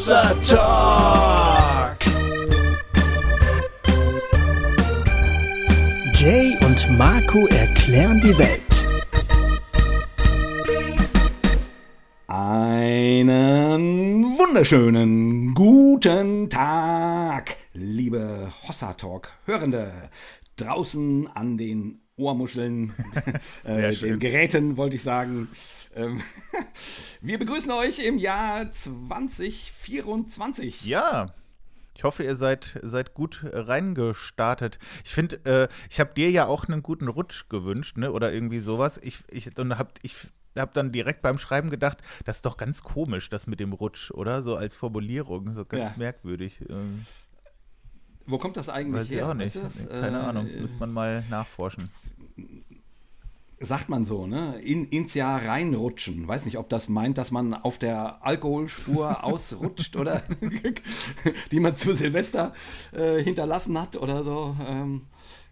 Hossa Talk. Jay und Marco erklären die Welt. Einen wunderschönen guten Tag, liebe Hossa Talk Hörende draußen an den Ohrmuscheln, äh, den Geräten wollte ich sagen. Ähm, wir begrüßen euch im Jahr 2024. Ja. Ich hoffe, ihr seid, seid gut reingestartet. Ich finde, äh, ich habe dir ja auch einen guten Rutsch gewünscht, ne? Oder irgendwie sowas. Ich, ich, und hab, ich habe dann direkt beim Schreiben gedacht, das ist doch ganz komisch, das mit dem Rutsch, oder? So als Formulierung, so ganz ja. merkwürdig. Ähm, Wo kommt das eigentlich Weiß her? Ich auch nicht. Keine äh, Ahnung, müsste man mal nachforschen sagt man so, ne? In, ins Jahr reinrutschen. Weiß nicht, ob das meint, dass man auf der Alkoholspur ausrutscht oder die man zu Silvester äh, hinterlassen hat oder so. Ähm,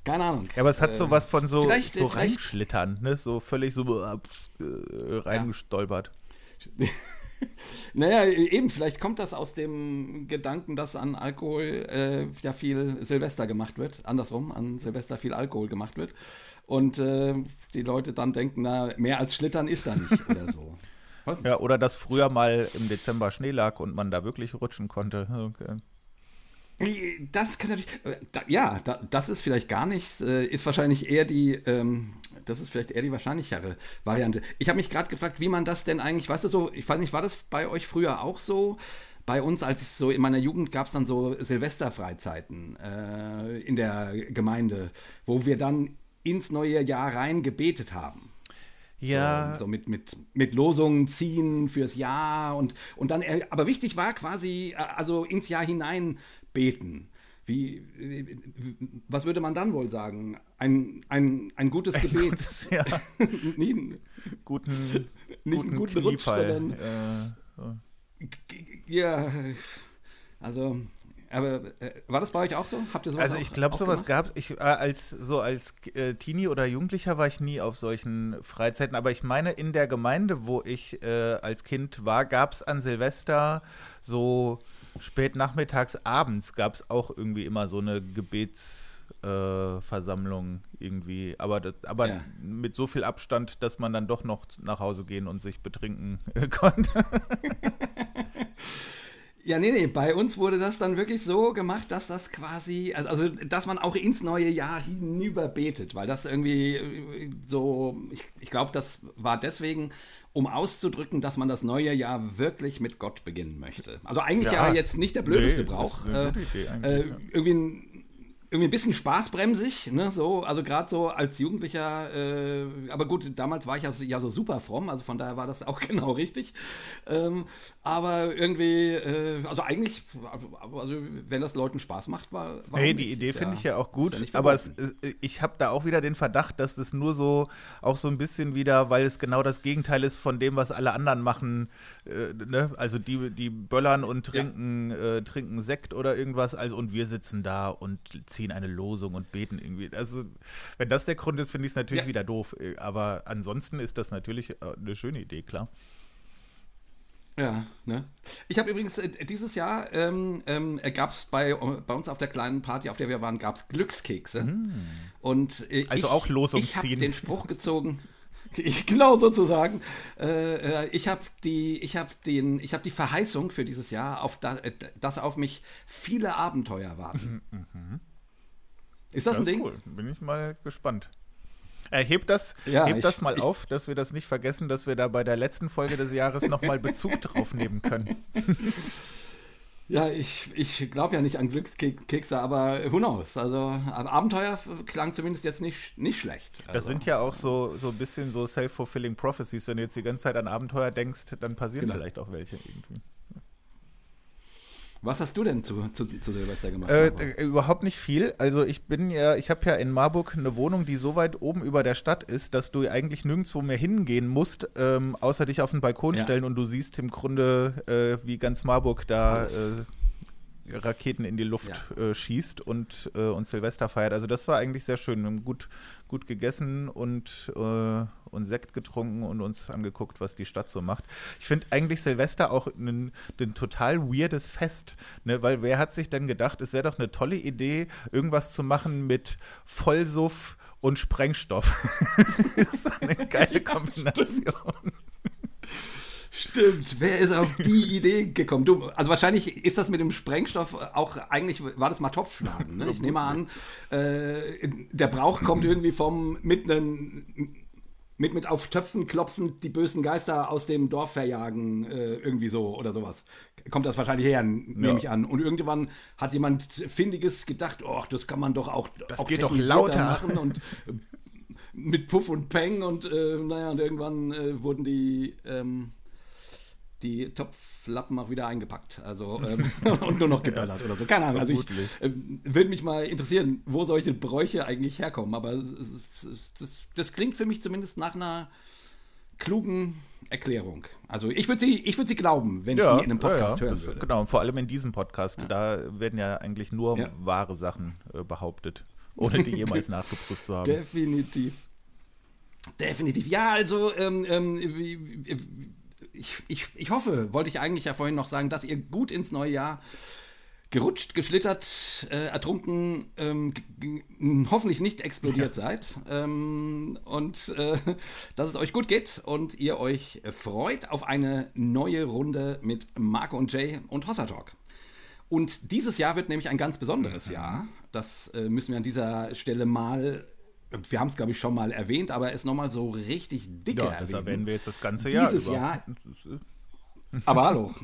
keine Ahnung. Ja, aber es hat so äh, was von so, vielleicht, so vielleicht, reinschlittern, ne? So völlig so äh, reingestolpert. Ja. naja, eben, vielleicht kommt das aus dem Gedanken, dass an Alkohol äh, ja viel Silvester gemacht wird. Andersrum, an Silvester viel Alkohol gemacht wird und äh, die Leute dann denken, na, mehr als Schlittern ist da nicht oder so. Was? Ja, oder dass früher mal im Dezember Schnee lag und man da wirklich rutschen konnte. Okay. Das kann natürlich, äh, ja, das ist vielleicht gar nichts, äh, ist wahrscheinlich eher die, ähm, das ist vielleicht eher die wahrscheinlichere Variante. Ich habe mich gerade gefragt, wie man das denn eigentlich, weißt du so, ich weiß nicht, war das bei euch früher auch so? Bei uns, als ich so in meiner Jugend gab es dann so Silvesterfreizeiten äh, in der Gemeinde, wo wir dann ins neue Jahr rein gebetet haben. Ja. So, so, mit, mit, mit Losungen ziehen fürs Jahr und, und dann, äh, aber wichtig war quasi, äh, also ins Jahr hinein beten. Wie, was würde man dann wohl sagen? Ein, ein, ein gutes ein Gebet. Gutes, ja. nicht, einen, guten, nicht guten einen guten Rutsch, sondern. Äh, so. Ja, also aber äh, war das bei euch auch so? Habt ihr sowas Also ich glaube, sowas gab es. Ich, äh, als so als äh, Teenie oder Jugendlicher war ich nie auf solchen Freizeiten. Aber ich meine, in der Gemeinde, wo ich äh, als Kind war, gab es an Silvester so spät nachmittags, abends gab es auch irgendwie immer so eine Gebetsversammlung irgendwie. Aber, das, aber ja. mit so viel Abstand, dass man dann doch noch nach Hause gehen und sich betrinken konnte. Ja, nee, nee, bei uns wurde das dann wirklich so gemacht, dass das quasi, also, also dass man auch ins neue Jahr hinüber betet, weil das irgendwie äh, so, ich, ich glaube, das war deswegen, um auszudrücken, dass man das neue Jahr wirklich mit Gott beginnen möchte. Also eigentlich ja, ja jetzt nicht der blödeste nee, Brauch. Äh, äh. Irgendwie ein irgendwie ein bisschen spaßbremsig, ne, so, also gerade so als Jugendlicher, äh, aber gut, damals war ich ja so, ja so super fromm, also von daher war das auch genau richtig. Ähm, aber irgendwie, äh, also eigentlich, also wenn das Leuten Spaß macht, war. war hey, die Idee finde ja, ich ja auch gut, ja aber es, ich habe da auch wieder den Verdacht, dass das nur so, auch so ein bisschen wieder, weil es genau das Gegenteil ist von dem, was alle anderen machen, äh, ne? also die, die böllern und trinken. Äh, trinken Sekt oder irgendwas, also und wir sitzen da und ziehen eine Losung und beten irgendwie. Also, wenn das der Grund ist, finde ich es natürlich ja. wieder doof. Aber ansonsten ist das natürlich äh, eine schöne Idee, klar. Ja, ne? Ich habe übrigens äh, dieses Jahr ähm, ähm, gab es bei, bei uns auf der kleinen Party, auf der wir waren, gab es Glückskekse. Mm. Und äh, also ich, auch Losung ich ziehen. den Spruch gezogen. Ich, genau sozusagen. Äh, äh ich habe die, ich habe den, ich habe die Verheißung für dieses Jahr, auf da, dass auf mich viele Abenteuer warten. Mhm, mh. Ist das, das ein Ding? Cool. Bin ich mal gespannt. Äh, hebt das, ja, hebt ich, das mal ich, auf, dass wir das nicht vergessen, dass wir da bei der letzten Folge des Jahres nochmal Bezug drauf nehmen können. Ja, ich, ich glaube ja nicht an Glückskekse, aber who knows? Also Abenteuer klang zumindest jetzt nicht, nicht schlecht. Also, das sind ja auch so, so ein bisschen so self-fulfilling prophecies. Wenn du jetzt die ganze Zeit an Abenteuer denkst, dann passieren genau. vielleicht auch welche irgendwie. Was hast du denn zu, zu, zu Silvester gemacht? Äh, äh, überhaupt nicht viel. Also ich bin ja, ich habe ja in Marburg eine Wohnung, die so weit oben über der Stadt ist, dass du eigentlich nirgendwo mehr hingehen musst, ähm, außer dich auf den Balkon ja. stellen und du siehst im Grunde, äh, wie ganz Marburg da äh, Raketen in die Luft ja. äh, schießt und, äh, und Silvester feiert. Also das war eigentlich sehr schön. Wir haben gut, gut gegessen und, äh, und Sekt getrunken und uns angeguckt, was die Stadt so macht. Ich finde eigentlich Silvester auch ein, total weirdes Fest, ne? weil wer hat sich denn gedacht, es wäre doch eine tolle Idee, irgendwas zu machen mit Vollsuff und Sprengstoff. das ist eine geile Kombination. Stimmt, wer ist auf die Idee gekommen? Du, also wahrscheinlich ist das mit dem Sprengstoff auch, eigentlich war das mal Topfschlagen. Ne? Ich nehme an, äh, der Brauch kommt irgendwie vom mit einem mit, mit auf Töpfen klopfen, die bösen Geister aus dem Dorf verjagen, äh, irgendwie so oder sowas. Kommt das wahrscheinlich her, nehme ja. ich an. Und irgendwann hat jemand Findiges gedacht, oh, das kann man doch auch, das auch geht doch lauter machen und mit Puff und Peng und äh, naja, und irgendwann äh, wurden die ähm, die Topflappen auch wieder eingepackt. Also ähm, und nur noch geböllert oder so. Keine Ahnung. Also ich äh, würde mich mal interessieren, wo solche Bräuche eigentlich herkommen. Aber das, das klingt für mich zumindest nach einer klugen Erklärung. Also ich würde sie, ich sie glauben, wenn ja, ich die in einem Podcast ja, ja. hören würde. Genau, vor allem in diesem Podcast. Da werden ja eigentlich nur wahre Sachen äh, behauptet, ohne die jemals nachgeprüft zu haben. Definitiv. Definitiv. Ja, also ähm, ähm, ich, ich, ich hoffe, wollte ich eigentlich ja vorhin noch sagen, dass ihr gut ins neue Jahr gerutscht, geschlittert, äh, ertrunken, ähm, hoffentlich nicht explodiert ja. seid ähm, und äh, dass es euch gut geht und ihr euch freut auf eine neue Runde mit Marco und Jay und Hossa Talk. Und dieses Jahr wird nämlich ein ganz besonderes mhm. Jahr. Das äh, müssen wir an dieser Stelle mal wir haben es, glaube ich, schon mal erwähnt, aber es nochmal so richtig dicke ja, das erwähnen wir jetzt das ganze Jahr Dieses über. Jahr. aber hallo.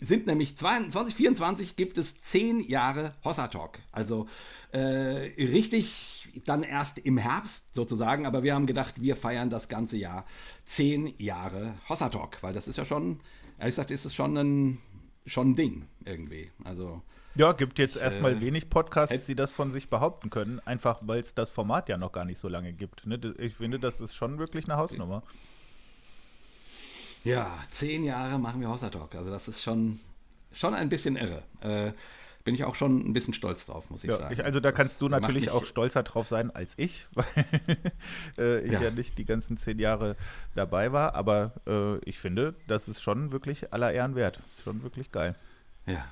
sind nämlich 2024 gibt es zehn Jahre Hossa Talk. Also äh, richtig dann erst im Herbst sozusagen, aber wir haben gedacht, wir feiern das ganze Jahr zehn Jahre Hossa Talk, weil das ist ja schon, ehrlich gesagt, ist es schon ein, schon ein Ding irgendwie. Also ja, gibt jetzt erstmal äh, wenig Podcasts, die das von sich behaupten können, einfach weil es das Format ja noch gar nicht so lange gibt. Ne? Ich finde, das ist schon wirklich eine Hausnummer. Ja, zehn Jahre machen wir Hossa Talk. Also das ist schon, schon ein bisschen irre. Äh, bin ich auch schon ein bisschen stolz drauf, muss ich ja, sagen. Ich, also da kannst das du natürlich auch stolzer drauf sein als ich, weil äh, ich ja. ja. nicht die ganzen zehn Jahre dabei war. Aber äh, ich finde, das ist schon wirklich aller Ehren wert. Das ist schon wirklich geil. Ja,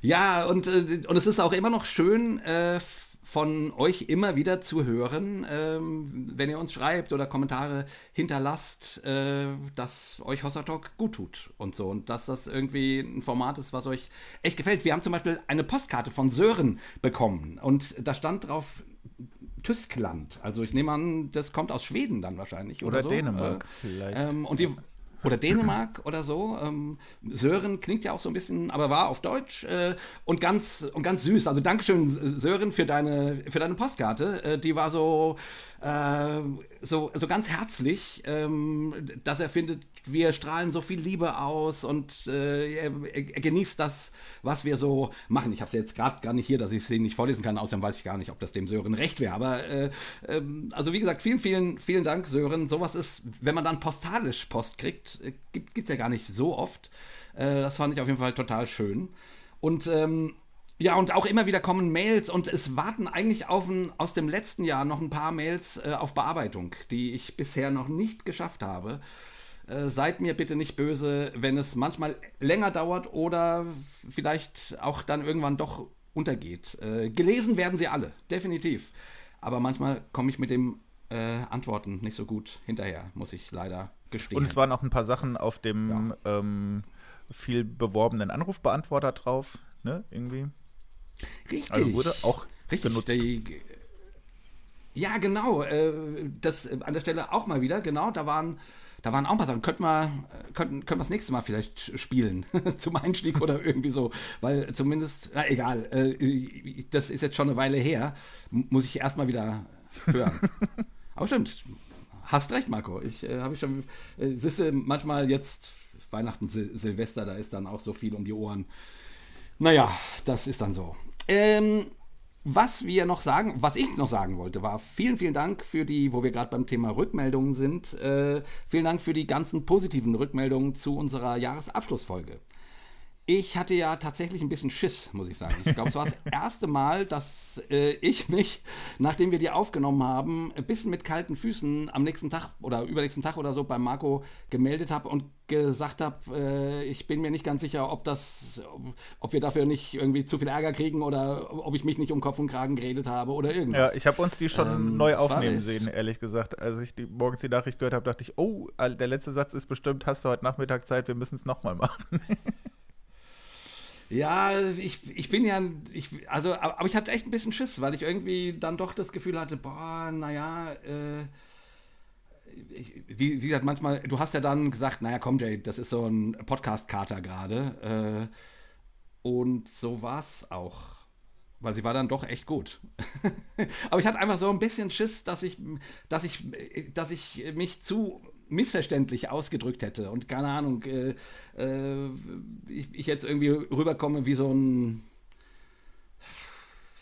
ja, und, äh, und es ist auch immer noch schön, äh, von euch immer wieder zu hören, ähm, wenn ihr uns schreibt oder Kommentare hinterlasst, äh, dass euch Hossa Talk gut tut und so. Und dass das irgendwie ein Format ist, was euch echt gefällt. Wir haben zum Beispiel eine Postkarte von Sören bekommen und da stand drauf Tyskland. Also ich nehme an, das kommt aus Schweden dann wahrscheinlich. Oder, oder so. Dänemark äh, vielleicht. Ähm, und die oder Dänemark oder so. Ähm, Sören klingt ja auch so ein bisschen, aber war auf Deutsch äh, und ganz und ganz süß. Also Dankeschön Sören für deine für deine Postkarte. Äh, die war so äh, so so ganz herzlich, ähm, dass er findet, wir strahlen so viel Liebe aus und äh, er, er, genießt das, was wir so machen. Ich habe es jetzt gerade gar nicht hier, dass ich es nicht vorlesen kann, außerdem weiß ich gar nicht, ob das dem Sören recht wäre. Aber äh, äh, also wie gesagt, vielen, vielen, vielen Dank, Sören. Sowas ist, wenn man dann postalisch Post kriegt, äh, gibt es ja gar nicht so oft. Äh, das fand ich auf jeden Fall total schön. Und ähm, ja, und auch immer wieder kommen Mails und es warten eigentlich auf ein, aus dem letzten Jahr noch ein paar Mails äh, auf Bearbeitung, die ich bisher noch nicht geschafft habe. Äh, seid mir bitte nicht böse, wenn es manchmal länger dauert oder vielleicht auch dann irgendwann doch untergeht. Äh, gelesen werden sie alle, definitiv. Aber manchmal komme ich mit dem äh, Antworten nicht so gut hinterher, muss ich leider gestehen. Und es waren auch ein paar Sachen auf dem ja. ähm, viel beworbenen Anrufbeantworter drauf, ne, irgendwie. Richtig. Also wurde auch Richtig. benutzt. Die, ja, genau. Äh, das äh, an der Stelle auch mal wieder, genau. Da waren da waren auch ein paar Sachen. Könnten wir, könnten, können wir das nächste Mal vielleicht spielen zum Einstieg oder irgendwie so. Weil zumindest, na egal, äh, das ist jetzt schon eine Weile her. Muss ich erstmal wieder hören. Aber stimmt, hast recht, Marco. Ich äh, habe schon, äh, siehste, manchmal jetzt Weihnachten, Sil Silvester, da ist dann auch so viel um die Ohren. Naja, das ist dann so. Ähm, was wir noch sagen, was ich noch sagen wollte, war vielen, vielen Dank für die, wo wir gerade beim Thema Rückmeldungen sind, äh, vielen Dank für die ganzen positiven Rückmeldungen zu unserer Jahresabschlussfolge. Ich hatte ja tatsächlich ein bisschen Schiss, muss ich sagen. Ich glaube, es war das erste Mal, dass äh, ich mich, nachdem wir die aufgenommen haben, ein bisschen mit kalten Füßen am nächsten Tag oder übernächsten Tag oder so bei Marco gemeldet habe und gesagt habe, äh, ich bin mir nicht ganz sicher, ob das, ob wir dafür nicht irgendwie zu viel Ärger kriegen oder ob ich mich nicht um Kopf und Kragen geredet habe oder irgendwas. Ja, ich habe uns die schon ähm, neu aufnehmen sehen, ehrlich gesagt. Als ich die, morgens die Nachricht gehört habe, dachte ich, oh, der letzte Satz ist bestimmt, hast du heute Nachmittag Zeit, wir müssen es nochmal machen. Ja, ich, ich bin ja, ich, also, aber ich hatte echt ein bisschen Schiss, weil ich irgendwie dann doch das Gefühl hatte, boah, naja, äh, wie, wie gesagt, manchmal, du hast ja dann gesagt, naja, komm, Jay, das ist so ein Podcast-Kater gerade. Äh, und so war es auch. Weil sie war dann doch echt gut. aber ich hatte einfach so ein bisschen Schiss, dass ich, dass ich, dass ich mich zu missverständlich ausgedrückt hätte und keine Ahnung, äh, äh, ich, ich, jetzt irgendwie rüberkomme wie so ein,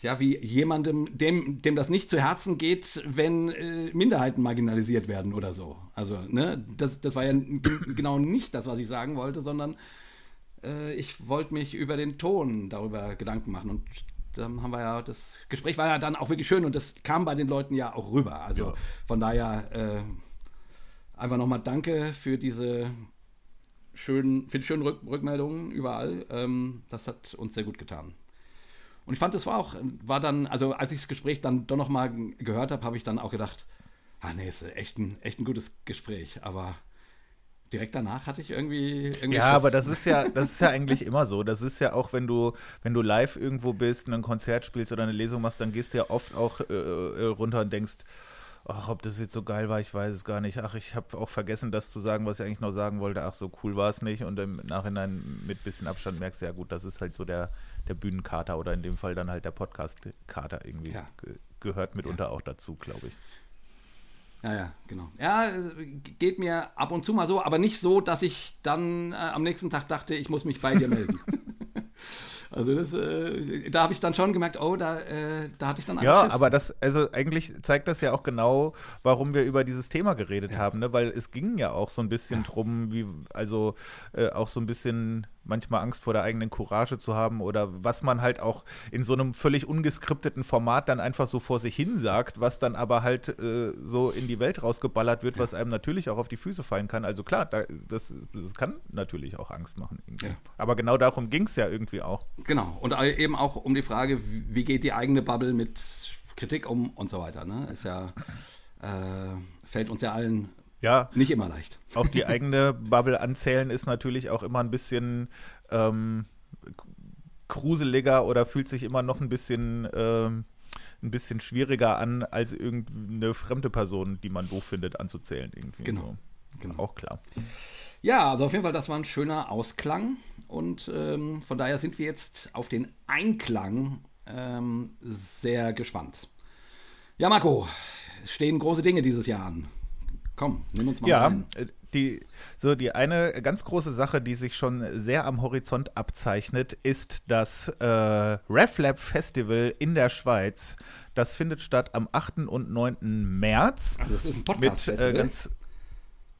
ja, wie jemandem, dem, dem das nicht zu Herzen geht, wenn äh, Minderheiten marginalisiert werden oder so. Also, ne, das, das war ja genau nicht das, was ich sagen wollte, sondern äh, ich wollte mich über den Ton darüber Gedanken machen und dann haben wir ja, das Gespräch war ja dann auch wirklich schön und das kam bei den Leuten ja auch rüber. Also ja. von daher äh, einfach nochmal danke für diese schönen, für die schönen Rück Rückmeldungen überall. Ähm, das hat uns sehr gut getan. Und ich fand, das war auch, war dann, also als ich das Gespräch dann doch nochmal gehört habe, habe ich dann auch gedacht, ah nee, ist echt ein, echt ein gutes Gespräch, aber direkt danach hatte ich irgendwie, irgendwie Ja, Schiss. aber das ist ja das ist ja eigentlich immer so das ist ja auch wenn du wenn du live irgendwo bist ein Konzert spielst oder eine Lesung machst dann gehst du ja oft auch äh, äh runter und denkst ach, ob das jetzt so geil war, ich weiß es gar nicht. Ach, ich habe auch vergessen, das zu sagen, was ich eigentlich noch sagen wollte. Ach, so cool war es nicht. Und im Nachhinein mit bisschen Abstand merkst du ja gut, das ist halt so der, der Bühnenkater oder in dem Fall dann halt der Podcast-Kater irgendwie. Ja. Ge gehört mitunter ja. auch dazu, glaube ich. Ja, ja, genau. Ja, geht mir ab und zu mal so, aber nicht so, dass ich dann äh, am nächsten Tag dachte, ich muss mich bei dir melden. Also das, äh, da habe ich dann schon gemerkt, oh, da, äh, da hatte ich dann Ja, Schiss. aber das, also eigentlich zeigt das ja auch genau, warum wir über dieses Thema geredet ja. haben, ne? Weil es ging ja auch so ein bisschen ja. drum, wie, also äh, auch so ein bisschen manchmal Angst vor der eigenen Courage zu haben oder was man halt auch in so einem völlig ungeskripteten Format dann einfach so vor sich hin sagt, was dann aber halt äh, so in die Welt rausgeballert wird, was einem natürlich auch auf die Füße fallen kann. Also klar, da, das, das, kann natürlich auch Angst machen. Ja. Aber genau darum ging es ja irgendwie auch. Genau. Und eben auch um die Frage, wie geht die eigene Bubble mit Kritik um und so weiter. Ne? Ist ja, äh, fällt uns ja allen ja, nicht immer leicht. Auch die eigene Bubble anzählen ist natürlich auch immer ein bisschen ähm, gruseliger oder fühlt sich immer noch ein bisschen, ähm, ein bisschen schwieriger an, als irgendeine fremde Person, die man doof findet, anzuzählen. Irgendwie. Genau. So. genau. Auch klar. Ja, also auf jeden Fall, das war ein schöner Ausklang und ähm, von daher sind wir jetzt auf den Einklang ähm, sehr gespannt. Ja, Marco, stehen große Dinge dieses Jahr an. Komm, nimm uns mal ja, rein. Äh, die, so die eine ganz große Sache, die sich schon sehr am Horizont abzeichnet, ist das äh, RefLab Festival in der Schweiz. Das findet statt am 8. und 9. März. Also das ist ein Podcast-Festival. Äh, ganz,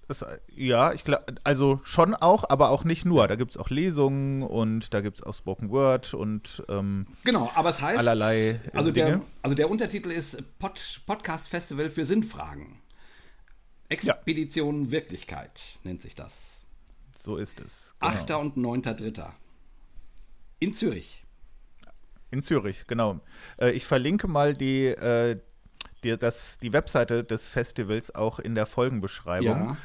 das, ja, ich glaube, also schon auch, aber auch nicht nur. Da gibt es auch Lesungen und da gibt es auch Spoken Word und ähm, genau, aber es heißt allerlei. Also der, also der Untertitel ist Pod, Podcast Festival für Sinnfragen. Expedition ja. Wirklichkeit nennt sich das. So ist es. Genau. 8. und 9.3. In Zürich. In Zürich, genau. Äh, ich verlinke mal die, äh, die, das, die Webseite des Festivals auch in der Folgenbeschreibung. Ja.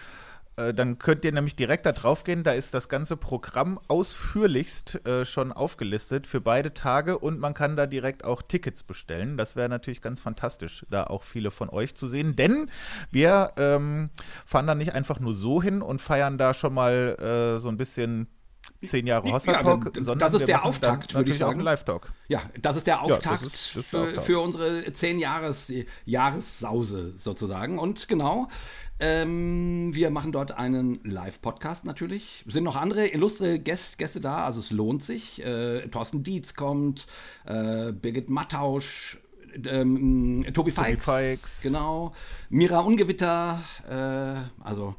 Äh, dann könnt ihr nämlich direkt da drauf gehen. Da ist das ganze Programm ausführlichst äh, schon aufgelistet für beide Tage und man kann da direkt auch Tickets bestellen. Das wäre natürlich ganz fantastisch, da auch viele von euch zu sehen, denn wir ähm, fahren da nicht einfach nur so hin und feiern da schon mal äh, so ein bisschen zehn Jahre Hossa Talk, ja, sondern das ist der Auftakt, würde ich sagen. Live-Talk. Ja, das ist der Auftakt, ja, das ist, das für, für, unsere zehn Jahres Jahressause sozusagen. Und genau, ähm, wir machen dort einen Live-Podcast natürlich. Sind noch andere illustre Gäste, Gäste da, also es lohnt sich. Äh, Thorsten Dietz kommt, äh, Birgit Mattausch, ähm, Tobi Fikes, Genau. Mira Ungewitter, äh, also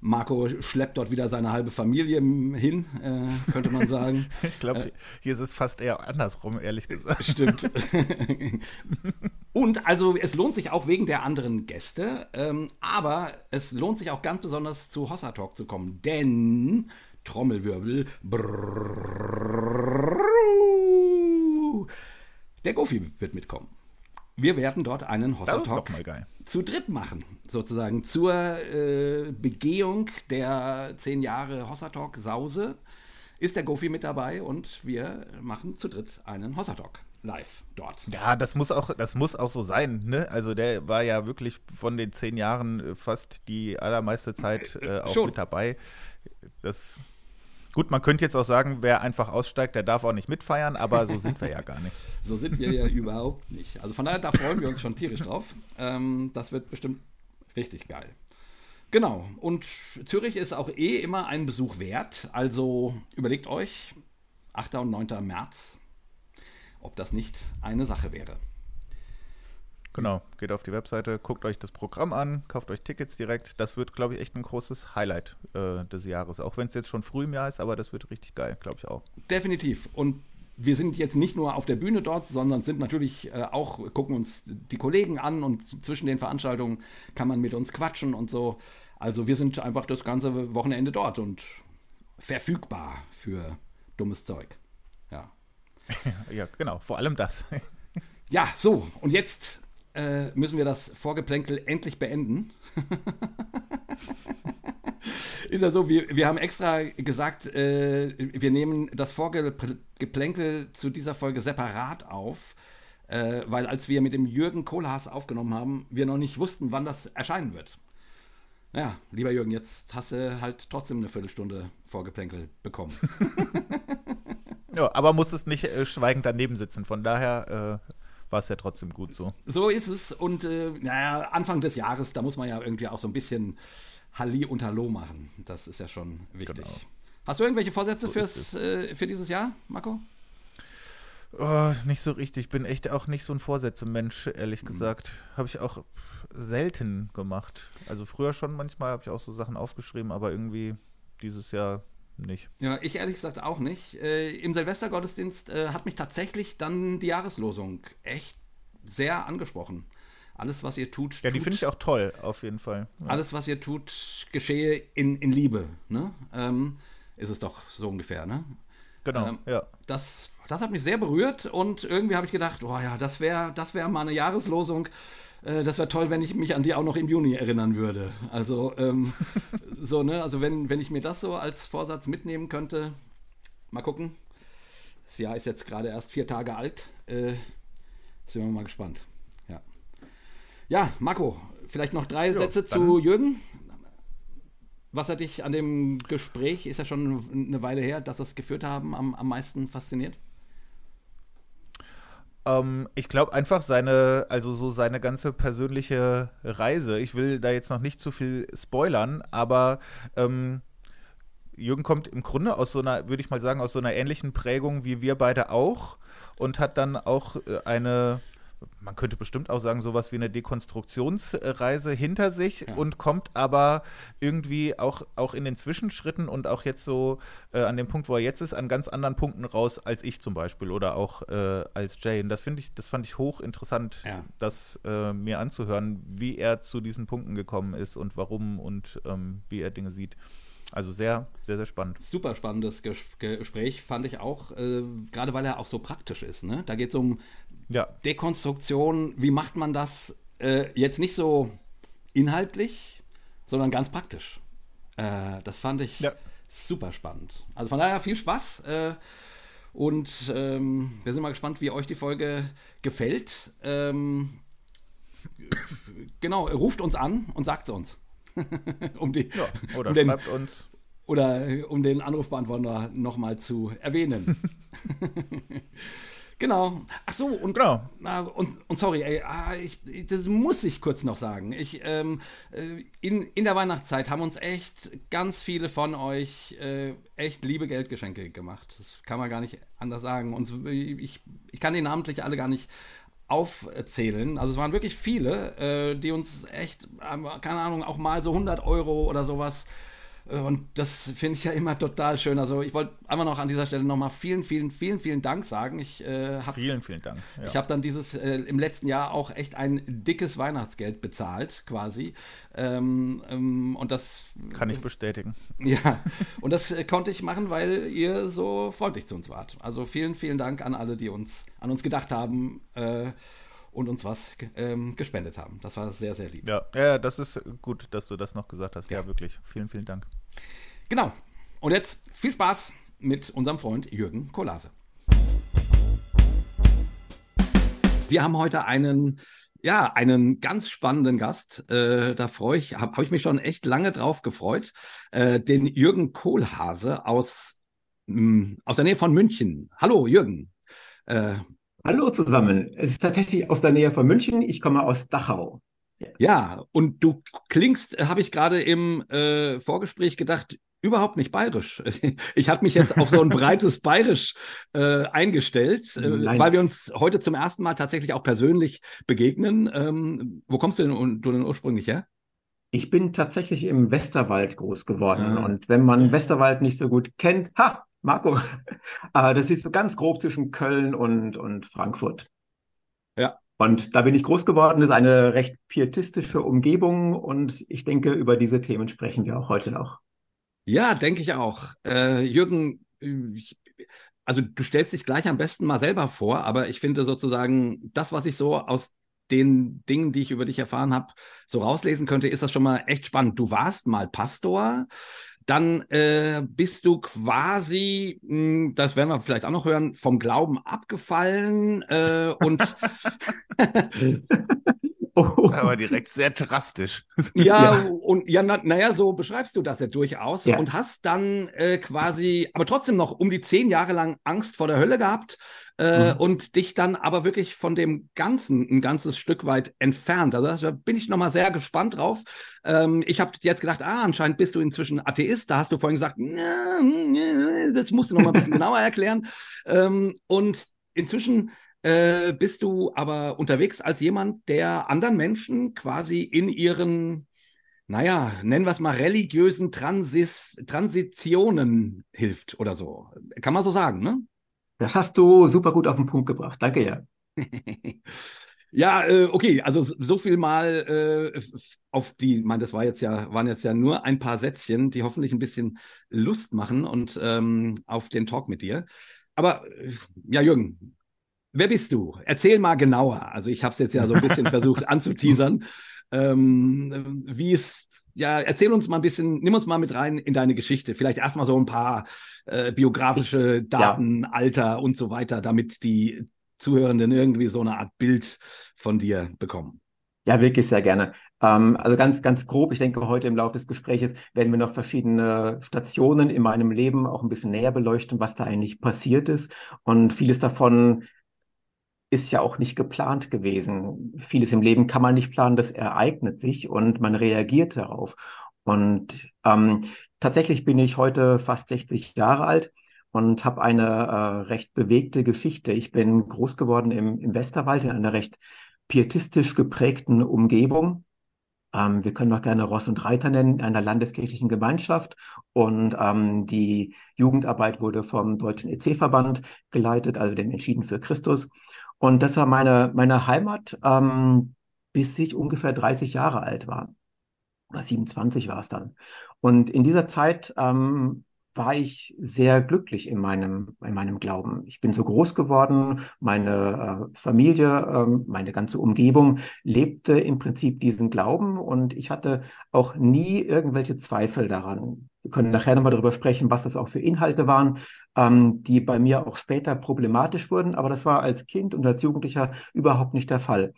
Marco schleppt dort wieder seine halbe Familie hin, äh, könnte man sagen. ich glaube, äh, hier ist es fast eher andersrum, ehrlich gesagt. Stimmt. Und also es lohnt sich auch wegen der anderen Gäste, ähm, aber es lohnt sich auch ganz besonders zu Hossa Talk zu kommen, denn Trommelwirbel. Brrr, der Gofi wird mitkommen. Wir werden dort einen Hossa Talk zu dritt machen, sozusagen zur äh, Begehung der zehn Jahre Hossa Talk Sause. Ist der Gofi mit dabei und wir machen zu dritt einen Hossa Talk live dort. Ja, das muss auch, das muss auch so sein. Ne? Also der war ja wirklich von den zehn Jahren äh, fast die allermeiste Zeit äh, auch Schon. mit dabei. Das Gut, man könnte jetzt auch sagen, wer einfach aussteigt, der darf auch nicht mitfeiern, aber so sind wir ja gar nicht. So sind wir ja überhaupt nicht. Also von daher, da freuen wir uns schon tierisch drauf. Ähm, das wird bestimmt richtig geil. Genau, und Zürich ist auch eh immer einen Besuch wert. Also überlegt euch, 8. und 9. März, ob das nicht eine Sache wäre. Genau, geht auf die Webseite, guckt euch das Programm an, kauft euch Tickets direkt. Das wird, glaube ich, echt ein großes Highlight äh, des Jahres. Auch wenn es jetzt schon früh im Jahr ist, aber das wird richtig geil, glaube ich auch. Definitiv. Und wir sind jetzt nicht nur auf der Bühne dort, sondern sind natürlich äh, auch, gucken uns die Kollegen an und zwischen den Veranstaltungen kann man mit uns quatschen und so. Also wir sind einfach das ganze Wochenende dort und verfügbar für dummes Zeug. Ja. ja, genau, vor allem das. ja, so, und jetzt äh, müssen wir das Vorgeplänkel endlich beenden. Ist ja so, wir, wir haben extra gesagt, äh, wir nehmen das Vorgeplänkel zu dieser Folge separat auf, äh, weil als wir mit dem Jürgen Kohlhaas aufgenommen haben, wir noch nicht wussten, wann das erscheinen wird. Ja, lieber Jürgen, jetzt hast du halt trotzdem eine Viertelstunde Vorgeplänkel bekommen. ja, aber musstest nicht äh, schweigend daneben sitzen, von daher äh, war es ja trotzdem gut so. So ist es. Und äh, naja, Anfang des Jahres, da muss man ja irgendwie auch so ein bisschen Halli und Hallo machen. Das ist ja schon wichtig. Genau. Hast du irgendwelche Vorsätze so fürs, äh, für dieses Jahr, Marco? Oh, nicht so richtig. Ich bin echt auch nicht so ein Vorsätze-Mensch, ehrlich mhm. gesagt. Habe ich auch selten gemacht. Also früher schon manchmal habe ich auch so Sachen aufgeschrieben, aber irgendwie dieses Jahr nicht. Ja, ich ehrlich gesagt auch nicht. Äh, Im Silvestergottesdienst äh, hat mich tatsächlich dann die Jahreslosung echt sehr angesprochen. Alles, was ihr tut. Ja, die finde ich auch toll, auf jeden Fall. Ja. Alles, was ihr tut, geschehe in, in Liebe. Ne? Ähm, ist es doch so ungefähr, ne? Genau, ähm, ja. Das, das hat mich sehr berührt und irgendwie habe ich gedacht, oh ja, das wäre das wär mal eine Jahreslosung äh, das wäre toll, wenn ich mich an die auch noch im Juni erinnern würde. Also, ähm, so, ne, also wenn, wenn ich mir das so als Vorsatz mitnehmen könnte, mal gucken. Das Jahr ist jetzt gerade erst vier Tage alt. Äh, sind wir mal gespannt. Ja. Ja, Marco, vielleicht noch drei jo, Sätze zu Jürgen. Was hat dich an dem Gespräch, ist ja schon eine Weile her, dass wir es geführt haben, am, am meisten fasziniert? Ähm, ich glaube einfach seine, also so seine ganze persönliche Reise. Ich will da jetzt noch nicht zu viel spoilern, aber ähm, Jürgen kommt im Grunde aus so einer, würde ich mal sagen, aus so einer ähnlichen Prägung wie wir beide auch und hat dann auch äh, eine man könnte bestimmt auch sagen, sowas wie eine Dekonstruktionsreise hinter sich ja. und kommt aber irgendwie auch, auch in den Zwischenschritten und auch jetzt so äh, an dem Punkt, wo er jetzt ist, an ganz anderen Punkten raus als ich zum Beispiel oder auch äh, als Jane. Das finde ich, das fand ich hochinteressant, ja. das äh, mir anzuhören, wie er zu diesen Punkten gekommen ist und warum und ähm, wie er Dinge sieht. Also sehr, sehr, sehr spannend. Super spannendes Gespräch fand ich auch, äh, gerade weil er auch so praktisch ist. Ne? Da geht es um ja. Dekonstruktion, wie macht man das äh, jetzt nicht so inhaltlich, sondern ganz praktisch. Äh, das fand ich ja. super spannend. Also von daher viel Spaß. Äh, und ähm, wir sind mal gespannt, wie euch die Folge gefällt. Ähm, genau, ruft uns an und sagt es uns. um die, ja, oder um den, schreibt uns. Oder um den Anrufbeantworter nochmal zu erwähnen. Genau. Ach so, und, genau. und, und sorry, ey, ah, ich, das muss ich kurz noch sagen. Ich, ähm, äh, in, in der Weihnachtszeit haben uns echt ganz viele von euch äh, echt liebe Geldgeschenke gemacht. Das kann man gar nicht anders sagen. Und ich, ich kann die namentlich alle gar nicht aufzählen. Also es waren wirklich viele, äh, die uns echt, keine Ahnung, auch mal so 100 Euro oder sowas äh, und das finde ich ja immer total schön. Also ich wollte einfach noch an dieser Stelle nochmal vielen, vielen, vielen, vielen Dank sagen. Ich äh, habe vielen, vielen Dank. Ja. Ich habe dann dieses äh, im letzten Jahr auch echt ein dickes Weihnachtsgeld bezahlt, quasi. Ähm, ähm, und das kann ich bestätigen. Ja, und das äh, konnte ich machen, weil ihr so freundlich zu uns wart. Also vielen, vielen Dank an alle, die uns an uns gedacht haben. Äh, und uns was ähm, gespendet haben. Das war sehr, sehr lieb. Ja, ja, das ist gut, dass du das noch gesagt hast. Ja, ja wirklich. Vielen, vielen Dank. Genau. Und jetzt viel Spaß mit unserem Freund Jürgen Kolase. Wir haben heute einen, ja, einen ganz spannenden Gast. Äh, da freue ich, habe hab ich mich schon echt lange drauf gefreut. Äh, den Jürgen Kohlhase aus, mh, hm, aus der Nähe von München. Hallo, Jürgen. Äh, Hallo zusammen. Es ist tatsächlich aus der Nähe von München. Ich komme aus Dachau. Ja, ja und du klingst, habe ich gerade im äh, Vorgespräch gedacht, überhaupt nicht bayerisch. Ich hatte mich jetzt auf so ein breites Bayerisch äh, eingestellt, äh, weil wir uns heute zum ersten Mal tatsächlich auch persönlich begegnen. Ähm, wo kommst du denn, du denn ursprünglich her? Ich bin tatsächlich im Westerwald groß geworden. Ah. Und wenn man Westerwald nicht so gut kennt, ha, Marco, äh, das ist so ganz grob zwischen Köln und, und Frankfurt. Und da bin ich groß geworden, ist eine recht pietistische Umgebung und ich denke, über diese Themen sprechen wir auch heute noch. Ja, denke ich auch. Äh, Jürgen, ich, also du stellst dich gleich am besten mal selber vor, aber ich finde sozusagen, das, was ich so aus den Dingen, die ich über dich erfahren habe, so rauslesen könnte, ist das schon mal echt spannend. Du warst mal Pastor, dann äh, bist du quasi, mh, hm, das werden wir vielleicht auch noch hören, vom Glauben abgefallen äh, und Aber direkt sehr drastisch. Ja, ja. und ja, naja, na so beschreibst du das ja durchaus ja. und hast dann äh, quasi, aber trotzdem noch um die zehn Jahre lang Angst vor der Hölle gehabt äh, mhm. und dich dann aber wirklich von dem Ganzen ein ganzes Stück weit entfernt. Also da bin ich nochmal sehr gespannt drauf. Ähm, ich habe jetzt gedacht, ah, anscheinend bist du inzwischen Atheist. Da hast du vorhin gesagt, das musst du nochmal ein bisschen genauer erklären. Ähm, und inzwischen äh, bist du aber unterwegs als jemand, der anderen Menschen quasi in ihren, naja, nennen wir es mal religiösen Transis Transitionen hilft oder so. Kann man so sagen, ne? Das hast du super gut auf den Punkt gebracht. Danke, ja. Ja, äh, okay, also so viel mal äh, auf die, ich meine, das war jetzt ja, waren jetzt ja nur ein paar Sätzchen, die hoffentlich ein bisschen Lust machen und ähm, auf den Talk mit dir. Aber äh, ja, Jürgen, Wer bist du? Erzähl mal genauer. Also ich habe es jetzt ja so ein bisschen versucht anzuteasern. Ähm, wie es, ja, erzähl uns mal ein bisschen, nimm uns mal mit rein in deine Geschichte. Vielleicht erstmal so ein paar äh, biografische Daten, ja. Alter und so weiter, damit die Zuhörenden irgendwie so eine Art Bild von dir bekommen. Ja, wirklich sehr gerne. Ähm, also ganz, ganz grob, ich denke, heute im Laufe des Gesprächs werden wir noch verschiedene Stationen in meinem Leben auch ein bisschen näher beleuchten, was da eigentlich passiert ist. Und vieles davon ist ja auch nicht geplant gewesen. Vieles im Leben kann man nicht planen, das ereignet sich und man reagiert darauf. Und ähm, tatsächlich bin ich heute fast 60 Jahre alt und habe eine äh, recht bewegte Geschichte. Ich bin groß geworden im, im Westerwald in einer recht pietistisch geprägten Umgebung. Ähm, wir können auch gerne Ross und Reiter nennen, einer landeskirchlichen Gemeinschaft. Und ähm, die Jugendarbeit wurde vom Deutschen EC-Verband geleitet, also dem Entschieden für Christus. Und das war meine, meine Heimat, ähm, bis ich ungefähr 30 Jahre alt war. Oder 27 war es dann. Und in dieser Zeit ähm, war ich sehr glücklich in meinem, in meinem Glauben. Ich bin so groß geworden, meine äh, Familie, äh, meine ganze Umgebung lebte im Prinzip diesen Glauben und ich hatte auch nie irgendwelche Zweifel daran. Wir können nachher nochmal darüber sprechen, was das auch für Inhalte waren, ähm, die bei mir auch später problematisch wurden, aber das war als Kind und als Jugendlicher überhaupt nicht der Fall.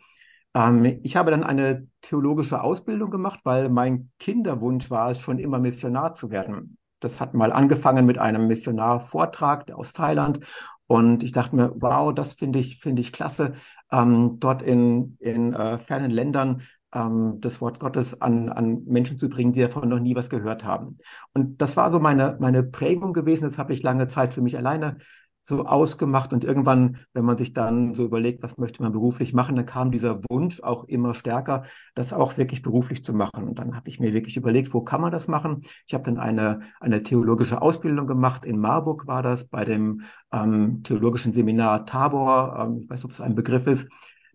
Ähm, ich habe dann eine theologische Ausbildung gemacht, weil mein Kinderwunsch war es, schon immer Missionar zu werden. Das hat mal angefangen mit einem Missionarvortrag aus Thailand. Und ich dachte mir, wow, das finde ich, finde ich klasse, ähm, dort in, in äh, fernen Ländern ähm, das Wort Gottes an, an Menschen zu bringen, die davon noch nie was gehört haben. Und das war so meine, meine Prägung gewesen. Das habe ich lange Zeit für mich alleine so ausgemacht und irgendwann, wenn man sich dann so überlegt, was möchte man beruflich machen, dann kam dieser Wunsch auch immer stärker, das auch wirklich beruflich zu machen. Und dann habe ich mir wirklich überlegt, wo kann man das machen? Ich habe dann eine, eine theologische Ausbildung gemacht. In Marburg war das bei dem ähm, theologischen Seminar Tabor. Ähm, ich weiß nicht, ob es ein Begriff ist.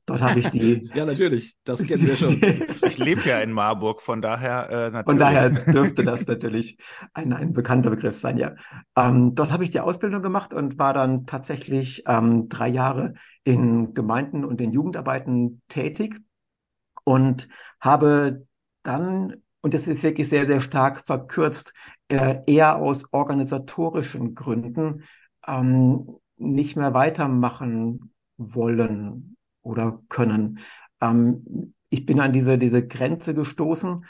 Dort habe ich die. ja, natürlich, das kennen wir schon. ich lebe ja in Marburg, von daher äh, natürlich. Von daher dürfte das natürlich ein, ein bekannter Begriff sein, ja. Ähm, dort habe ich die Ausbildung gemacht und war dann tatsächlich ähm, drei Jahre in Gemeinden und in Jugendarbeiten tätig und habe dann, und das ist wirklich sehr, sehr stark verkürzt, äh, eher aus organisatorischen Gründen ähm, nicht mehr weitermachen wollen oder können. Ähm, ich bin an diese, diese Grenze gestoßen.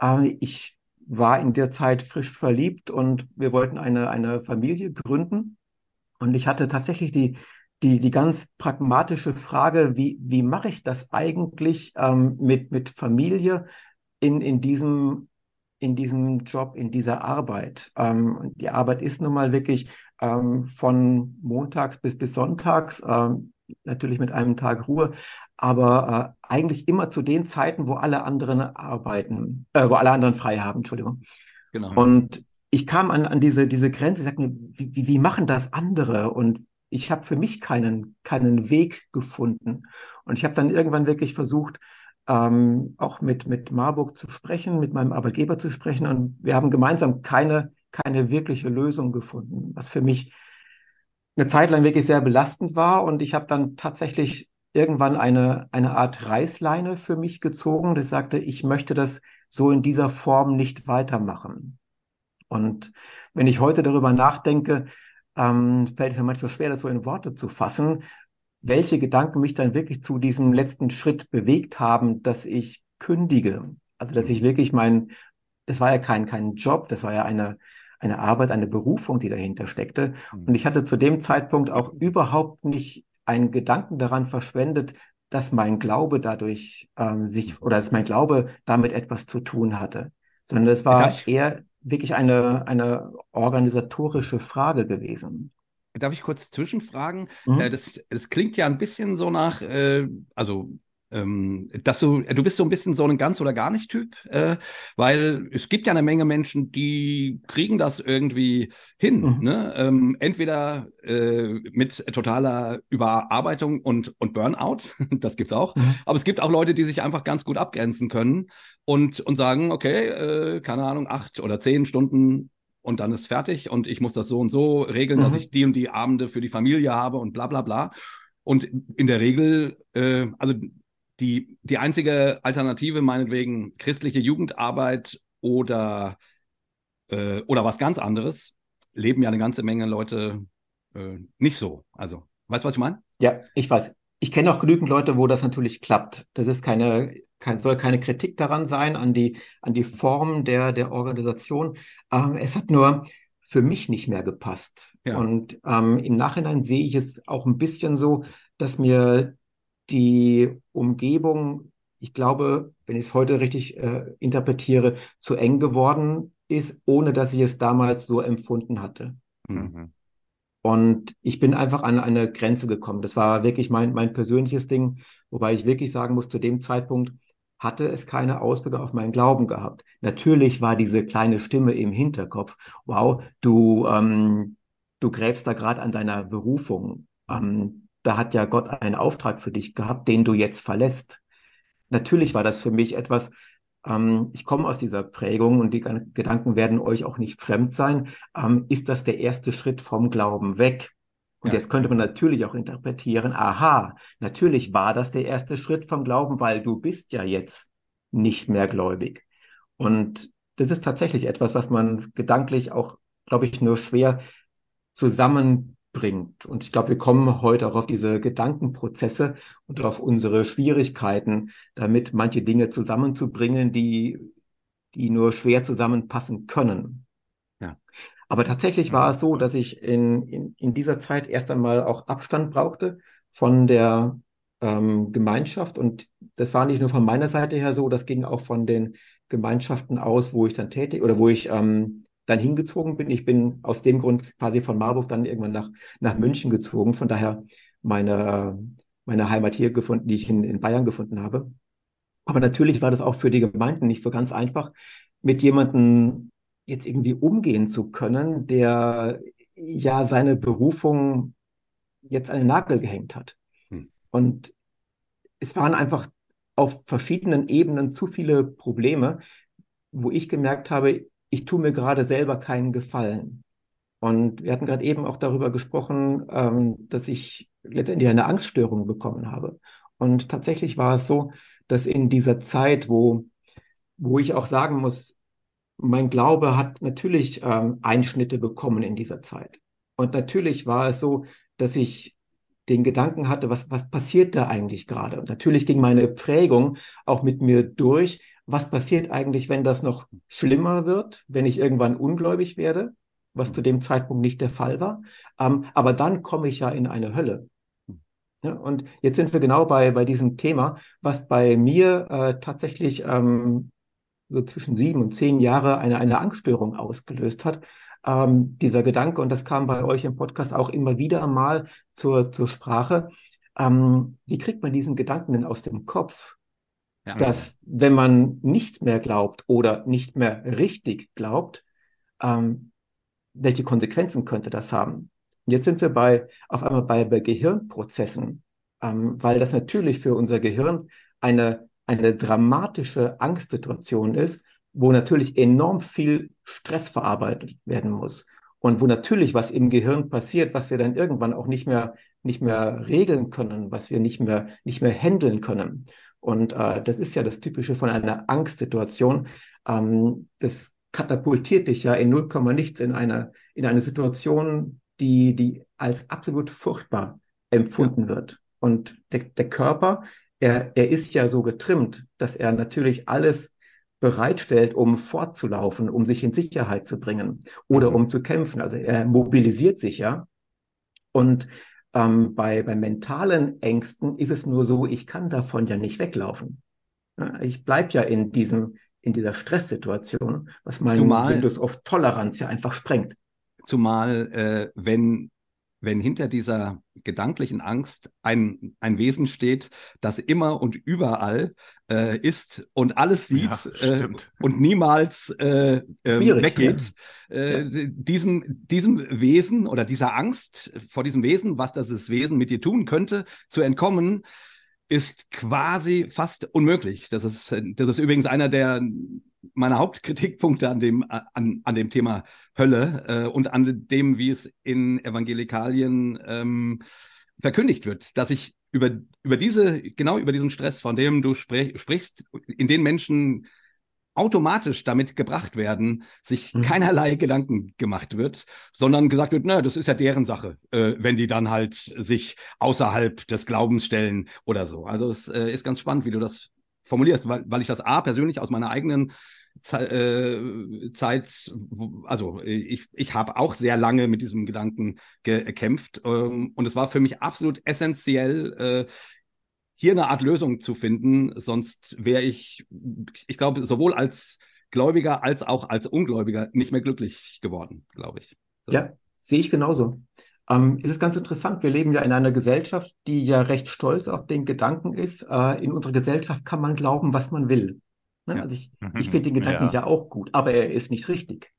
Äh, ich war in der Zeit frisch verliebt und wir wollten eine, eine Familie gründen. Und ich hatte tatsächlich die, die, die ganz pragmatische Frage, wie, wie mache ich das eigentlich ähm, mit, mit Familie in, in, diesem, in diesem Job, in dieser Arbeit? Ähm, die Arbeit ist nun mal wirklich ähm, von montags bis, bis sonntags. Natürlich mit einem Tag Ruhe, aber äh, eigentlich immer zu den Zeiten, wo alle anderen arbeiten, äh, wo alle anderen frei haben, Entschuldigung. Genau. Und ich kam an, an diese, diese Grenze, ich sagte mir, wie, wie, wie machen das andere? Und ich habe für mich keinen, keinen Weg gefunden. Und ich habe dann irgendwann wirklich versucht, ähm, auch mit, mit Marburg zu sprechen, mit meinem Arbeitgeber zu sprechen. Und wir haben gemeinsam keine, keine wirkliche Lösung gefunden, was für mich eine Zeit lang wirklich sehr belastend war. Und ich habe dann tatsächlich irgendwann eine, eine Art Reißleine für mich gezogen, das sagte, ich möchte das so in dieser Form nicht weitermachen. Und wenn ich heute darüber nachdenke, ähm, fällt es mir manchmal schwer, das so in Worte zu fassen, welche Gedanken mich dann wirklich zu diesem letzten Schritt bewegt haben, dass ich kündige. Also, dass ich wirklich mein, das war ja kein, kein Job, das war ja eine, eine Arbeit, eine Berufung, die dahinter steckte. Mhm. Und ich hatte zu dem Zeitpunkt auch überhaupt nicht einen Gedanken daran verschwendet, dass mein Glaube dadurch ähm, sich oder dass mein Glaube damit etwas zu tun hatte, sondern es war eher wirklich eine, eine organisatorische Frage gewesen. Darf ich kurz zwischenfragen? Mhm. Äh, das, das klingt ja ein bisschen so nach, äh, also ähm, dass du, du bist so ein bisschen so ein ganz oder gar nicht Typ, äh, weil es gibt ja eine Menge Menschen, die kriegen das irgendwie hin. Mhm. Ne? Ähm, entweder äh, mit totaler Überarbeitung und, und Burnout, das gibt's auch, mhm. aber es gibt auch Leute, die sich einfach ganz gut abgrenzen können und, und sagen, okay, äh, keine Ahnung, acht oder zehn Stunden und dann ist fertig und ich muss das so und so regeln, mhm. dass ich die und die Abende für die Familie habe und bla bla bla. Und in der Regel, äh, also die, die einzige Alternative, meinetwegen christliche Jugendarbeit oder, äh, oder was ganz anderes, leben ja eine ganze Menge Leute äh, nicht so. Also, weißt du, was ich meine? Ja, ich weiß. Ich kenne auch genügend Leute, wo das natürlich klappt. Das ist keine, kein, soll keine Kritik daran sein, an die, an die Form der, der Organisation. Ähm, es hat nur für mich nicht mehr gepasst. Ja. Und ähm, im Nachhinein sehe ich es auch ein bisschen so, dass mir die Umgebung, ich glaube, wenn ich es heute richtig äh, interpretiere, zu eng geworden ist, ohne dass ich es damals so empfunden hatte. Mhm. Und ich bin einfach an eine Grenze gekommen. Das war wirklich mein, mein persönliches Ding, wobei ich wirklich sagen muss, zu dem Zeitpunkt hatte es keine Auswirkungen auf meinen Glauben gehabt. Natürlich war diese kleine Stimme im Hinterkopf, wow, du, ähm, du gräbst da gerade an deiner Berufung. Ähm, da hat ja Gott einen Auftrag für dich gehabt, den du jetzt verlässt. Natürlich war das für mich etwas, ähm, ich komme aus dieser Prägung und die Gedanken werden euch auch nicht fremd sein. Ähm, ist das der erste Schritt vom Glauben weg? Und ja. jetzt könnte man natürlich auch interpretieren, aha, natürlich war das der erste Schritt vom Glauben, weil du bist ja jetzt nicht mehr gläubig. Und das ist tatsächlich etwas, was man gedanklich auch, glaube ich, nur schwer zusammen bringt. Und ich glaube, wir kommen heute auch auf diese Gedankenprozesse und auf unsere Schwierigkeiten, damit manche Dinge zusammenzubringen, die, die nur schwer zusammenpassen können. Ja. Aber tatsächlich war es so, dass ich in, in, in dieser Zeit erst einmal auch Abstand brauchte von der ähm, Gemeinschaft. Und das war nicht nur von meiner Seite her so, das ging auch von den Gemeinschaften aus, wo ich dann tätig oder wo ich ähm, dann hingezogen bin. Ich bin aus dem Grund quasi von Marburg dann irgendwann nach, nach München gezogen. Von daher meine, meine Heimat hier gefunden, die ich in, in Bayern gefunden habe. Aber natürlich war das auch für die Gemeinden nicht so ganz einfach, mit jemandem jetzt irgendwie umgehen zu können, der ja seine Berufung jetzt an den Nagel gehängt hat. Hm. Und es waren einfach auf verschiedenen Ebenen zu viele Probleme, wo ich gemerkt habe, ich tue mir gerade selber keinen Gefallen. Und wir hatten gerade eben auch darüber gesprochen, ähm, dass ich letztendlich eine Angststörung bekommen habe. Und tatsächlich war es so, dass in dieser Zeit, wo, wo ich auch sagen muss, mein Glaube hat natürlich ähm, Einschnitte bekommen in dieser Zeit. Und natürlich war es so, dass ich den Gedanken hatte, was, was passiert da eigentlich gerade? Und natürlich ging meine Prägung auch mit mir durch, was passiert eigentlich, wenn das noch schlimmer wird, wenn ich irgendwann ungläubig werde, was zu dem Zeitpunkt nicht der Fall war. Ähm, aber dann komme ich ja in eine Hölle. Ja, und jetzt sind wir genau bei, bei diesem Thema, was bei mir äh, tatsächlich ähm, so zwischen sieben und zehn Jahre eine, eine Angststörung ausgelöst hat. Ähm, dieser Gedanke, und das kam bei euch im Podcast auch immer wieder mal zur, zur Sprache, ähm, wie kriegt man diesen Gedanken denn aus dem Kopf? Ja. Dass wenn man nicht mehr glaubt oder nicht mehr richtig glaubt, ähm, welche Konsequenzen könnte das haben? Jetzt sind wir bei, auf einmal bei, bei Gehirnprozessen, ähm, weil das natürlich für unser Gehirn eine, eine dramatische Angstsituation ist, wo natürlich enorm viel Stress verarbeitet werden muss und wo natürlich was im Gehirn passiert, was wir dann irgendwann auch nicht mehr nicht mehr regeln können, was wir nicht mehr nicht mehr handeln können. Und äh, das ist ja das Typische von einer Angstsituation. Ähm, das katapultiert dich ja in 0, nichts in eine in eine Situation, die die als absolut furchtbar empfunden ja. wird. Und der, der Körper, er, er ist ja so getrimmt, dass er natürlich alles bereitstellt, um fortzulaufen, um sich in Sicherheit zu bringen oder mhm. um zu kämpfen. Also er mobilisiert sich ja. Und ähm, bei, bei mentalen Ängsten ist es nur so, ich kann davon ja nicht weglaufen. Ich bleibe ja in diesem, in dieser Stresssituation, was mein Windows of Toleranz ja einfach sprengt. Zumal, äh, wenn wenn hinter dieser gedanklichen Angst ein, ein Wesen steht, das immer und überall äh, ist und alles sieht ja, äh, und niemals äh, ähm, weggeht, ja. Äh, ja. diesem, diesem Wesen oder dieser Angst vor diesem Wesen, was das Wesen mit dir tun könnte, zu entkommen, ist quasi fast unmöglich. Das ist, das ist übrigens einer der meiner Hauptkritikpunkte an dem, an, an dem Thema Hölle äh, und an dem, wie es in Evangelikalien ähm, verkündigt wird, dass ich über, über diese, genau über diesen Stress, von dem du sprech, sprichst, in den Menschen automatisch damit gebracht werden, sich mhm. keinerlei Gedanken gemacht wird, sondern gesagt wird, na, das ist ja deren Sache, äh, wenn die dann halt sich außerhalb des Glaubens stellen oder so. Also es äh, ist ganz spannend, wie du das formulierst, weil, weil ich das A persönlich aus meiner eigenen äh, Zeit, also ich, ich habe auch sehr lange mit diesem Gedanken gekämpft ähm, und es war für mich absolut essentiell, äh, hier eine Art Lösung zu finden, sonst wäre ich, ich glaube, sowohl als Gläubiger als auch als Ungläubiger nicht mehr glücklich geworden, glaube ich. So. Ja, sehe ich genauso. Ähm, es ist ganz interessant, wir leben ja in einer Gesellschaft, die ja recht stolz auf den Gedanken ist. Äh, in unserer Gesellschaft kann man glauben, was man will. Ne? Ja. Also ich, mhm. ich finde den Gedanken ja. ja auch gut, aber er ist nicht richtig.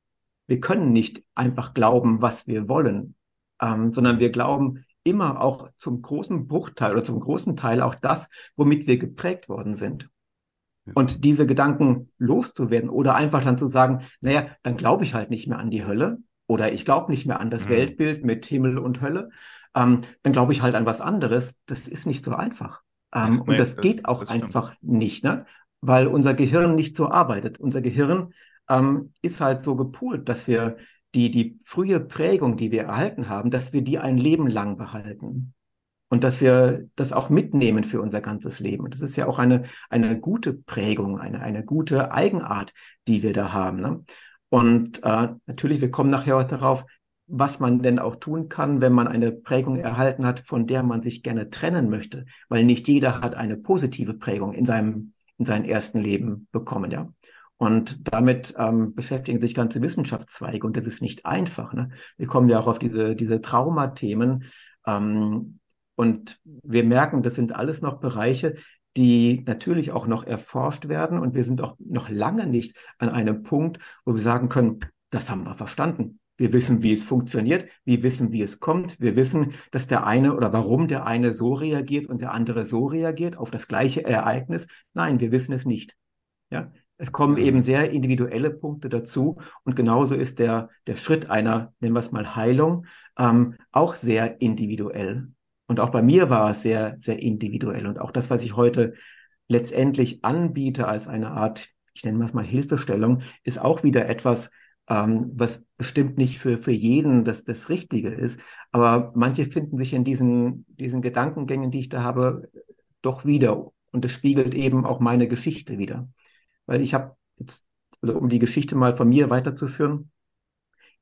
Wir können nicht einfach glauben, was wir wollen, ähm, sondern wir glauben immer auch zum großen Bruchteil oder zum großen Teil auch das, womit wir geprägt worden sind. Und diese Gedanken loszuwerden oder einfach dann zu sagen, naja, dann glaube ich halt nicht mehr an die Hölle oder ich glaube nicht mehr an das mhm. Weltbild mit Himmel und Hölle, ähm, dann glaube ich halt an was anderes. Das ist nicht so einfach. Ähm, nee, und das, das geht auch das einfach nicht. Ne? weil unser Gehirn nicht so arbeitet. Unser Gehirn ähm, ist halt so gepoolt, dass wir die, die frühe Prägung, die wir erhalten haben, dass wir die ein Leben lang behalten. Und dass wir das auch mitnehmen für unser ganzes Leben. Und das ist ja auch eine, eine gute Prägung, eine, eine gute Eigenart, die wir da haben. Ne? Und äh, natürlich, wir kommen nachher auch darauf, was man denn auch tun kann, wenn man eine Prägung erhalten hat, von der man sich gerne trennen möchte. Weil nicht jeder hat eine positive Prägung in seinem in seinem ersten Leben bekommen, ja. Und damit ähm, beschäftigen sich ganze Wissenschaftszweige und das ist nicht einfach. Ne? Wir kommen ja auch auf diese, diese Traumathemen ähm, und wir merken, das sind alles noch Bereiche, die natürlich auch noch erforscht werden und wir sind auch noch lange nicht an einem Punkt, wo wir sagen können, das haben wir verstanden. Wir wissen, wie es funktioniert. Wir wissen, wie es kommt. Wir wissen, dass der eine oder warum der eine so reagiert und der andere so reagiert auf das gleiche Ereignis. Nein, wir wissen es nicht. Ja, es kommen eben sehr individuelle Punkte dazu und genauso ist der, der Schritt einer, nennen wir es mal Heilung, ähm, auch sehr individuell. Und auch bei mir war es sehr, sehr individuell. Und auch das, was ich heute letztendlich anbiete als eine Art, ich nenne es mal Hilfestellung, ist auch wieder etwas, ähm, was bestimmt nicht für, für jeden das, das Richtige ist. Aber manche finden sich in diesen, diesen Gedankengängen, die ich da habe, doch wieder. Und das spiegelt eben auch meine Geschichte wieder. Weil ich habe jetzt, also um die Geschichte mal von mir weiterzuführen,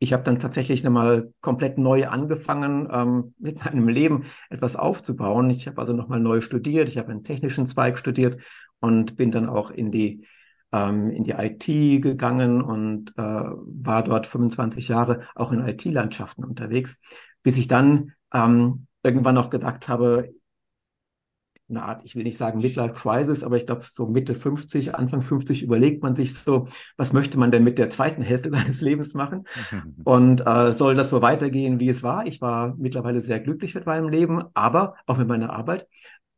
ich habe dann tatsächlich nochmal komplett neu angefangen, ähm, mit meinem Leben etwas aufzubauen. Ich habe also nochmal neu studiert, ich habe einen technischen Zweig studiert und bin dann auch in die ähm, in die IT gegangen und äh, war dort 25 Jahre auch in IT-Landschaften unterwegs, bis ich dann ähm, irgendwann noch gedacht habe, eine Art, ich will nicht sagen Midlife Crisis, aber ich glaube, so Mitte 50, Anfang 50 überlegt man sich so, was möchte man denn mit der zweiten Hälfte seines Lebens machen? Und äh, soll das so weitergehen, wie es war? Ich war mittlerweile sehr glücklich mit meinem Leben, aber auch mit meiner Arbeit.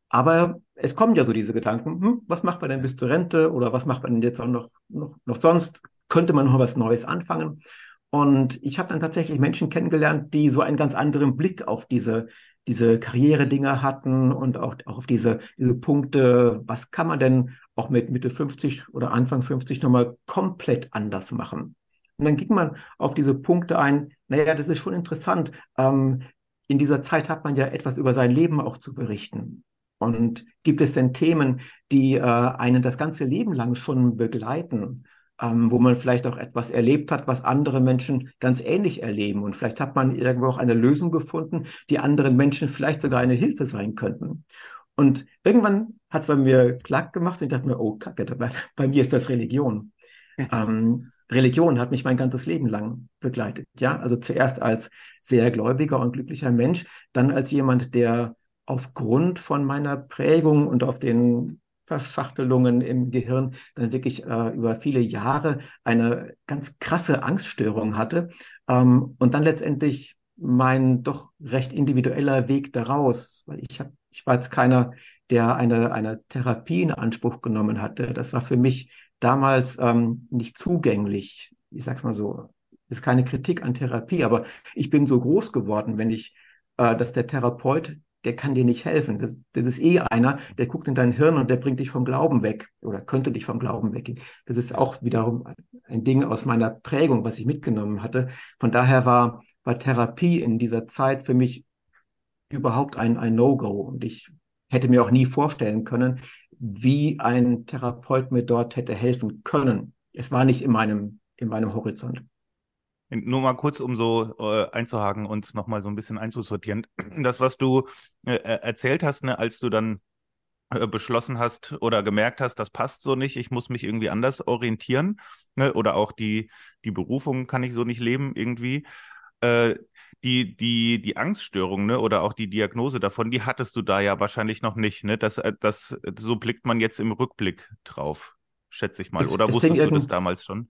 Aber es kommen ja so diese Gedanken, hm, was macht man denn bis zur Rente oder was macht man denn jetzt auch noch, noch, noch sonst? Könnte man noch was Neues anfangen? Und ich habe dann tatsächlich Menschen kennengelernt, die so einen ganz anderen Blick auf diese, diese Karriere-Dinger hatten und auch, auch auf diese, diese Punkte, was kann man denn auch mit Mitte 50 oder Anfang 50 nochmal komplett anders machen? Und dann ging man auf diese Punkte ein, naja, das ist schon interessant. Ähm, in dieser Zeit hat man ja etwas über sein Leben auch zu berichten. Und gibt es denn Themen, die äh, einen das ganze Leben lang schon begleiten, ähm, wo man vielleicht auch etwas erlebt hat, was andere Menschen ganz ähnlich erleben? Und vielleicht hat man irgendwo auch eine Lösung gefunden, die anderen Menschen vielleicht sogar eine Hilfe sein könnten. Und irgendwann hat es bei mir klack gemacht und ich dachte mir, oh Kacke, bei, bei mir ist das Religion. ähm, Religion hat mich mein ganzes Leben lang begleitet. Ja, also zuerst als sehr gläubiger und glücklicher Mensch, dann als jemand, der aufgrund von meiner Prägung und auf den Verschachtelungen im Gehirn dann wirklich äh, über viele Jahre eine ganz krasse Angststörung hatte ähm, und dann letztendlich mein doch recht individueller Weg daraus, weil ich habe ich war jetzt keiner, der eine, eine Therapie in Anspruch genommen hatte. Das war für mich damals ähm, nicht zugänglich. Ich sag's mal so, ist keine Kritik an Therapie, aber ich bin so groß geworden, wenn ich, äh, dass der Therapeut der kann dir nicht helfen. Das, das ist eh einer, der guckt in dein Hirn und der bringt dich vom Glauben weg oder könnte dich vom Glauben weggehen. Das ist auch wiederum ein Ding aus meiner Prägung, was ich mitgenommen hatte. Von daher war, war Therapie in dieser Zeit für mich überhaupt ein, ein No-Go. Und ich hätte mir auch nie vorstellen können, wie ein Therapeut mir dort hätte helfen können. Es war nicht in meinem, in meinem Horizont. Nur mal kurz, um so äh, einzuhaken und nochmal so ein bisschen einzusortieren. Das, was du äh, erzählt hast, ne, als du dann äh, beschlossen hast oder gemerkt hast, das passt so nicht, ich muss mich irgendwie anders orientieren ne, oder auch die, die Berufung kann ich so nicht leben irgendwie. Äh, die, die, die Angststörung ne, oder auch die Diagnose davon, die hattest du da ja wahrscheinlich noch nicht. Ne? Das, äh, das, so blickt man jetzt im Rückblick drauf, schätze ich mal. Es, oder es wusstest du das damals schon?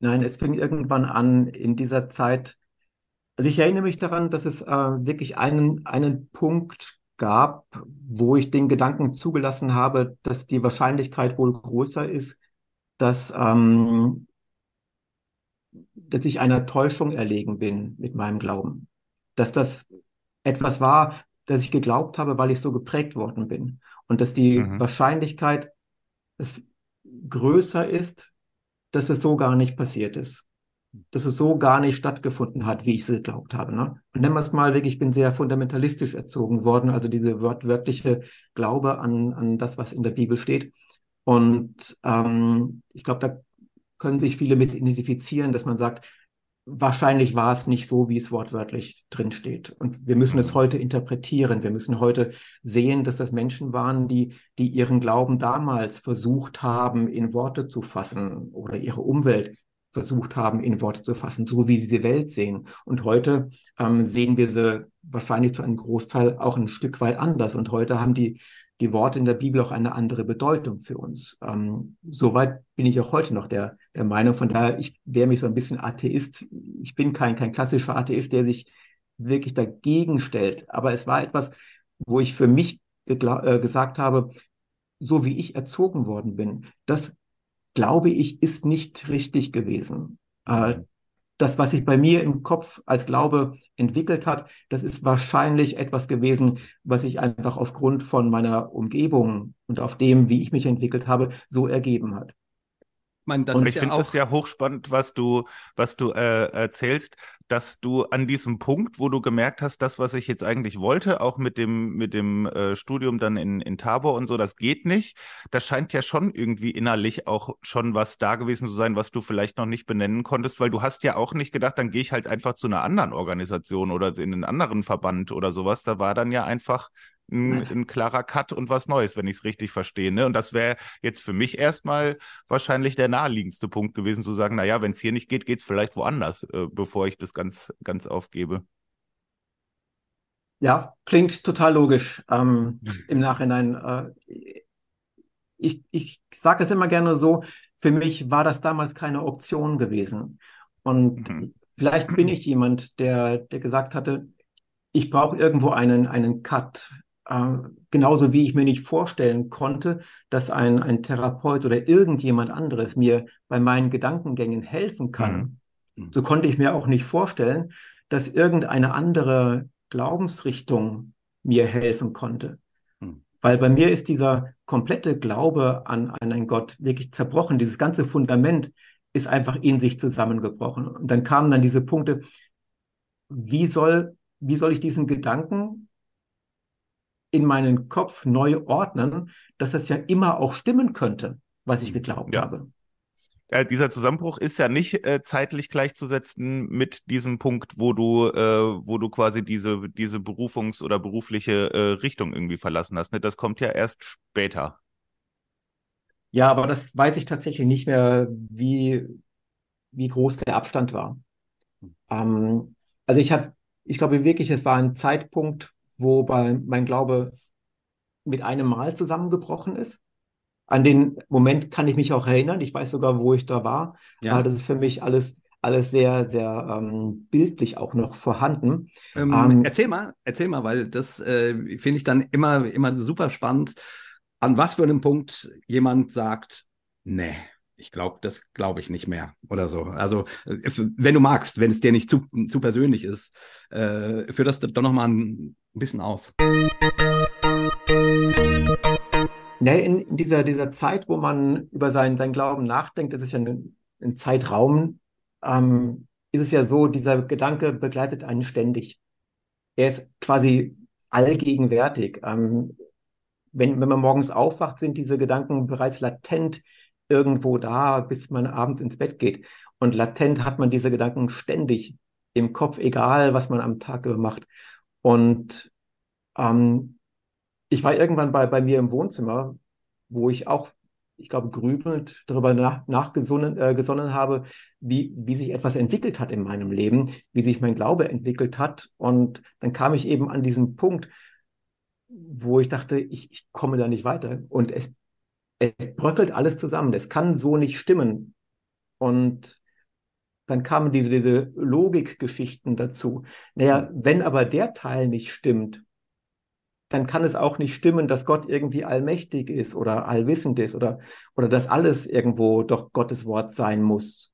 Nein, es fing irgendwann an in dieser Zeit. Also ich erinnere mich daran, dass es äh, wirklich einen, einen Punkt gab, wo ich den Gedanken zugelassen habe, dass die Wahrscheinlichkeit wohl größer ist, dass, ähm, dass ich einer Täuschung erlegen bin mit meinem Glauben. Dass das etwas war, das ich geglaubt habe, weil ich so geprägt worden bin. Und dass die mhm. Wahrscheinlichkeit dass größer ist, dass es so gar nicht passiert ist. Dass es so gar nicht stattgefunden hat, wie ich es geglaubt habe. Ne? Und nennen wir es mal wirklich, ich bin sehr fundamentalistisch erzogen worden, also diese wörtliche Glaube an, an das, was in der Bibel steht. Und ähm, ich glaube, da können sich viele mit identifizieren, dass man sagt, wahrscheinlich war es nicht so, wie es wortwörtlich drin steht. Und wir müssen es heute interpretieren. Wir müssen heute sehen, dass das Menschen waren, die, die ihren Glauben damals versucht haben, in Worte zu fassen oder ihre Umwelt versucht haben, in Worte zu fassen, so wie sie die Welt sehen. Und heute ähm, sehen wir sie wahrscheinlich zu einem Großteil auch ein Stück weit anders. Und heute haben die die Worte in der Bibel auch eine andere Bedeutung für uns. Ähm, soweit bin ich auch heute noch der, der Meinung. Von daher, ich wäre mich so ein bisschen Atheist. Ich bin kein, kein klassischer Atheist, der sich wirklich dagegen stellt. Aber es war etwas, wo ich für mich äh, gesagt habe, so wie ich erzogen worden bin, das glaube ich, ist nicht richtig gewesen. Äh, das, was sich bei mir im Kopf als Glaube entwickelt hat, das ist wahrscheinlich etwas gewesen, was sich einfach aufgrund von meiner Umgebung und auf dem, wie ich mich entwickelt habe, so ergeben hat. Meine, das und ich ja finde es ja hochspannend, was du, was du äh, erzählst, dass du an diesem Punkt, wo du gemerkt hast, das, was ich jetzt eigentlich wollte, auch mit dem, mit dem äh, Studium dann in, in Tabor und so, das geht nicht. Da scheint ja schon irgendwie innerlich auch schon was da gewesen zu sein, was du vielleicht noch nicht benennen konntest, weil du hast ja auch nicht gedacht, dann gehe ich halt einfach zu einer anderen Organisation oder in einen anderen Verband oder sowas. Da war dann ja einfach ein, ein, klarer Cut und was Neues, wenn ich es richtig verstehe. Ne? Und das wäre jetzt für mich erstmal wahrscheinlich der naheliegendste Punkt gewesen, zu sagen, naja, wenn es hier nicht geht, geht es vielleicht woanders, äh, bevor ich das ganz, ganz aufgebe. Ja, klingt total logisch ähm, im Nachhinein. Äh, ich ich sage es immer gerne so, für mich war das damals keine Option gewesen. Und mhm. vielleicht bin ich jemand, der, der gesagt hatte, ich brauche irgendwo einen, einen Cut, äh, genauso wie ich mir nicht vorstellen konnte, dass ein, ein Therapeut oder irgendjemand anderes mir bei meinen Gedankengängen helfen kann, mhm. mhm. so konnte ich mir auch nicht vorstellen, dass irgendeine andere Glaubensrichtung mir helfen konnte. Mhm. Weil bei mir ist dieser komplette Glaube an, an einen Gott wirklich zerbrochen. Dieses ganze Fundament ist einfach in sich zusammengebrochen. Und dann kamen dann diese Punkte, wie soll, wie soll ich diesen Gedanken in meinen Kopf neu ordnen, dass das ja immer auch stimmen könnte, was ich geglaubt ja. habe. Ja, dieser Zusammenbruch ist ja nicht äh, zeitlich gleichzusetzen mit diesem Punkt, wo du, äh, wo du quasi diese, diese Berufungs- oder berufliche äh, Richtung irgendwie verlassen hast. Ne? Das kommt ja erst später. Ja, aber das weiß ich tatsächlich nicht mehr, wie, wie groß der Abstand war. Ähm, also ich habe, ich glaube wirklich, es war ein Zeitpunkt, wo mein Glaube mit einem Mal zusammengebrochen ist. An den Moment kann ich mich auch erinnern. Ich weiß sogar, wo ich da war. Ja. das ist für mich alles, alles sehr, sehr ähm, bildlich auch noch vorhanden. Ähm, ähm, erzähl mal, erzähl mal, weil das äh, finde ich dann immer, immer super spannend. An was für einem Punkt jemand sagt, nee, ich glaube, das glaube ich nicht mehr oder so. Also, äh, wenn du magst, wenn es dir nicht zu, zu persönlich ist, äh, führ das doch nochmal ein bisschen aus. Nee, in, dieser, dieser Zeit, wo man über seinen, seinen Glauben nachdenkt, das ist ja ein, ein Zeitraum, ähm, ist es ja so, dieser Gedanke begleitet einen ständig. Er ist quasi allgegenwärtig. Ähm, wenn, wenn man morgens aufwacht, sind diese Gedanken bereits latent irgendwo da, bis man abends ins Bett geht. Und latent hat man diese Gedanken ständig im Kopf, egal was man am Tag macht. Und ähm, ich war irgendwann bei, bei mir im Wohnzimmer, wo ich auch, ich glaube, grübelnd darüber nach, nachgesonnen äh, gesonnen habe, wie, wie sich etwas entwickelt hat in meinem Leben, wie sich mein Glaube entwickelt hat. Und dann kam ich eben an diesen Punkt, wo ich dachte, ich, ich komme da nicht weiter. Und es es bröckelt alles zusammen. Es kann so nicht stimmen. Und dann kamen diese, diese Logikgeschichten dazu. Naja, wenn aber der Teil nicht stimmt, dann kann es auch nicht stimmen, dass Gott irgendwie allmächtig ist oder allwissend ist oder, oder dass alles irgendwo doch Gottes Wort sein muss.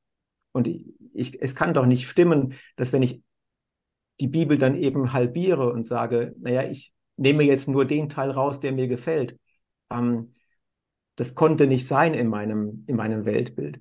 Und ich, ich, es kann doch nicht stimmen, dass wenn ich die Bibel dann eben halbiere und sage, naja, ich nehme jetzt nur den Teil raus, der mir gefällt, ähm, das konnte nicht sein in meinem, in meinem Weltbild.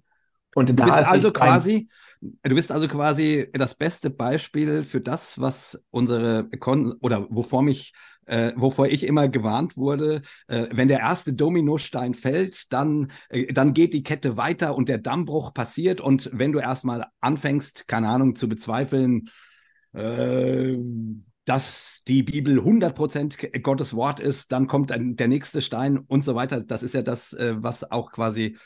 Und du bist also quasi, du bist also quasi das beste Beispiel für das, was unsere Kon oder wovor mich äh, wovor ich immer gewarnt wurde, äh, wenn der erste Dominostein fällt, dann, äh, dann geht die Kette weiter und der Dammbruch passiert. Und wenn du erstmal anfängst, keine Ahnung, zu bezweifeln, äh, dass die Bibel 100% Gottes Wort ist, dann kommt ein, der nächste Stein und so weiter. Das ist ja das, äh, was auch quasi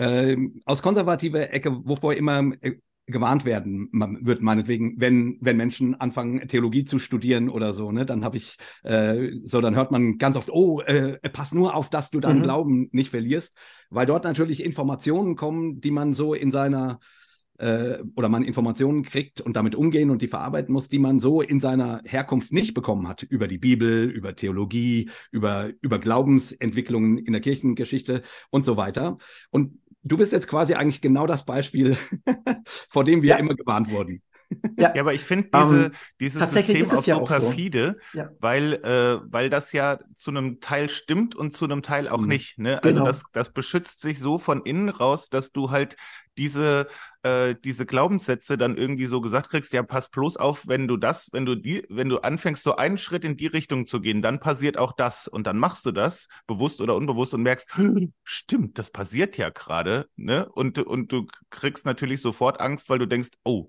äh, aus konservativer Ecke, wovor immer äh, gewarnt werden man wird, meinetwegen, wenn, wenn Menschen anfangen, Theologie zu studieren oder so, ne, dann habe ich, äh, so, dann hört man ganz oft, oh, äh, pass nur auf, dass du deinen mhm. Glauben nicht verlierst, weil dort natürlich Informationen kommen, die man so in seiner äh, oder man Informationen kriegt und damit umgehen und die verarbeiten muss, die man so in seiner Herkunft nicht bekommen hat, über die Bibel, über Theologie, über, über Glaubensentwicklungen in der Kirchengeschichte und so weiter. Und du bist jetzt quasi eigentlich genau das Beispiel, vor dem wir ja. immer gewarnt wurden. Ja, ja aber ich finde diese, um, ähm, dieses System auch ja so perfide, so. ja. weil, äh, weil das ja zu einem Teil stimmt und zu einem Teil auch mhm. nicht. Ne? Also genau. das, das beschützt sich so von innen raus, dass du halt diese, äh, diese Glaubenssätze dann irgendwie so gesagt kriegst, ja, pass bloß auf, wenn du das, wenn du die, wenn du anfängst, so einen Schritt in die Richtung zu gehen, dann passiert auch das. Und dann machst du das, bewusst oder unbewusst, und merkst, stimmt, das passiert ja gerade, ne? Und, und du kriegst natürlich sofort Angst, weil du denkst, oh,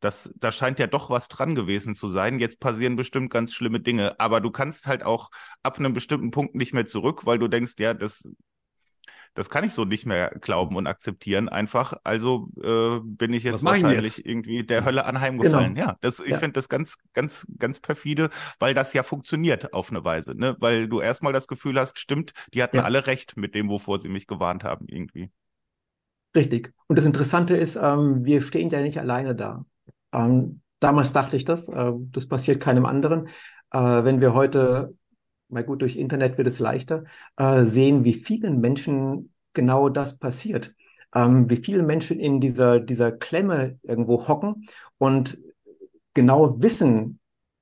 das, da scheint ja doch was dran gewesen zu sein. Jetzt passieren bestimmt ganz schlimme Dinge. Aber du kannst halt auch ab einem bestimmten Punkt nicht mehr zurück, weil du denkst, ja, das, das kann ich so nicht mehr glauben und akzeptieren. Einfach, also äh, bin ich jetzt wahrscheinlich jetzt? irgendwie der Hölle anheimgefallen. Genau. Ja, das, ich ja. finde das ganz, ganz, ganz perfide, weil das ja funktioniert auf eine Weise, ne? Weil du erstmal das Gefühl hast, stimmt, die hatten ja. alle recht mit dem, wovor sie mich gewarnt haben, irgendwie. Richtig. Und das Interessante ist, ähm, wir stehen ja nicht alleine da. Ähm, damals dachte ich das, äh, das passiert keinem anderen. Äh, wenn wir heute mal gut, durch Internet wird es leichter, äh, sehen, wie vielen Menschen genau das passiert. Ähm, wie viele Menschen in dieser, dieser Klemme irgendwo hocken und genau wissen,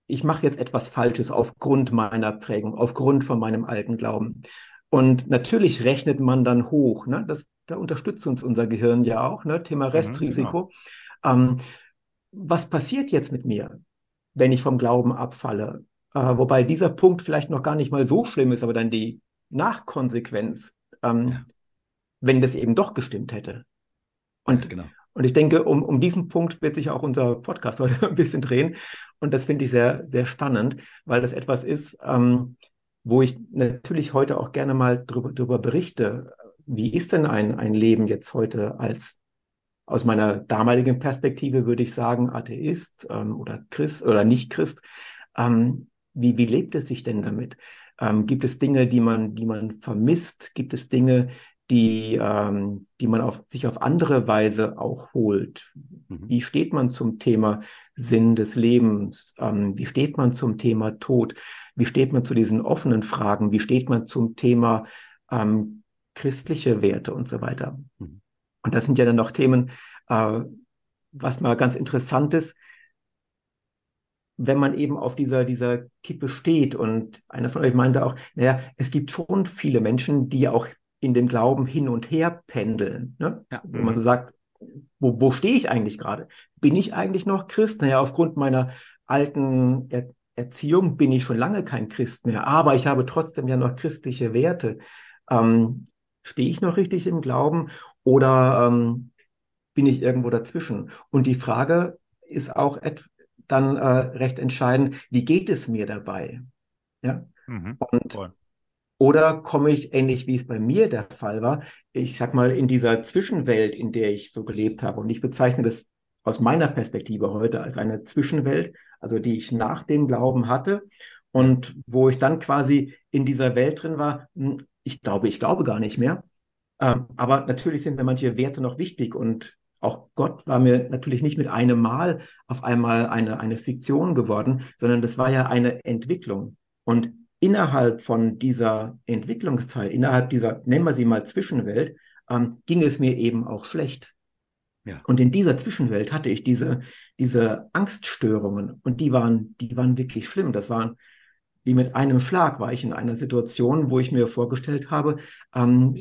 ich mache jetzt etwas Falsches aufgrund meiner Prägung, aufgrund von meinem alten Glauben. Und natürlich rechnet man dann hoch. Ne? Das, da unterstützt uns unser Gehirn ja auch, ne? Thema mhm, Restrisiko. Mhm, genau. ähm, was passiert jetzt mit mir, wenn ich vom Glauben abfalle? Äh, wobei dieser Punkt vielleicht noch gar nicht mal so schlimm ist, aber dann die Nachkonsequenz, ähm, ja. wenn das eben doch gestimmt hätte. Und, genau. und ich denke, um, um diesen Punkt wird sich auch unser Podcast heute ein bisschen drehen. Und das finde ich sehr, sehr spannend, weil das etwas ist, ähm, wo ich natürlich heute auch gerne mal drüber, drüber berichte. Wie ist denn ein, ein Leben jetzt heute als aus meiner damaligen Perspektive würde ich sagen, Atheist ähm, oder Christ oder nicht Christ. Ähm, wie, wie lebt es sich denn damit? Ähm, gibt es Dinge, die man, die man vermisst? Gibt es Dinge, die, ähm, die man auf, sich auf andere Weise auch holt? Mhm. Wie steht man zum Thema Sinn des Lebens? Ähm, wie steht man zum Thema Tod? Wie steht man zu diesen offenen Fragen? Wie steht man zum Thema ähm, christliche Werte und so weiter? Mhm. Und das sind ja dann noch Themen, äh, was mal ganz interessant ist, wenn man eben auf dieser, dieser Kippe steht. Und einer von euch meinte auch, naja, es gibt schon viele Menschen, die auch in dem Glauben hin und her pendeln. Ne? Ja. Wo man so sagt, wo, wo stehe ich eigentlich gerade? Bin ich eigentlich noch Christ? Naja, aufgrund meiner alten er Erziehung bin ich schon lange kein Christ mehr, aber ich habe trotzdem ja noch christliche Werte. Ähm, stehe ich noch richtig im Glauben oder ähm, bin ich irgendwo dazwischen? Und die Frage ist auch etwas, dann äh, recht entscheidend, wie geht es mir dabei? Ja. Mhm, und, voll. Oder komme ich ähnlich wie es bei mir der Fall war, ich sag mal, in dieser Zwischenwelt, in der ich so gelebt habe. Und ich bezeichne das aus meiner Perspektive heute als eine Zwischenwelt, also die ich nach dem Glauben hatte und wo ich dann quasi in dieser Welt drin war, hm, ich glaube, ich glaube gar nicht mehr. Ähm, aber natürlich sind mir manche Werte noch wichtig und auch Gott war mir natürlich nicht mit einem Mal auf einmal eine, eine Fiktion geworden, sondern das war ja eine Entwicklung. Und innerhalb von dieser Entwicklungszeit, innerhalb dieser, nennen wir sie mal Zwischenwelt, ähm, ging es mir eben auch schlecht. Ja. Und in dieser Zwischenwelt hatte ich diese, diese Angststörungen und die waren, die waren wirklich schlimm. Das waren wie mit einem Schlag war ich in einer Situation, wo ich mir vorgestellt habe, ähm,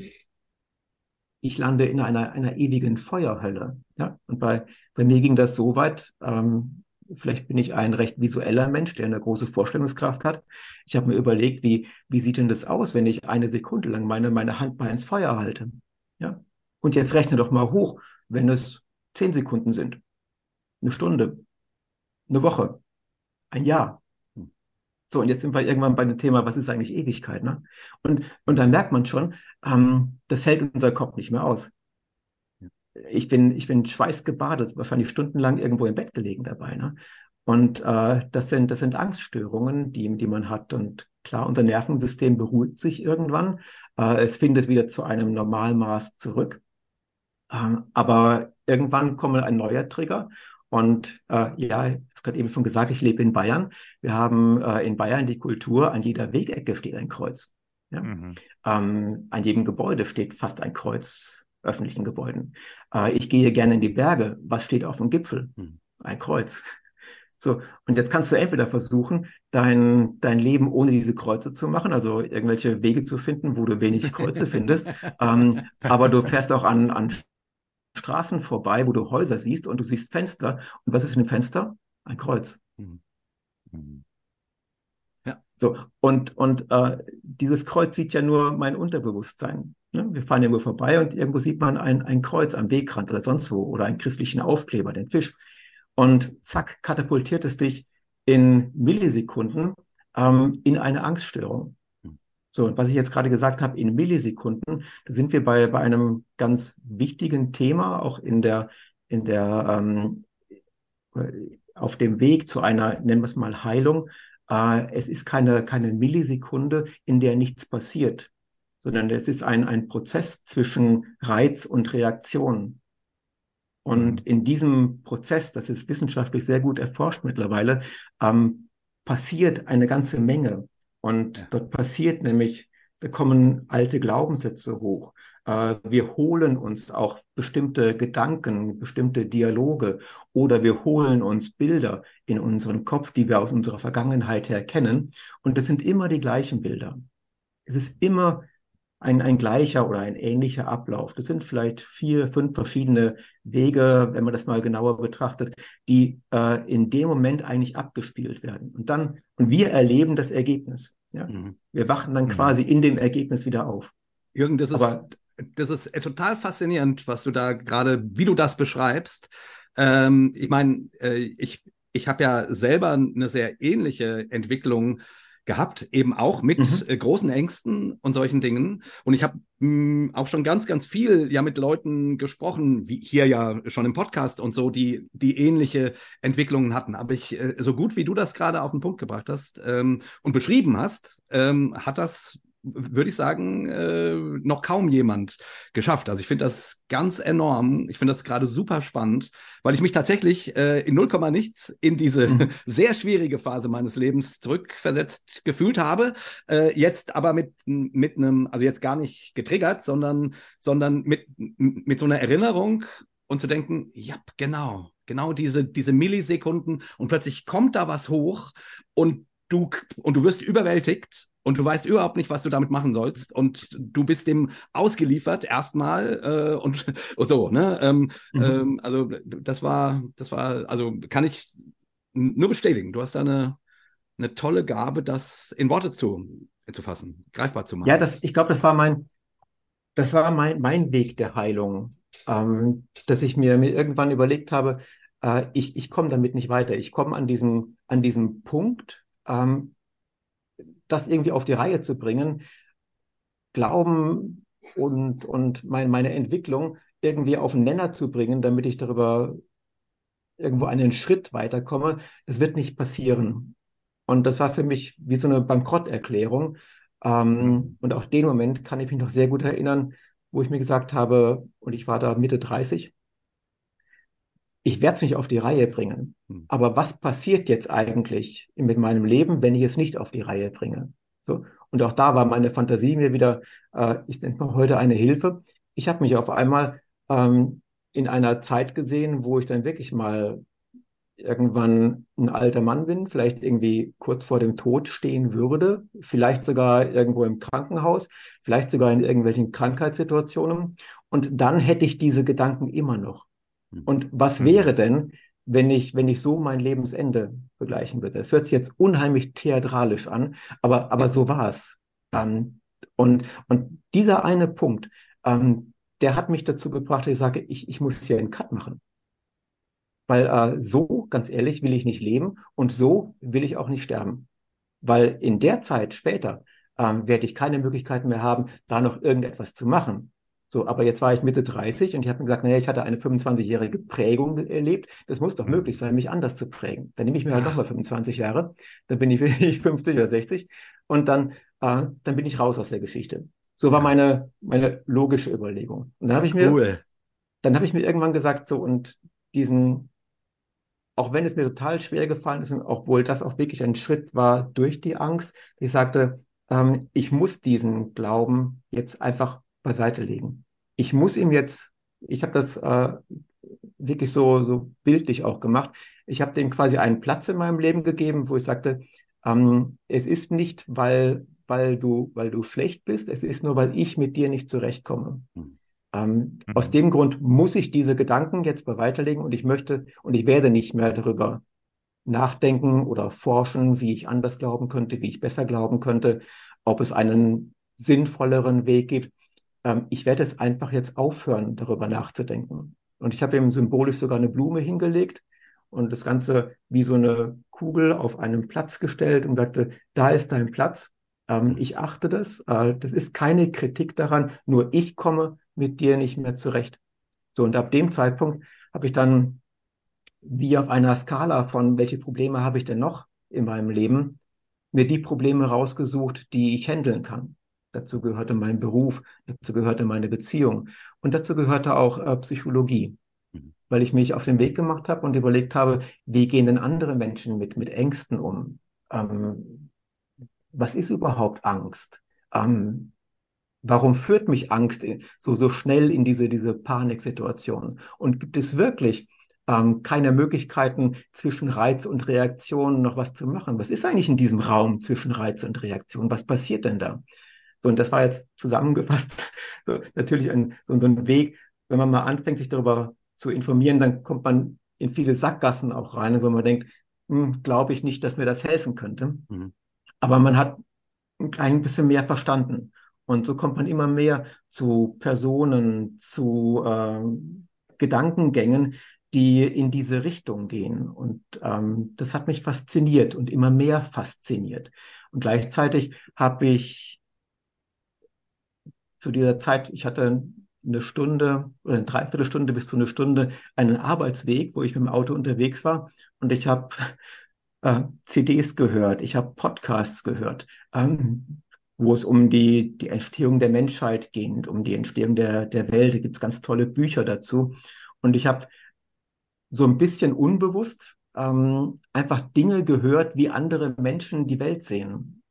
ich lande in einer, einer ewigen Feuerhölle. Ja? Und bei, bei mir ging das so weit, ähm, vielleicht bin ich ein recht visueller Mensch, der eine große Vorstellungskraft hat. Ich habe mir überlegt, wie, wie sieht denn das aus, wenn ich eine Sekunde lang meine, meine Hand mal ins Feuer halte? Ja? Und jetzt rechne doch mal hoch, wenn es zehn Sekunden sind, eine Stunde, eine Woche, ein Jahr. So, und jetzt sind wir irgendwann bei dem Thema, was ist eigentlich Ewigkeit? Ne? Und, und dann merkt man schon, ähm, das hält unser Kopf nicht mehr aus. Ich bin, ich bin schweißgebadet, wahrscheinlich stundenlang irgendwo im Bett gelegen dabei. Ne? Und äh, das, sind, das sind Angststörungen, die, die man hat. Und klar, unser Nervensystem beruhigt sich irgendwann. Äh, es findet wieder zu einem Normalmaß zurück. Äh, aber irgendwann kommt ein neuer Trigger und äh, ja, ich habe gerade eben schon gesagt, ich lebe in Bayern. Wir haben äh, in Bayern die Kultur, an jeder Wegecke steht ein Kreuz. Ja? Mhm. Ähm, an jedem Gebäude steht fast ein Kreuz, öffentlichen Gebäuden. Äh, ich gehe gerne in die Berge. Was steht auf dem Gipfel? Mhm. Ein Kreuz. So, und jetzt kannst du entweder versuchen, dein, dein Leben ohne diese Kreuze zu machen, also irgendwelche Wege zu finden, wo du wenig Kreuze findest. Ähm, aber du fährst auch an, an Straßen vorbei, wo du Häuser siehst und du siehst Fenster. Und was ist in dem Fenster? Ein Kreuz. Mhm. Mhm. Ja. So, und, und äh, dieses Kreuz sieht ja nur mein Unterbewusstsein. Ne? Wir fahren irgendwo vorbei und irgendwo sieht man ein, ein Kreuz am Wegrand oder sonst wo oder einen christlichen Aufkleber, den Fisch. Und zack, katapultiert es dich in Millisekunden ähm, in eine Angststörung. So, und was ich jetzt gerade gesagt habe, in Millisekunden, da sind wir bei, bei einem ganz wichtigen Thema, auch in der, in der, ähm, auf dem Weg zu einer, nennen wir es mal, Heilung. Äh, es ist keine, keine Millisekunde, in der nichts passiert, sondern es ist ein, ein Prozess zwischen Reiz und Reaktion. Und mhm. in diesem Prozess, das ist wissenschaftlich sehr gut erforscht mittlerweile, ähm, passiert eine ganze Menge. Und ja. dort passiert nämlich, da kommen alte Glaubenssätze hoch. Äh, wir holen uns auch bestimmte Gedanken, bestimmte Dialoge oder wir holen uns Bilder in unseren Kopf, die wir aus unserer Vergangenheit her kennen. Und das sind immer die gleichen Bilder. Es ist immer ein, ein gleicher oder ein ähnlicher Ablauf. Das sind vielleicht vier, fünf verschiedene Wege, wenn man das mal genauer betrachtet, die äh, in dem Moment eigentlich abgespielt werden. Und dann, und wir erleben das Ergebnis. Ja? Mhm. Wir wachen dann mhm. quasi in dem Ergebnis wieder auf. Jürgen, das Aber, ist, das ist total faszinierend, was du da gerade, wie du das beschreibst. Ähm, ich meine, äh, ich, ich habe ja selber eine sehr ähnliche Entwicklung gehabt, eben auch mit mhm. äh, großen Ängsten und solchen Dingen. Und ich habe hm, auch schon ganz, ganz viel ja mit Leuten gesprochen, wie hier ja schon im Podcast und so, die, die ähnliche Entwicklungen hatten. Aber ich, äh, so gut wie du das gerade auf den Punkt gebracht hast ähm, und beschrieben hast, ähm, hat das würde ich sagen, äh, noch kaum jemand geschafft. Also ich finde das ganz enorm. Ich finde das gerade super spannend, weil ich mich tatsächlich äh, in 0, nichts in diese mhm. sehr schwierige Phase meines Lebens zurückversetzt gefühlt habe. Äh, jetzt aber mit, mit einem, also jetzt gar nicht getriggert, sondern, sondern mit, mit so einer Erinnerung und zu denken, ja, genau, genau diese, diese Millisekunden und plötzlich kommt da was hoch und du, und du wirst überwältigt und du weißt überhaupt nicht, was du damit machen sollst und du bist dem ausgeliefert erstmal äh, und so, ne? Ähm, mhm. ähm, also das war, das war, also kann ich nur bestätigen. Du hast da eine, eine tolle Gabe, das in Worte zu, zu fassen, greifbar zu machen. Ja, das, ich glaube, das war mein, das war mein, mein Weg der Heilung, ähm, dass ich mir, mir irgendwann überlegt habe, äh, ich, ich komme damit nicht weiter. Ich komme an diesen, an diesem Punkt, ähm, das irgendwie auf die Reihe zu bringen, Glauben und, und mein, meine Entwicklung irgendwie auf den Nenner zu bringen, damit ich darüber irgendwo einen Schritt weiterkomme, das wird nicht passieren. Und das war für mich wie so eine Bankrotterklärung. Ähm, und auch den Moment kann ich mich noch sehr gut erinnern, wo ich mir gesagt habe, und ich war da Mitte 30, ich werde es nicht auf die Reihe bringen. Hm. Aber was passiert jetzt eigentlich mit meinem Leben, wenn ich es nicht auf die Reihe bringe? So. Und auch da war meine Fantasie mir wieder, äh, ich nenne mal heute eine Hilfe. Ich habe mich auf einmal ähm, in einer Zeit gesehen, wo ich dann wirklich mal irgendwann ein alter Mann bin, vielleicht irgendwie kurz vor dem Tod stehen würde, vielleicht sogar irgendwo im Krankenhaus, vielleicht sogar in irgendwelchen Krankheitssituationen. Und dann hätte ich diese Gedanken immer noch. Hm. Und was mhm. wäre denn, wenn ich, wenn ich so mein Lebensende begleichen würde? Das hört sich jetzt unheimlich theatralisch an, aber, aber so war es. Ähm, und, und dieser eine Punkt, ähm, der hat mich dazu gebracht, dass ich sage, ich, ich muss hier einen Cut machen. Weil äh, so, ganz ehrlich, will ich nicht leben und so will ich auch nicht sterben. Weil in der Zeit später ähm, werde ich keine Möglichkeiten mehr haben, da noch irgendetwas zu machen. So, aber jetzt war ich Mitte 30 und ich habe mir gesagt, naja, ich hatte eine 25-jährige Prägung erlebt. Das muss doch möglich sein, mich anders zu prägen. Dann nehme ich mir halt nochmal 25 Jahre, dann bin ich 50 oder 60 und dann, äh, dann bin ich raus aus der Geschichte. So war meine, meine logische Überlegung. Und dann habe ich mir, cool. dann habe ich mir irgendwann gesagt, so und diesen, auch wenn es mir total schwer gefallen ist, obwohl das auch wirklich ein Schritt war durch die Angst, ich sagte, ähm, ich muss diesen Glauben jetzt einfach beiseite legen. Ich muss ihm jetzt, ich habe das äh, wirklich so, so bildlich auch gemacht, ich habe dem quasi einen Platz in meinem Leben gegeben, wo ich sagte, ähm, es ist nicht, weil, weil, du, weil du schlecht bist, es ist nur, weil ich mit dir nicht zurechtkomme. Mhm. Ähm, mhm. Aus dem Grund muss ich diese Gedanken jetzt beweiterlegen und ich möchte und ich werde nicht mehr darüber nachdenken oder forschen, wie ich anders glauben könnte, wie ich besser glauben könnte, ob es einen sinnvolleren Weg gibt. Ähm, ich werde es einfach jetzt aufhören, darüber nachzudenken. Und ich habe ihm symbolisch sogar eine Blume hingelegt und das Ganze wie so eine Kugel auf einen Platz gestellt und sagte, da ist dein Platz. Ähm, ich achte das. Äh, das ist keine Kritik daran, nur ich komme mit dir nicht mehr zurecht. So, und ab dem Zeitpunkt habe ich dann wie auf einer Skala von welche Probleme habe ich denn noch in meinem Leben, mir die Probleme rausgesucht, die ich handeln kann. Dazu gehörte mein Beruf, dazu gehörte meine Beziehung und dazu gehörte auch äh, Psychologie, mhm. weil ich mich auf den Weg gemacht habe und überlegt habe, wie gehen denn andere Menschen mit, mit Ängsten um? Ähm, was ist überhaupt Angst? Ähm, Warum führt mich Angst so, so schnell in diese, diese Paniksituation? Und gibt es wirklich ähm, keine Möglichkeiten zwischen Reiz und Reaktion noch was zu machen? Was ist eigentlich in diesem Raum zwischen Reiz und Reaktion? Was passiert denn da? So, und das war jetzt zusammengefasst so, natürlich ein, so, so ein Weg, wenn man mal anfängt, sich darüber zu informieren, dann kommt man in viele Sackgassen auch rein, wo man denkt, hm, glaube ich nicht, dass mir das helfen könnte. Mhm. Aber man hat ein klein bisschen mehr verstanden. Und so kommt man immer mehr zu Personen, zu äh, Gedankengängen, die in diese Richtung gehen. Und ähm, das hat mich fasziniert und immer mehr fasziniert. Und gleichzeitig habe ich zu dieser Zeit, ich hatte eine Stunde oder eine Dreiviertelstunde bis zu eine Stunde einen Arbeitsweg, wo ich mit dem Auto unterwegs war und ich habe äh, CDs gehört, ich habe Podcasts gehört. Ähm, wo es um die, die Entstehung der Menschheit geht, um die Entstehung der, der Welt. Da gibt es ganz tolle Bücher dazu. Und ich habe so ein bisschen unbewusst ähm, einfach Dinge gehört, wie andere Menschen die Welt sehen.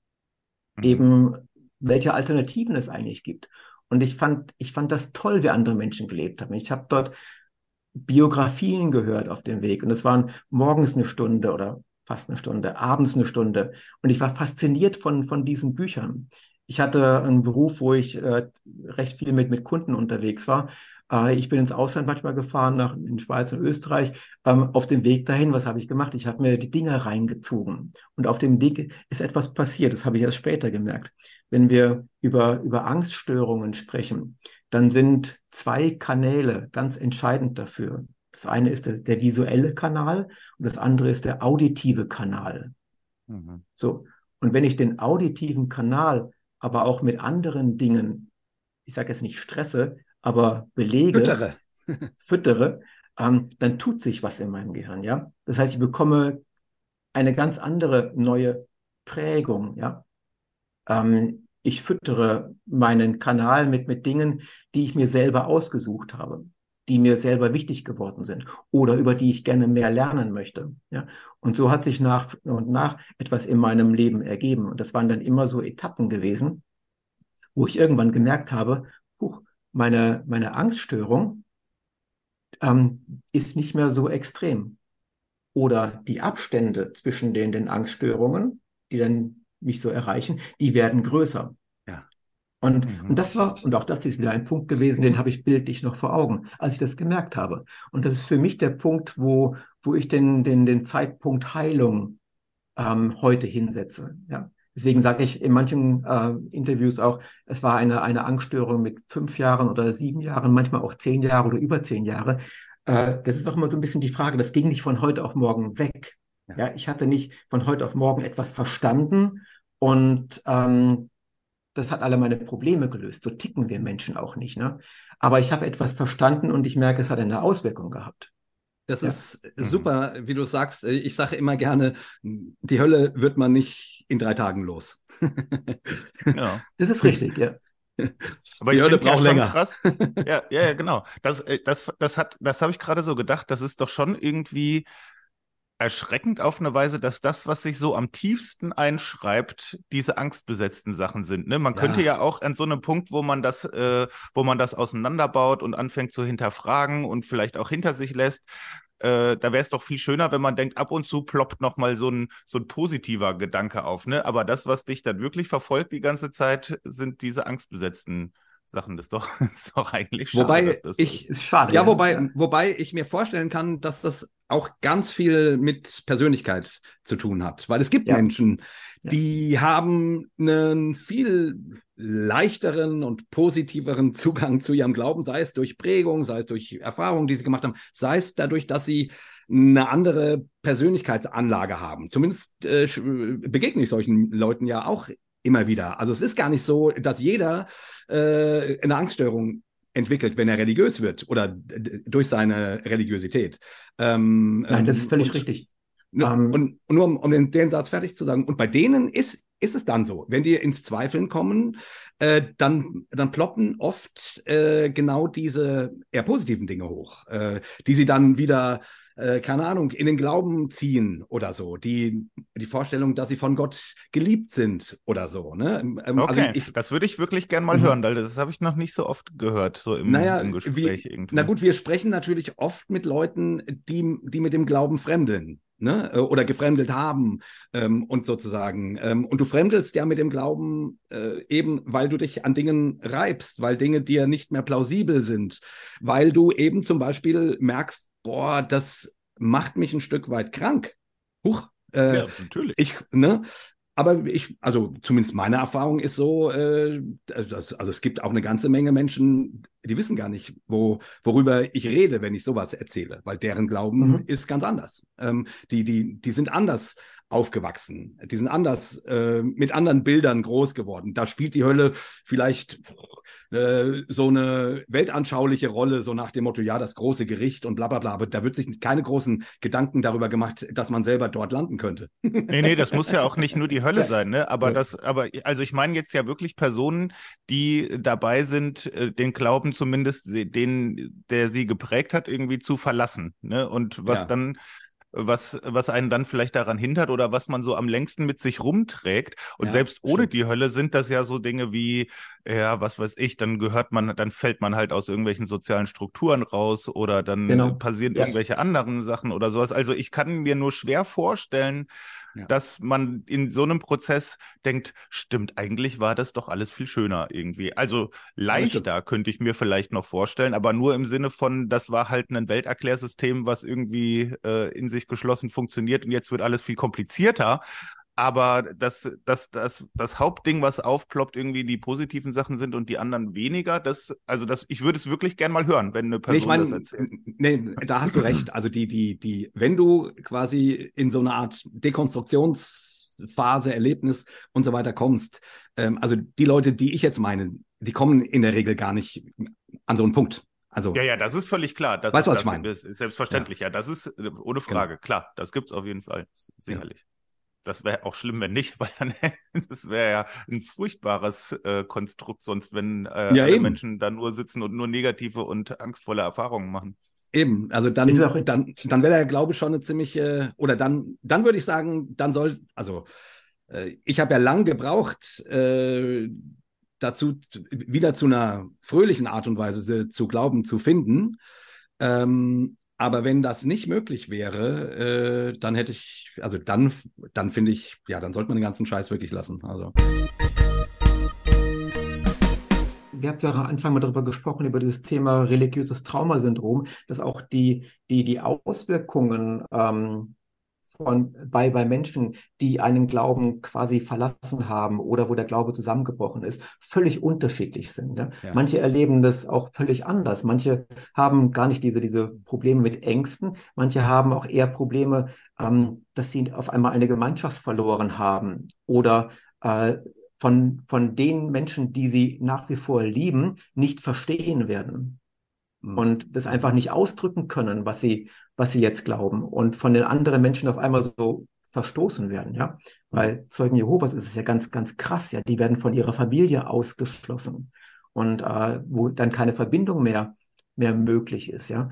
Mhm. Eben, welche Alternativen es eigentlich gibt. Und ich fand, ich fand das toll, wie andere Menschen gelebt haben. Ich habe dort Biografien gehört auf dem Weg. Und es waren morgens eine Stunde oder fast eine Stunde, abends eine Stunde. Und ich war fasziniert von, von diesen Büchern. Ich hatte einen Beruf, wo ich äh, recht viel mit, mit Kunden unterwegs war. Äh, ich bin ins Ausland manchmal gefahren, nach in Schweiz und Österreich. Ähm, auf dem Weg dahin, was habe ich gemacht? Ich habe mir die Dinger reingezogen. Und auf dem Weg ist etwas passiert. Das habe ich erst später gemerkt. Wenn wir über, über Angststörungen sprechen, dann sind zwei Kanäle ganz entscheidend dafür. Das eine ist der, der visuelle Kanal und das andere ist der auditive Kanal. Mhm. So. Und wenn ich den auditiven Kanal aber auch mit anderen Dingen, ich sage jetzt nicht stresse, aber belege, füttere, füttere ähm, dann tut sich was in meinem Gehirn, ja. Das heißt, ich bekomme eine ganz andere neue Prägung, ja. Ähm, ich füttere meinen Kanal mit, mit Dingen, die ich mir selber ausgesucht habe die mir selber wichtig geworden sind oder über die ich gerne mehr lernen möchte. Ja? Und so hat sich nach und nach etwas in meinem Leben ergeben. Und das waren dann immer so Etappen gewesen, wo ich irgendwann gemerkt habe, meine, meine Angststörung ähm, ist nicht mehr so extrem. oder die Abstände zwischen den, den Angststörungen, die dann mich so erreichen, die werden größer. Ja. Und, mhm. und das war, und auch das ist wieder ein Punkt gewesen, den habe ich bildlich noch vor Augen, als ich das gemerkt habe. Und das ist für mich der Punkt, wo, wo ich den, den, den Zeitpunkt Heilung ähm, heute hinsetze. Ja. Deswegen sage ich in manchen äh, Interviews auch, es war eine, eine Angststörung mit fünf Jahren oder sieben Jahren, manchmal auch zehn Jahre oder über zehn Jahre. Äh, das ist auch immer so ein bisschen die Frage, das ging nicht von heute auf morgen weg. Ja, ja ich hatte nicht von heute auf morgen etwas verstanden und ähm, das hat alle meine Probleme gelöst. So ticken wir Menschen auch nicht. Ne? Aber ich habe etwas verstanden und ich merke, es hat eine Auswirkung gehabt. Das ja. ist mhm. super, wie du sagst. Ich sage immer gerne, die Hölle wird man nicht in drei Tagen los. ja. Das ist richtig, ja. Aber die Hölle braucht ja länger. Krass. Ja, ja, ja, genau. Das, äh, das, das, hat, das habe ich gerade so gedacht. Das ist doch schon irgendwie erschreckend auf eine Weise, dass das, was sich so am tiefsten einschreibt, diese angstbesetzten Sachen sind. Ne? Man ja. könnte ja auch an so einem Punkt, wo man das, äh, wo man das auseinanderbaut und anfängt zu hinterfragen und vielleicht auch hinter sich lässt, äh, da wäre es doch viel schöner, wenn man denkt, ab und zu ploppt noch mal so ein, so ein positiver Gedanke auf. Ne? Aber das, was dich dann wirklich verfolgt die ganze Zeit, sind diese angstbesetzten Sachen. Das ist doch, das ist doch eigentlich schade. Wobei das ich, ist schade. Ja, wobei, wobei ich mir vorstellen kann, dass das auch ganz viel mit Persönlichkeit zu tun hat. Weil es gibt ja. Menschen, die ja. haben einen viel leichteren und positiveren Zugang zu ihrem Glauben, sei es durch Prägung, sei es durch Erfahrungen, die sie gemacht haben, sei es dadurch, dass sie eine andere Persönlichkeitsanlage haben. Zumindest äh, begegne ich solchen Leuten ja auch immer wieder. Also es ist gar nicht so, dass jeder äh, eine Angststörung entwickelt, wenn er religiös wird oder durch seine Religiosität. Ähm, Nein, das ist völlig und, richtig. Um, und, und, nur um, um den, den, Satz fertig zu sagen, und bei denen ist, ist es dann so, wenn die ins Zweifeln kommen, äh, dann, dann ploppen oft äh, genau diese eher positiven Dinge hoch, äh, die sie dann wieder äh, keine Ahnung, in den Glauben ziehen oder so. Die, die Vorstellung, dass sie von Gott geliebt sind oder so. Ne? Ähm, also okay, also ich, das würde ich wirklich gern mal mhm. hören, weil das habe ich noch nicht so oft gehört, so im, naja, im Gespräch wie, irgendwie. Na gut, wir sprechen natürlich oft mit Leuten, die, die mit dem Glauben fremdeln. Ne? Äh, oder gefremdelt haben ähm, und sozusagen. Ähm, und du fremdelst ja mit dem Glauben äh, eben, weil du dich an Dingen reibst, weil Dinge dir nicht mehr plausibel sind, weil du eben zum Beispiel merkst, boah, das macht mich ein Stück weit krank. Huch. Äh, ja, natürlich. Ich, ne? Aber ich, also zumindest meine Erfahrung ist so, äh, also, also, es gibt auch eine ganze Menge Menschen, die wissen gar nicht, wo, worüber ich rede, wenn ich sowas erzähle, weil deren Glauben mhm. ist ganz anders. Ähm, die, die, die sind anders aufgewachsen. Die sind anders, äh, mit anderen Bildern groß geworden. Da spielt die Hölle vielleicht äh, so eine weltanschauliche Rolle, so nach dem Motto, ja, das große Gericht und bla bla bla. Aber da wird sich keine großen Gedanken darüber gemacht, dass man selber dort landen könnte. Nee, nee, das muss ja auch nicht nur die Hölle sein, ne? Aber ja. das, aber also ich meine jetzt ja wirklich Personen, die dabei sind, äh, den Glauben zumindest, den, der sie geprägt hat, irgendwie zu verlassen. Ne? Und was ja. dann was, was einen dann vielleicht daran hindert oder was man so am längsten mit sich rumträgt. Und ja, selbst ohne stimmt. die Hölle sind das ja so Dinge wie, ja, was weiß ich, dann gehört man, dann fällt man halt aus irgendwelchen sozialen Strukturen raus oder dann genau. passieren ja. irgendwelche anderen Sachen oder sowas. Also ich kann mir nur schwer vorstellen, ja. dass man in so einem Prozess denkt, stimmt, eigentlich war das doch alles viel schöner irgendwie. Also leichter könnte ich mir vielleicht noch vorstellen, aber nur im Sinne von, das war halt ein Welterklärsystem, was irgendwie äh, in sich geschlossen funktioniert und jetzt wird alles viel komplizierter. Aber das, das, das, das Hauptding, was aufploppt, irgendwie die positiven Sachen sind und die anderen weniger, das, also das, ich würde es wirklich gern mal hören, wenn eine Person nee, ich mein, das erzählt. Nee, da hast du recht. Also die, die, die, wenn du quasi in so eine Art Dekonstruktionsphase, Erlebnis und so weiter kommst, ähm, also die Leute, die ich jetzt meine, die kommen in der Regel gar nicht an so einen Punkt. Also, ja, ja, das ist völlig klar. Das weißt du, was ich meine? Ist selbstverständlich, ja. ja. Das ist äh, ohne genau. Frage, genau. klar. Das gibt es auf jeden Fall, sicherlich. Ja. Das wäre auch schlimm, wenn nicht, weil dann das wäre ja ein furchtbares äh, Konstrukt, sonst wenn äh, ja, alle Menschen da nur sitzen und nur negative und angstvolle Erfahrungen machen. Eben, also dann, dann, dann wäre der Glaube schon eine ziemliche, oder dann, dann würde ich sagen, dann soll, also äh, ich habe ja lang gebraucht, äh, dazu wieder zu einer fröhlichen Art und Weise zu glauben zu finden. Ähm, aber wenn das nicht möglich wäre, äh, dann hätte ich, also dann, dann finde ich, ja, dann sollte man den ganzen Scheiß wirklich lassen. Also. wir hatten ja am Anfang mal darüber gesprochen, über dieses Thema religiöses Traumasyndrom, dass auch die, die, die Auswirkungen ähm, von, bei, bei Menschen, die einen Glauben quasi verlassen haben oder wo der Glaube zusammengebrochen ist, völlig unterschiedlich sind. Ja? Ja. Manche erleben das auch völlig anders. Manche haben gar nicht diese, diese Probleme mit Ängsten. Manche haben auch eher Probleme, ähm, dass sie auf einmal eine Gemeinschaft verloren haben oder äh, von, von den Menschen, die sie nach wie vor lieben, nicht verstehen werden. Mhm. Und das einfach nicht ausdrücken können, was sie, was sie jetzt glauben. Und von den anderen Menschen auf einmal so verstoßen werden, ja. Bei Zeugen Jehovas ist es ja ganz, ganz krass, ja. Die werden von ihrer Familie ausgeschlossen und äh, wo dann keine Verbindung mehr, mehr möglich ist, ja.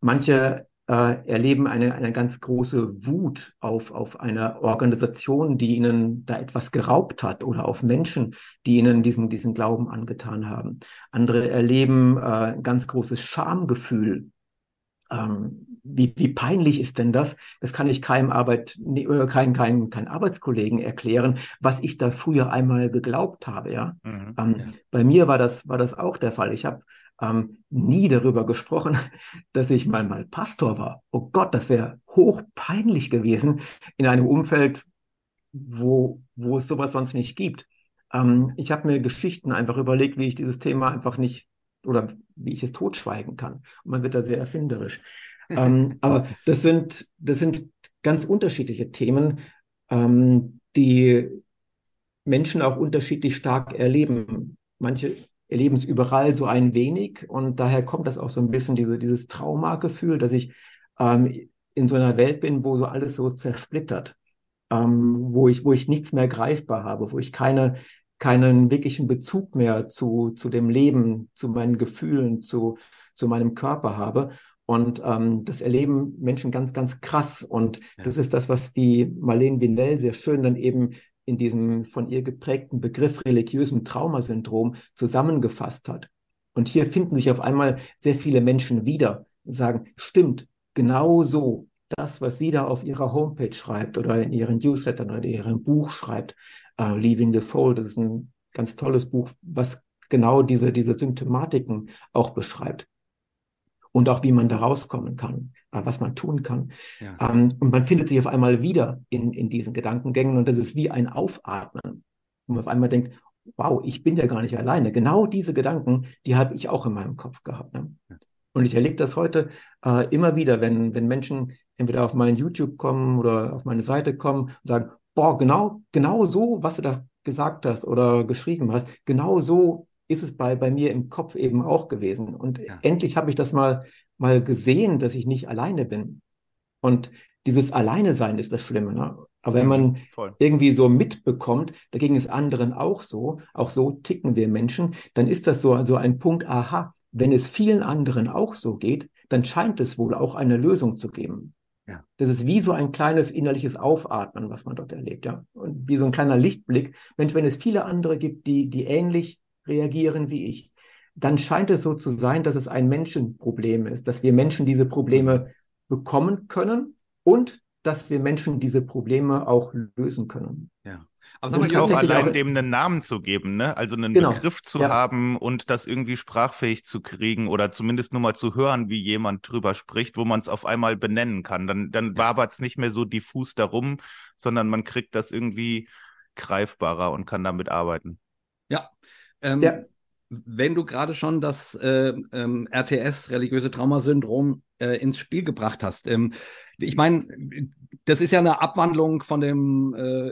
Manche äh, erleben eine, eine ganz große Wut auf, auf eine Organisation, die ihnen da etwas geraubt hat oder auf Menschen, die ihnen diesen, diesen Glauben angetan haben. Andere erleben äh, ein ganz großes Schamgefühl. Ähm, wie, wie peinlich ist denn das? Das kann ich keinem Arbeit, oder kein, kein, kein Arbeitskollegen erklären, was ich da früher einmal geglaubt habe. Ja? Mhm, ähm, ja. Bei mir war das, war das auch der Fall. Ich habe ähm, nie darüber gesprochen, dass ich mal, mal Pastor war. Oh Gott, das wäre hochpeinlich gewesen in einem Umfeld, wo, wo es sowas sonst nicht gibt. Ähm, ich habe mir Geschichten einfach überlegt, wie ich dieses Thema einfach nicht oder wie ich es totschweigen kann. Und man wird da sehr erfinderisch. Ähm, aber das sind, das sind ganz unterschiedliche Themen, ähm, die Menschen auch unterschiedlich stark erleben. Manche erleben es überall so ein wenig und daher kommt das auch so ein bisschen diese, dieses Traumagefühl, dass ich ähm, in so einer Welt bin, wo so alles so zersplittert, ähm, wo ich, wo ich nichts mehr greifbar habe, wo ich keine, keinen wirklichen Bezug mehr zu, zu dem Leben, zu meinen Gefühlen, zu, zu meinem Körper habe. Und ähm, das erleben Menschen ganz, ganz krass. Und ja. das ist das, was die Marlene Vinell sehr schön dann eben in diesem von ihr geprägten Begriff religiösem Traumasyndrom zusammengefasst hat. Und hier finden sich auf einmal sehr viele Menschen wieder und sagen, stimmt, genau so, das, was sie da auf ihrer Homepage schreibt oder in ihren Newslettern oder in ihrem Buch schreibt, uh, Leaving the Fold, das ist ein ganz tolles Buch, was genau diese, diese Symptomatiken auch beschreibt und auch wie man da rauskommen kann, äh, was man tun kann. Ja. Ähm, und man findet sich auf einmal wieder in, in diesen Gedankengängen und das ist wie ein Aufatmen, wo man auf einmal denkt, wow, ich bin ja gar nicht alleine. Genau diese Gedanken, die habe ich auch in meinem Kopf gehabt. Ne? Und ich erlebe das heute äh, immer wieder, wenn, wenn Menschen entweder auf meinen YouTube kommen oder auf meine Seite kommen und sagen, boah, genau, genau so, was du da gesagt hast oder geschrieben hast, genau so ist es bei, bei mir im Kopf eben auch gewesen. Und ja. endlich habe ich das mal, mal gesehen, dass ich nicht alleine bin. Und dieses Alleine sein ist das Schlimme. Ne? Aber wenn man Voll. irgendwie so mitbekommt, dagegen ist anderen auch so, auch so ticken wir Menschen, dann ist das so, so ein Punkt, aha, wenn es vielen anderen auch so geht, dann scheint es wohl auch eine Lösung zu geben. Ja. Das ist wie so ein kleines innerliches Aufatmen, was man dort erlebt, ja. Und wie so ein kleiner Lichtblick. Mensch, wenn es viele andere gibt, die, die ähnlich reagieren wie ich, dann scheint es so zu sein, dass es ein Menschenproblem ist, dass wir Menschen diese Probleme bekommen können und dass wir Menschen diese Probleme auch lösen können. Ja. Aber es ist auch allein dem einen Namen zu geben, ne? Also einen genau. Begriff zu ja. haben und das irgendwie sprachfähig zu kriegen oder zumindest nur mal zu hören, wie jemand drüber spricht, wo man es auf einmal benennen kann. Dann, dann wabert es nicht mehr so diffus darum, sondern man kriegt das irgendwie greifbarer und kann damit arbeiten. Ja, ähm, ja. Wenn du gerade schon das äh, ähm, RTS, religiöse Traumasyndrom, äh, ins Spiel gebracht hast. Ähm, ich meine, das ist ja eine Abwandlung von dem äh,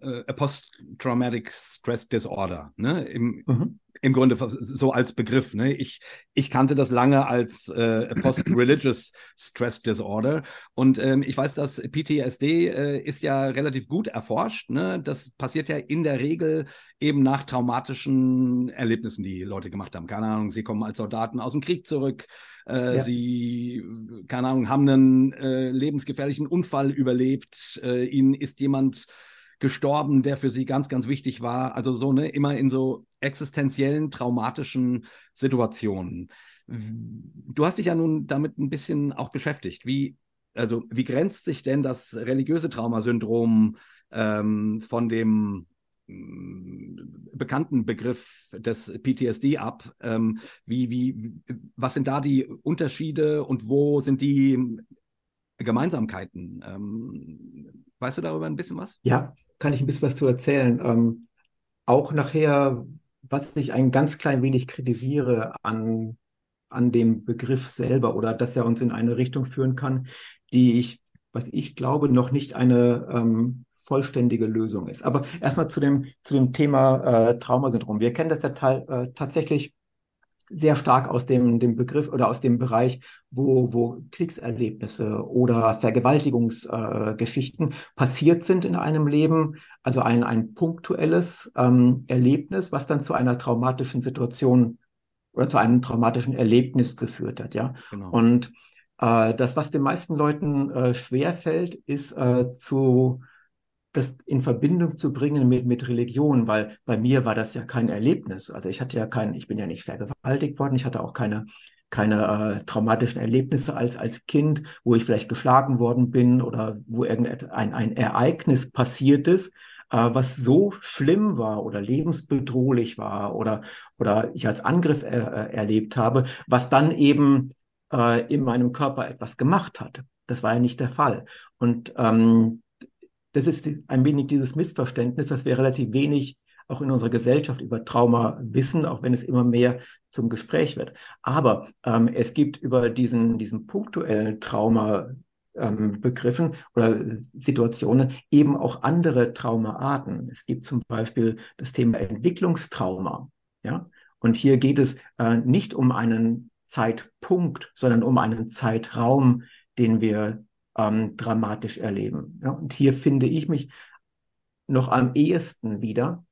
äh Post-Traumatic Stress Disorder. Ne? Im, mhm im Grunde so als Begriff. Ne? Ich, ich kannte das lange als äh, Post-Religious Stress Disorder. Und ähm, ich weiß, dass PTSD äh, ist ja relativ gut erforscht. Ne? Das passiert ja in der Regel eben nach traumatischen Erlebnissen, die Leute gemacht haben. Keine Ahnung, sie kommen als Soldaten aus dem Krieg zurück. Äh, ja. Sie, keine Ahnung, haben einen äh, lebensgefährlichen Unfall überlebt. Äh, ihnen ist jemand gestorben, der für sie ganz, ganz wichtig war. Also so, ne, immer in so existenziellen, traumatischen Situationen. du hast dich ja nun damit ein bisschen auch beschäftigt. Wie, also, wie grenzt sich denn das religiöse Traumasyndrom ähm, von dem mm, bekannten Begriff des PTSD ab. Ähm, wie, wie, was sind da die Unterschiede und wo sind die Gemeinsamkeiten? Ähm, weißt du darüber ein bisschen was? Ja, kann ich ein bisschen was zu erzählen. Ähm, auch nachher, was ich ein ganz klein wenig kritisiere an, an dem Begriff selber oder dass er uns in eine Richtung führen kann, die ich, was ich glaube, noch nicht eine ähm, vollständige Lösung ist. Aber erstmal zu dem, zu dem Thema äh, Traumasyndrom. Wir kennen das ja äh, tatsächlich sehr stark aus dem, dem Begriff oder aus dem Bereich, wo, wo Kriegserlebnisse oder Vergewaltigungsgeschichten äh, passiert sind in einem Leben. Also ein, ein punktuelles ähm, Erlebnis, was dann zu einer traumatischen Situation oder zu einem traumatischen Erlebnis geführt hat. Ja. Genau. Und äh, das, was den meisten Leuten äh, schwerfällt, ist äh, zu das in Verbindung zu bringen mit, mit Religion, weil bei mir war das ja kein Erlebnis. Also ich hatte ja kein, ich bin ja nicht vergewaltigt worden, ich hatte auch keine, keine äh, traumatischen Erlebnisse als, als Kind, wo ich vielleicht geschlagen worden bin oder wo irgendein ein Ereignis passiert ist, äh, was so schlimm war oder lebensbedrohlich war oder, oder ich als Angriff er, äh, erlebt habe, was dann eben äh, in meinem Körper etwas gemacht hat. Das war ja nicht der Fall. Und ähm, das ist ein wenig dieses Missverständnis, dass wir relativ wenig auch in unserer Gesellschaft über Trauma wissen, auch wenn es immer mehr zum Gespräch wird. Aber ähm, es gibt über diesen, diesen punktuellen Trauma ähm, Begriffen oder Situationen eben auch andere Traumaarten. Es gibt zum Beispiel das Thema Entwicklungstrauma. Ja? Und hier geht es äh, nicht um einen Zeitpunkt, sondern um einen Zeitraum, den wir ähm, dramatisch erleben. Ja, und hier finde ich mich noch am ehesten wieder,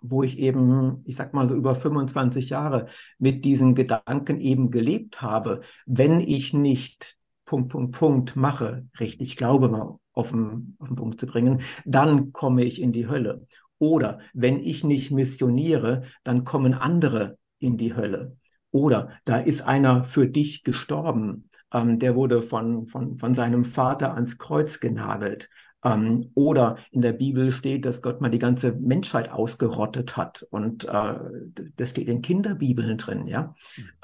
wo ich eben, ich sag mal so über 25 Jahre mit diesen Gedanken eben gelebt habe. Wenn ich nicht Punkt, Punkt, Punkt mache, richtig glaube mal auf den, auf den Punkt zu bringen, dann komme ich in die Hölle. Oder wenn ich nicht missioniere, dann kommen andere in die Hölle. Oder da ist einer für dich gestorben ähm, der wurde von, von, von seinem Vater ans Kreuz genagelt. Ähm, oder in der Bibel steht, dass Gott mal die ganze Menschheit ausgerottet hat. Und äh, das steht in Kinderbibeln drin, ja.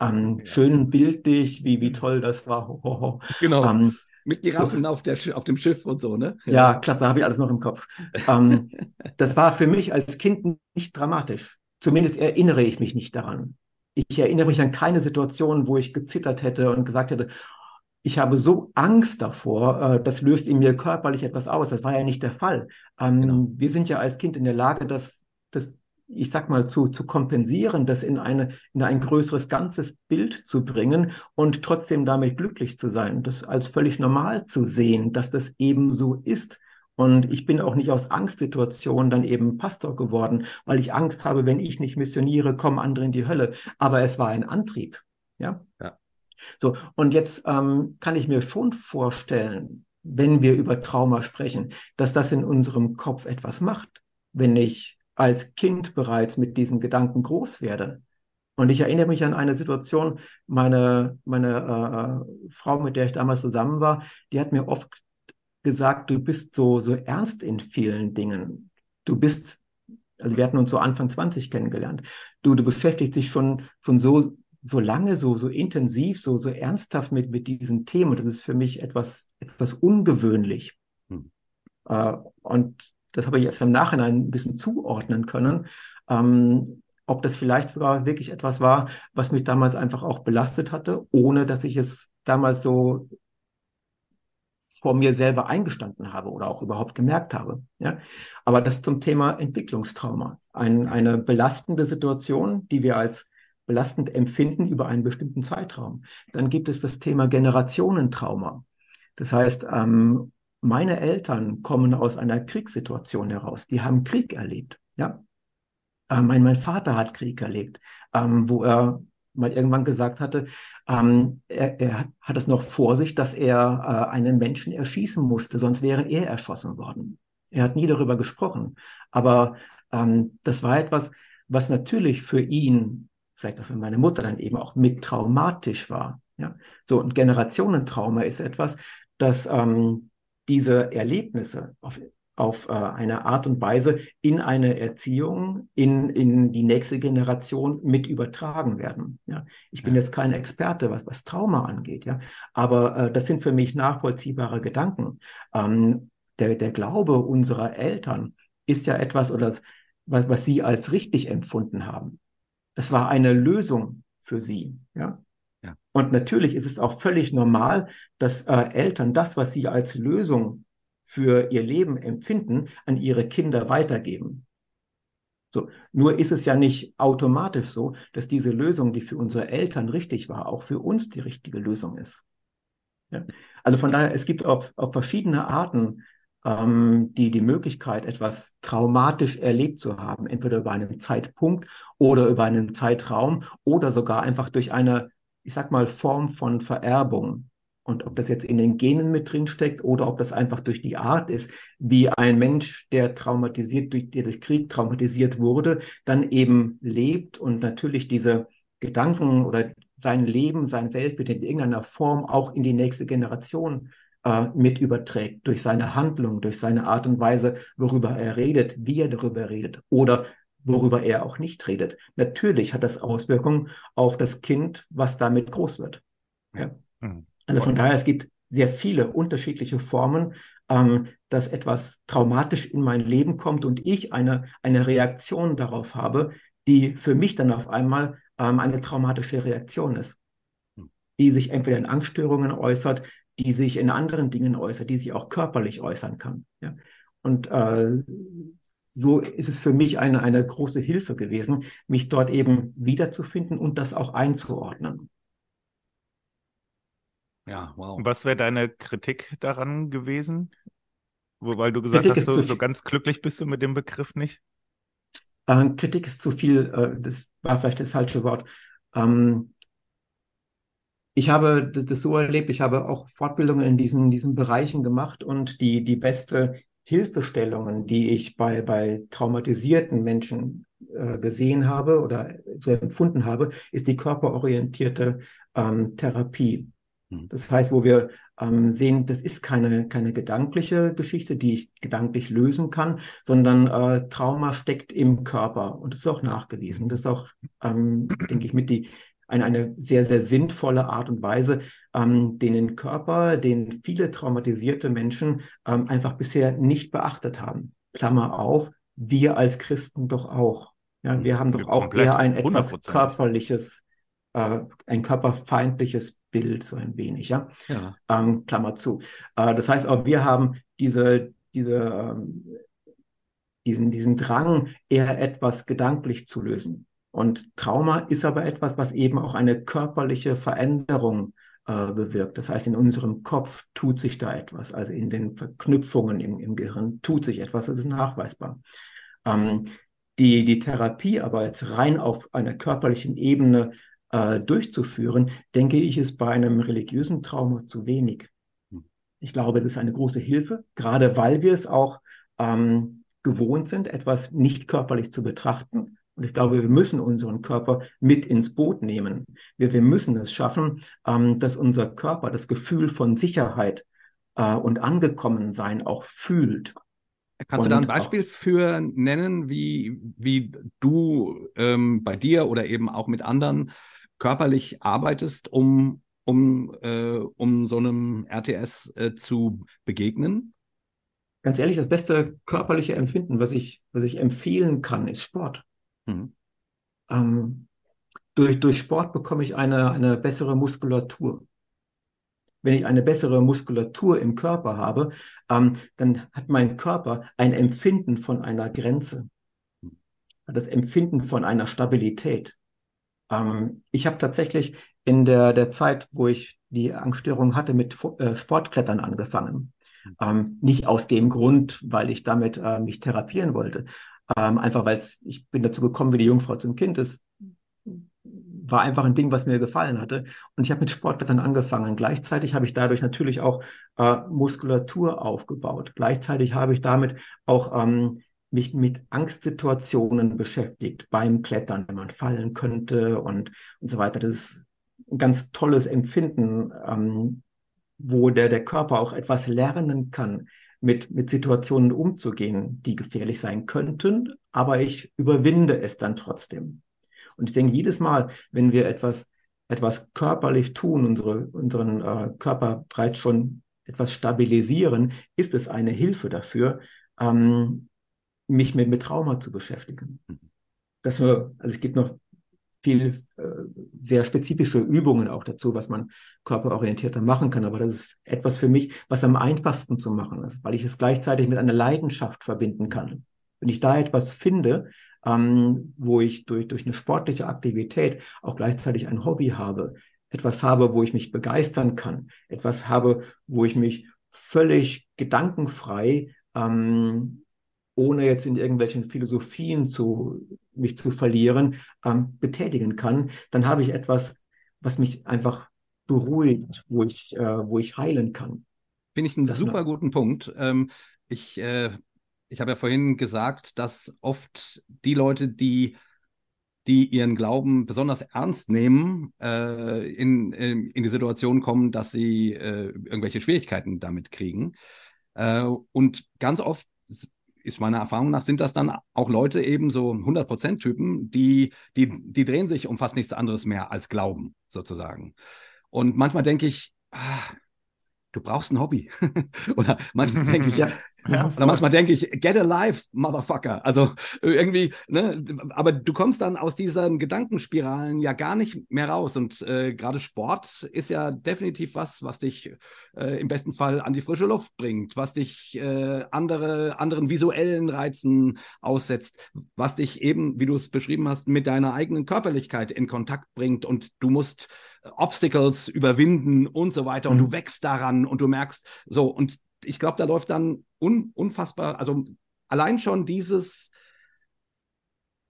Ähm, ja. Schön bildlich, wie, wie toll das war. Ho, ho, ho. Genau. Ähm, mit Giraffen so, auf, der, auf dem Schiff und so, ne? Ja, ja klasse, habe ich alles noch im Kopf. ähm, das war für mich als Kind nicht dramatisch. Zumindest erinnere ich mich nicht daran. Ich erinnere mich an keine Situation, wo ich gezittert hätte und gesagt hätte, ich habe so Angst davor, äh, das löst in mir körperlich etwas aus. Das war ja nicht der Fall. Ähm, genau. Wir sind ja als Kind in der Lage, das, das ich sag mal, zu, zu kompensieren, das in, eine, in ein größeres ganzes Bild zu bringen und trotzdem damit glücklich zu sein, das als völlig normal zu sehen, dass das eben so ist. Und ich bin auch nicht aus Angstsituationen dann eben Pastor geworden, weil ich Angst habe, wenn ich nicht missioniere, kommen andere in die Hölle. Aber es war ein Antrieb. Ja. ja. So, und jetzt ähm, kann ich mir schon vorstellen, wenn wir über Trauma sprechen, dass das in unserem Kopf etwas macht, wenn ich als Kind bereits mit diesen Gedanken groß werde. Und ich erinnere mich an eine Situation, meine, meine äh, Frau, mit der ich damals zusammen war, die hat mir oft gesagt, du bist so, so ernst in vielen Dingen. Du bist, also wir hatten uns so Anfang 20 kennengelernt. Du, du beschäftigst dich schon, schon so so lange, so, so intensiv, so, so ernsthaft mit, mit diesen Themen. Das ist für mich etwas, etwas ungewöhnlich. Hm. Äh, und das habe ich erst im Nachhinein ein bisschen zuordnen können. Ähm, ob das vielleicht sogar wirklich etwas war, was mich damals einfach auch belastet hatte, ohne dass ich es damals so vor mir selber eingestanden habe oder auch überhaupt gemerkt habe. Ja? Aber das zum Thema Entwicklungstrauma. Ein, eine belastende Situation, die wir als belastend empfinden über einen bestimmten Zeitraum. Dann gibt es das Thema Generationentrauma. Das heißt, ähm, meine Eltern kommen aus einer Kriegssituation heraus. Die haben Krieg erlebt. Ja, ähm, mein, mein Vater hat Krieg erlebt, ähm, wo er mal irgendwann gesagt hatte, ähm, er, er, hat es noch vor sich, dass er äh, einen Menschen erschießen musste, sonst wäre er erschossen worden. Er hat nie darüber gesprochen, aber ähm, das war etwas, was natürlich für ihn vielleicht auch für meine Mutter dann eben auch mit traumatisch war. Ja, so ein Generationentrauma ist etwas, das ähm, diese Erlebnisse auf, auf äh, eine Art und Weise in eine Erziehung, in, in die nächste Generation mit übertragen werden. Ja, ich bin ja. jetzt kein Experte, was, was Trauma angeht, ja, aber äh, das sind für mich nachvollziehbare Gedanken. Ähm, der, der Glaube unserer Eltern ist ja etwas, oder das, was, was sie als richtig empfunden haben. Das war eine Lösung für sie, ja. ja. Und natürlich ist es auch völlig normal, dass äh, Eltern das, was sie als Lösung für ihr Leben empfinden, an ihre Kinder weitergeben. So, nur ist es ja nicht automatisch so, dass diese Lösung, die für unsere Eltern richtig war, auch für uns die richtige Lösung ist. Ja? Also von daher, es gibt auf, auf verschiedene Arten ähm, die die Möglichkeit, etwas traumatisch erlebt zu haben, entweder über einen Zeitpunkt oder über einen Zeitraum oder sogar einfach durch eine, ich sag mal, Form von Vererbung. Und ob das jetzt in den Genen mit drin steckt oder ob das einfach durch die Art ist, wie ein Mensch, der traumatisiert, durch, der durch Krieg traumatisiert wurde, dann eben lebt und natürlich diese Gedanken oder sein Leben, sein Weltbild in irgendeiner Form auch in die nächste Generation äh, mit überträgt durch seine Handlung, durch seine Art und Weise, worüber er redet, wie er darüber redet oder worüber er auch nicht redet. Natürlich hat das Auswirkungen auf das Kind, was damit groß wird. Ja. Mhm. Also von daher, es gibt sehr viele unterschiedliche Formen, ähm, dass etwas traumatisch in mein Leben kommt und ich eine, eine Reaktion darauf habe, die für mich dann auf einmal ähm, eine traumatische Reaktion ist, hm. die sich entweder in Angststörungen äußert, die sich in anderen Dingen äußert, die sich auch körperlich äußern kann. Ja? Und äh, so ist es für mich eine, eine große Hilfe gewesen, mich dort eben wiederzufinden und das auch einzuordnen. Ja, wow. Was wäre deine Kritik daran gewesen? Weil du gesagt Kritik hast, so, so, ganz glücklich bist du mit dem Begriff nicht? Äh, Kritik ist zu viel, äh, das war vielleicht das falsche Wort. Ähm, ich habe das, das, so erlebt, ich habe auch Fortbildungen in diesen, diesen Bereichen gemacht und die, die beste Hilfestellungen, die ich bei, bei traumatisierten Menschen äh, gesehen habe oder so empfunden habe, ist die körperorientierte ähm, Therapie. Hm. Das heißt, wo wir ähm, sehen, das ist keine, keine gedankliche Geschichte, die ich gedanklich lösen kann, sondern äh, Trauma steckt im Körper und das ist auch nachgewiesen. Das ist auch, ähm, denke ich, mit die, eine, eine sehr, sehr sinnvolle Art und Weise, ähm, den Körper, den viele traumatisierte Menschen ähm, einfach bisher nicht beachtet haben. Klammer auf, wir als Christen doch auch. Ja, wir haben doch auch eher ein etwas 100%. körperliches, äh, ein körperfeindliches Bild, so ein wenig, ja. ja. Ähm, Klammer zu. Äh, das heißt auch, wir haben diese, diese, ähm, diesen, diesen Drang, eher etwas gedanklich zu lösen. Und Trauma ist aber etwas, was eben auch eine körperliche Veränderung äh, bewirkt. Das heißt, in unserem Kopf tut sich da etwas, also in den Verknüpfungen im, im Gehirn tut sich etwas, das ist nachweisbar. Ähm, die, die Therapie aber jetzt rein auf einer körperlichen Ebene äh, durchzuführen, denke ich, ist bei einem religiösen Trauma zu wenig. Hm. Ich glaube, es ist eine große Hilfe, gerade weil wir es auch ähm, gewohnt sind, etwas nicht körperlich zu betrachten und ich glaube, wir müssen unseren Körper mit ins Boot nehmen. Wir, wir müssen es schaffen, ähm, dass unser Körper das Gefühl von Sicherheit äh, und Angekommensein auch fühlt. Kannst und du da ein Beispiel für nennen, wie, wie du ähm, bei dir oder eben auch mit anderen körperlich arbeitest, um, um, äh, um so einem RTS äh, zu begegnen? Ganz ehrlich, das beste körperliche Empfinden, was ich, was ich empfehlen kann, ist Sport. Mhm. Ähm, durch, durch Sport bekomme ich eine, eine bessere Muskulatur. Wenn ich eine bessere Muskulatur im Körper habe, ähm, dann hat mein Körper ein Empfinden von einer Grenze, das Empfinden von einer Stabilität. Ähm, ich habe tatsächlich in der, der Zeit, wo ich die Angststörung hatte, mit äh, Sportklettern angefangen. Ähm, nicht aus dem Grund, weil ich damit äh, mich therapieren wollte, ähm, einfach weil ich bin dazu gekommen, wie die Jungfrau zum Kind ist. War einfach ein Ding, was mir gefallen hatte. Und ich habe mit Sportklettern angefangen. Gleichzeitig habe ich dadurch natürlich auch äh, Muskulatur aufgebaut. Gleichzeitig habe ich damit auch ähm, mich mit Angstsituationen beschäftigt, beim Klettern, wenn man fallen könnte und, und so weiter. Das ist ein ganz tolles Empfinden, ähm, wo der, der Körper auch etwas lernen kann, mit, mit Situationen umzugehen, die gefährlich sein könnten, aber ich überwinde es dann trotzdem. Und ich denke, jedes Mal, wenn wir etwas, etwas körperlich tun, unsere, unseren äh, Körper bereits schon etwas stabilisieren, ist es eine Hilfe dafür, ähm, mich mit, mit Trauma zu beschäftigen. Mhm. Das nur, also es gibt noch viel äh, sehr spezifische Übungen auch dazu, was man körperorientierter machen kann. Aber das ist etwas für mich, was am einfachsten zu machen ist, weil ich es gleichzeitig mit einer Leidenschaft verbinden kann. Wenn ich da etwas finde, ähm, wo ich durch, durch eine sportliche Aktivität auch gleichzeitig ein Hobby habe, etwas habe, wo ich mich begeistern kann, etwas habe, wo ich mich völlig gedankenfrei ähm, ohne jetzt in irgendwelchen Philosophien zu, mich zu verlieren, ähm, betätigen kann, dann habe ich etwas, was mich einfach beruhigt, wo ich, äh, wo ich heilen kann. Finde ich einen das super guten Punkt. Ähm, ich äh, ich habe ja vorhin gesagt, dass oft die Leute, die die ihren Glauben besonders ernst nehmen, äh, in, in, in, die Situation kommen, dass sie äh, irgendwelche Schwierigkeiten damit kriegen. Äh, und ganz oft ist meiner Erfahrung nach, sind das dann auch Leute eben so 100%-Typen, die, die, die drehen sich um fast nichts anderes mehr als Glauben, sozusagen. Und manchmal denke ich, ah, du brauchst ein Hobby. Oder manchmal denke ich, ja. Ja, Oder manchmal denke ich, get alive, Motherfucker. Also irgendwie, ne, aber du kommst dann aus diesen Gedankenspiralen ja gar nicht mehr raus. Und äh, gerade Sport ist ja definitiv was, was dich äh, im besten Fall an die frische Luft bringt, was dich äh, andere, anderen visuellen Reizen aussetzt, was dich eben, wie du es beschrieben hast, mit deiner eigenen Körperlichkeit in Kontakt bringt und du musst Obstacles überwinden und so weiter und du mhm. wächst daran und du merkst so und ich glaube, da läuft dann un, unfassbar, also allein schon dieses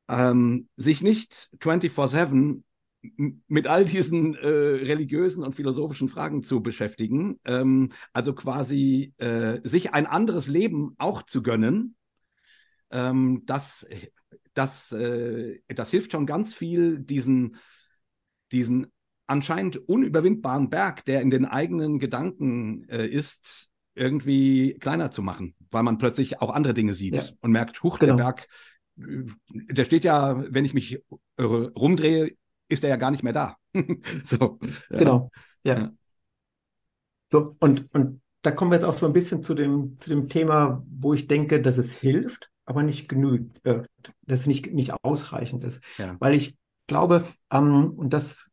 ähm, sich nicht 24-7 mit all diesen äh, religiösen und philosophischen Fragen zu beschäftigen, ähm, also quasi äh, sich ein anderes Leben auch zu gönnen, ähm, das, das, äh, das hilft schon ganz viel, diesen, diesen anscheinend unüberwindbaren Berg, der in den eigenen Gedanken äh, ist, irgendwie kleiner zu machen, weil man plötzlich auch andere Dinge sieht ja. und merkt, huch, genau. der Berg, der steht ja, wenn ich mich rumdrehe, ist er ja gar nicht mehr da. so. Genau, ja. ja. So, und, und da kommen wir jetzt auch so ein bisschen zu dem, zu dem Thema, wo ich denke, dass es hilft, aber nicht genügt, äh, dass es nicht, nicht ausreichend ist. Ja. Weil ich glaube, ähm, und das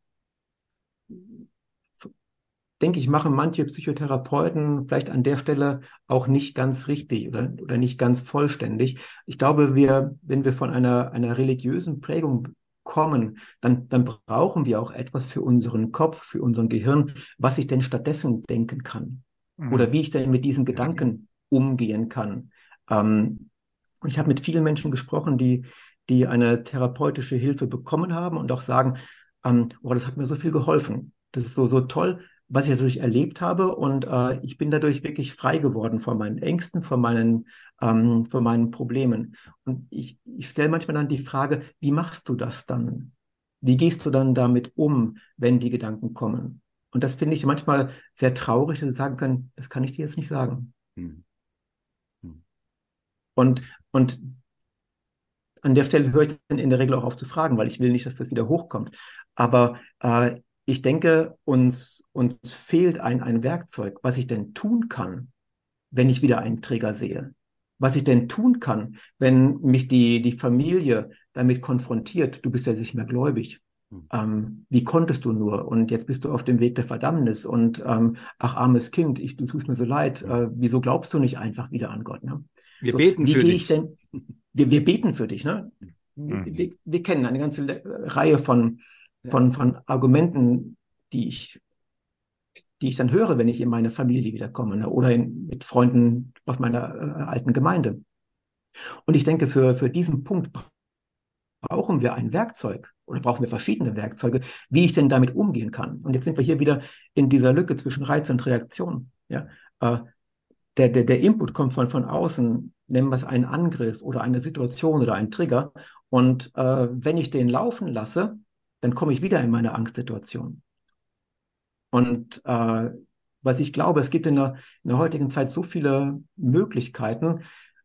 denke ich, machen manche Psychotherapeuten vielleicht an der Stelle auch nicht ganz richtig oder, oder nicht ganz vollständig. Ich glaube, wir, wenn wir von einer, einer religiösen Prägung kommen, dann, dann brauchen wir auch etwas für unseren Kopf, für unseren Gehirn, was ich denn stattdessen denken kann. Mhm. Oder wie ich denn mit diesen Gedanken umgehen kann. Ähm, und ich habe mit vielen Menschen gesprochen, die, die eine therapeutische Hilfe bekommen haben und auch sagen, ähm, oh, das hat mir so viel geholfen. Das ist so, so toll, was ich dadurch erlebt habe. Und äh, ich bin dadurch wirklich frei geworden von meinen Ängsten, von meinen, ähm, von meinen Problemen. Und ich, ich stelle manchmal dann die Frage, wie machst du das dann? Wie gehst du dann damit um, wenn die Gedanken kommen? Und das finde ich manchmal sehr traurig, dass sie sagen können, das kann ich dir jetzt nicht sagen. Hm. Hm. Und, und an der Stelle höre ich dann in der Regel auch auf zu fragen, weil ich will nicht, dass das wieder hochkommt. Aber äh, ich denke, uns, uns fehlt ein, ein Werkzeug, was ich denn tun kann, wenn ich wieder einen Träger sehe. Was ich denn tun kann, wenn mich die, die Familie damit konfrontiert, du bist ja nicht mehr gläubig. Hm. Ähm, wie konntest du nur? Und jetzt bist du auf dem Weg der Verdammnis und ähm, ach, armes Kind, ich, du tust mir so leid, äh, wieso glaubst du nicht einfach wieder an Gott? Ne? Wir so, beten für dich. Denn, wir, wir beten für dich, ne? Mhm. Wir, wir, kennen eine ganze Reihe von, von, von Argumenten, die ich, die ich dann höre, wenn ich in meine Familie wiederkomme ne? oder in, mit Freunden aus meiner äh, alten Gemeinde. Und ich denke, für, für diesen Punkt brauchen wir ein Werkzeug oder brauchen wir verschiedene Werkzeuge, wie ich denn damit umgehen kann. Und jetzt sind wir hier wieder in dieser Lücke zwischen Reiz und Reaktion. Ja? Äh, der, der, der Input kommt von, von außen. nennen wir es einen Angriff oder eine Situation oder einen Trigger. Und äh, wenn ich den laufen lasse, dann komme ich wieder in meine Angstsituation. Und äh, was ich glaube, es gibt in der, in der heutigen Zeit so viele Möglichkeiten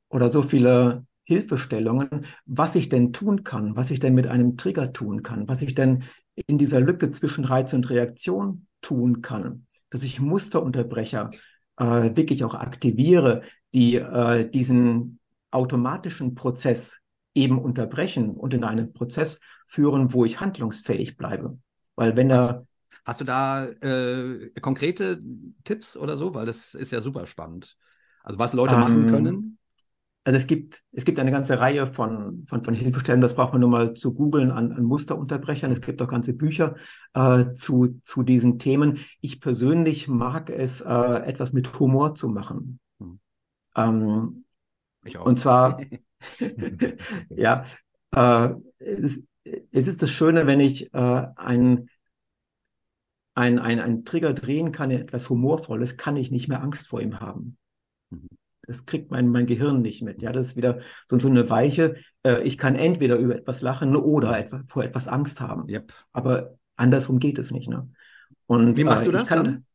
oder so viele Hilfestellungen, was ich denn tun kann, was ich denn mit einem Trigger tun kann, was ich denn in dieser Lücke zwischen Reiz und Reaktion tun kann, dass ich Musterunterbrecher äh, wirklich auch aktiviere, die äh, diesen automatischen Prozess eben unterbrechen und in einen Prozess führen, wo ich handlungsfähig bleibe. Weil wenn er Hast du da äh, konkrete Tipps oder so? Weil das ist ja super spannend. Also was Leute ähm, machen können? Also es gibt, es gibt eine ganze Reihe von, von, von Hilfestellungen, das braucht man nur mal zu googeln an, an Musterunterbrechern. Es gibt auch ganze Bücher äh, zu, zu diesen Themen. Ich persönlich mag es, äh, etwas mit Humor zu machen. Hm. Ähm, ich auch. Und zwar, ja, äh, es, es, ist das Schöne, wenn ich äh, ein ein, ein, ein Trigger drehen kann etwas Humorvolles, kann ich nicht mehr Angst vor ihm haben. Mhm. Das kriegt mein, mein Gehirn nicht mit. Ja, das ist wieder so, so eine Weiche. Äh, ich kann entweder über etwas lachen oder etwa, vor etwas Angst haben. Yep. Aber andersrum geht es nicht. Ne? Und, Wie machst äh, du das kann, dann?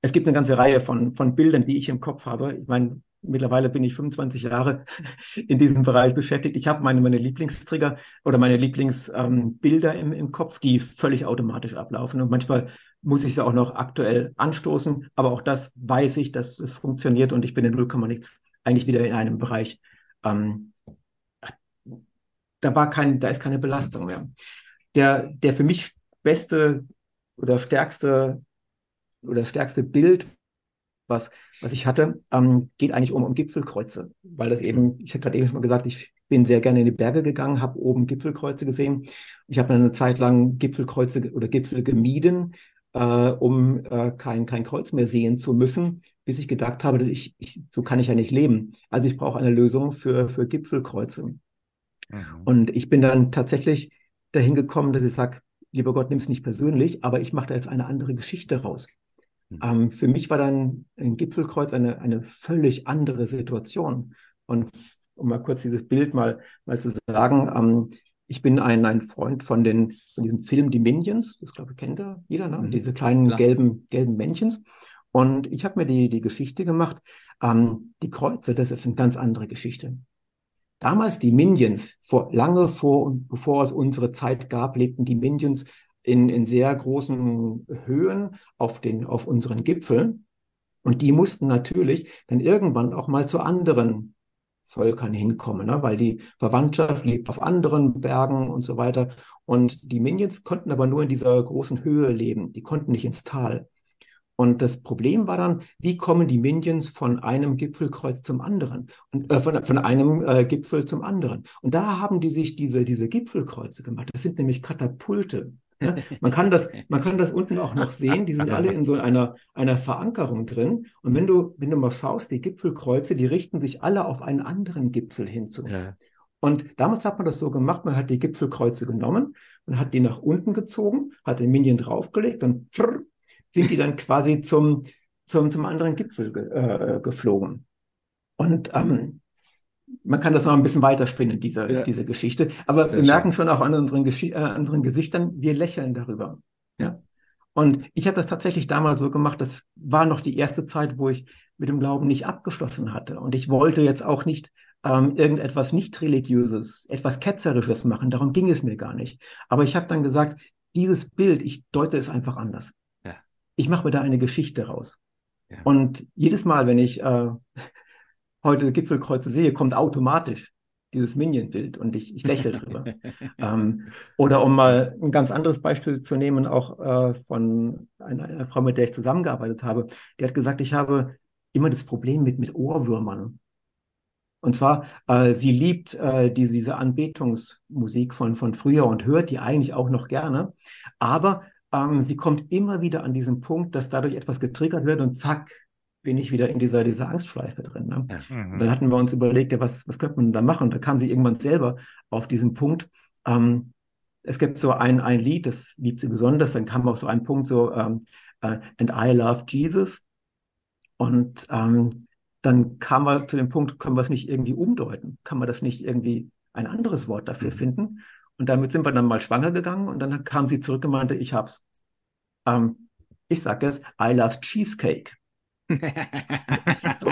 Es gibt eine ganze Reihe von, von Bildern, die ich im Kopf habe. Ich meine, Mittlerweile bin ich 25 Jahre in diesem Bereich beschäftigt. Ich habe meine, meine Lieblingstrigger oder meine Lieblingsbilder ähm, im, im Kopf, die völlig automatisch ablaufen. Und manchmal muss ich sie auch noch aktuell anstoßen. Aber auch das weiß ich, dass es funktioniert und ich bin in 0, nichts eigentlich wieder in einem Bereich. Ähm, da war kein, da ist keine Belastung mehr. Der, der für mich beste oder stärkste oder stärkste Bild was, was ich hatte, ähm, geht eigentlich um, um Gipfelkreuze, weil das eben, ich hatte gerade eben schon mal gesagt, ich bin sehr gerne in die Berge gegangen, habe oben Gipfelkreuze gesehen. Ich habe eine Zeit lang Gipfelkreuze oder Gipfel gemieden, äh, um äh, kein, kein Kreuz mehr sehen zu müssen, bis ich gedacht habe, dass ich, ich so kann ich ja nicht leben. Also ich brauche eine Lösung für, für Gipfelkreuze. Mhm. Und ich bin dann tatsächlich dahin gekommen, dass ich sage, lieber Gott, nimm es nicht persönlich, aber ich mache da jetzt eine andere Geschichte raus. Mhm. Ähm, für mich war dann ein Gipfelkreuz eine, eine völlig andere Situation. Und um mal kurz dieses Bild mal, mal zu sagen, ähm, ich bin ein, ein Freund von, den, von diesem Film Die Minions, das glaube ich kennt ja jeder, ne? Mhm. diese kleinen gelben, gelben Männchens. Und ich habe mir die, die Geschichte gemacht, ähm, die Kreuze, das ist eine ganz andere Geschichte. Damals die Minions, vor, lange vor und bevor es unsere Zeit gab, lebten die Minions in, in sehr großen Höhen auf, den, auf unseren Gipfeln. Und die mussten natürlich dann irgendwann auch mal zu anderen Völkern hinkommen, ne? weil die Verwandtschaft lebt auf anderen Bergen und so weiter. Und die Minions konnten aber nur in dieser großen Höhe leben. Die konnten nicht ins Tal. Und das Problem war dann, wie kommen die Minions von einem Gipfelkreuz zum anderen und äh, von, von einem äh, Gipfel zum anderen. Und da haben die sich diese, diese Gipfelkreuze gemacht. Das sind nämlich Katapulte. Ja, man, kann das, man kann das unten auch noch sehen, die sind alle in so einer, einer Verankerung drin. Und wenn du, wenn du mal schaust, die Gipfelkreuze, die richten sich alle auf einen anderen Gipfel hinzu. Ja. Und damals hat man das so gemacht, man hat die Gipfelkreuze genommen und hat die nach unten gezogen, hat den Minion draufgelegt und pfrr, sind die dann quasi zum, zum, zum anderen Gipfel ge, äh, geflogen. Und ähm, man kann das noch ein bisschen weiterspinnen, diese, ja. diese Geschichte. Aber Sehr wir merken schon auch an unseren, Gesch äh, unseren Gesichtern, wir lächeln darüber. Ja. Und ich habe das tatsächlich damals so gemacht, das war noch die erste Zeit, wo ich mit dem Glauben nicht abgeschlossen hatte. Und ich wollte jetzt auch nicht ähm, irgendetwas nicht religiöses, etwas ketzerisches machen. Darum ging es mir gar nicht. Aber ich habe dann gesagt, dieses Bild, ich deute es einfach anders. Ja. Ich mache mir da eine Geschichte raus. Ja. Und jedes Mal, wenn ich äh, heute Gipfelkreuze sehe, kommt automatisch dieses Minion-Bild und ich, ich lächle drüber. ähm, oder um mal ein ganz anderes Beispiel zu nehmen, auch äh, von einer, einer, Frau, mit der ich zusammengearbeitet habe, die hat gesagt, ich habe immer das Problem mit, mit Ohrwürmern. Und zwar, äh, sie liebt äh, diese, diese Anbetungsmusik von, von früher und hört die eigentlich auch noch gerne. Aber ähm, sie kommt immer wieder an diesen Punkt, dass dadurch etwas getriggert wird und zack, bin ich wieder in dieser, dieser Angstschleife drin. Ne? Mhm. Dann hatten wir uns überlegt, ja, was, was könnte man da machen? Und da kam sie irgendwann selber auf diesen Punkt. Ähm, es gibt so ein, ein Lied, das liebt sie besonders. Dann kam auch so ein Punkt so, ähm, uh, And I love Jesus. Und ähm, dann kam man zu dem Punkt, können wir es nicht irgendwie umdeuten? Kann man das nicht irgendwie ein anderes Wort dafür mhm. finden? Und damit sind wir dann mal schwanger gegangen und dann kam sie zurück und meinte, ich hab's. Ähm, ich sage es, I love Cheesecake. so,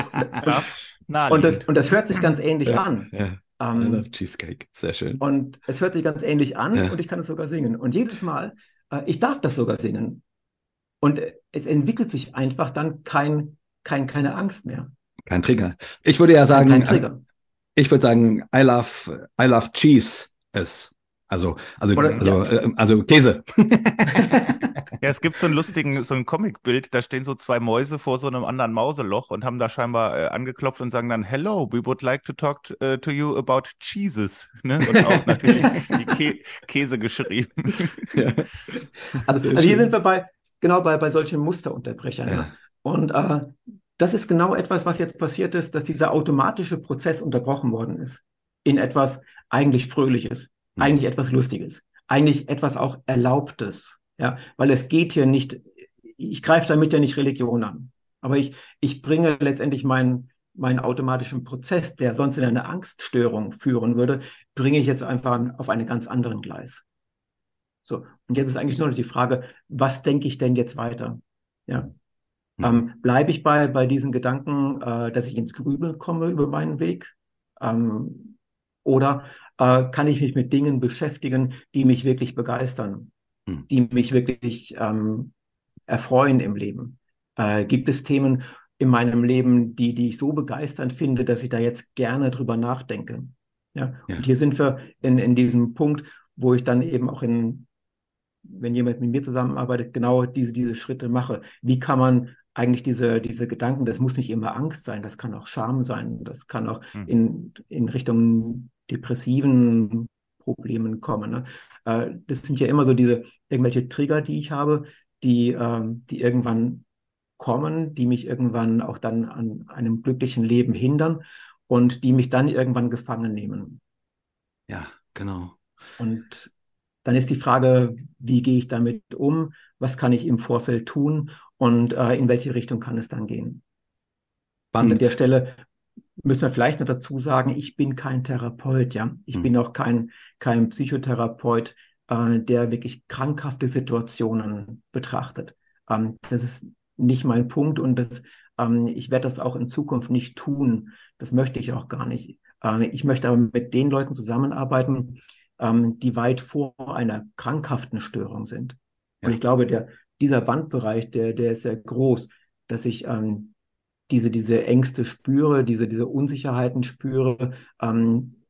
ja, und, das, und das hört sich ganz ähnlich ja, an. Ja. Um, I ähm, love Cheesecake, sehr schön. Und es hört sich ganz ähnlich an ja. und ich kann es sogar singen. Und jedes Mal, äh, ich darf das sogar singen. Und es entwickelt sich einfach dann kein, kein, keine Angst mehr. Kein Trigger. Ich würde ja sagen, kein Trigger. ich würde sagen, I love, I love cheese ist. Also, also, Oder, also, ja. äh, also Käse. Ja, es gibt so ein lustigen, so ein Comicbild, da stehen so zwei Mäuse vor so einem anderen Mauseloch und haben da scheinbar äh, angeklopft und sagen dann, Hello, we would like to talk to, uh, to you about cheeses. Ne? Und auch natürlich die Kä Käse geschrieben. Ja. Also, also, hier sind wir bei, genau bei, bei solchen Musterunterbrechern. Ja. Und äh, das ist genau etwas, was jetzt passiert ist, dass dieser automatische Prozess unterbrochen worden ist. In etwas eigentlich Fröhliches. Eigentlich etwas Lustiges, eigentlich etwas auch Erlaubtes. Ja, weil es geht hier nicht, ich greife damit ja nicht Religion an. Aber ich, ich bringe letztendlich meinen, meinen automatischen Prozess, der sonst in eine Angststörung führen würde, bringe ich jetzt einfach auf einen ganz anderen Gleis. So, und jetzt ist eigentlich nur noch die Frage, was denke ich denn jetzt weiter? Ja. Mhm. Ähm, Bleibe ich bei, bei diesen Gedanken, äh, dass ich ins Grübeln komme über meinen Weg? Ähm, oder äh, kann ich mich mit Dingen beschäftigen, die mich wirklich begeistern? Hm. die mich wirklich ähm, erfreuen im Leben? Äh, gibt es Themen in meinem Leben, die, die ich so begeisternd finde, dass ich da jetzt gerne drüber nachdenke? Ja? ja. Und hier sind wir in, in diesem Punkt, wo ich dann eben auch in, wenn jemand mit mir zusammenarbeitet, genau diese, diese Schritte mache. Wie kann man eigentlich diese, diese Gedanken, das muss nicht immer Angst sein, das kann auch Scham sein, das kann auch hm. in, in Richtung depressiven Problemen kommen. Ne? Äh, das sind ja immer so diese irgendwelche Trigger, die ich habe, die, ähm, die irgendwann kommen, die mich irgendwann auch dann an einem glücklichen Leben hindern und die mich dann irgendwann gefangen nehmen. Ja, genau. Und dann ist die Frage, wie gehe ich damit um? Was kann ich im Vorfeld tun? Und äh, in welche Richtung kann es dann gehen? Spannend. Und an der Stelle müssen wir vielleicht noch dazu sagen, ich bin kein Therapeut, ja. Ich mhm. bin auch kein, kein Psychotherapeut, äh, der wirklich krankhafte Situationen betrachtet. Ähm, das ist nicht mein Punkt und das, ähm, ich werde das auch in Zukunft nicht tun. Das möchte ich auch gar nicht. Äh, ich möchte aber mit den Leuten zusammenarbeiten, ähm, die weit vor einer krankhaften Störung sind. Ja. Und ich glaube, der, dieser Bandbereich, der, der ist sehr groß, dass ich ähm, diese, diese Ängste spüre, diese, diese Unsicherheiten spüre, ähm,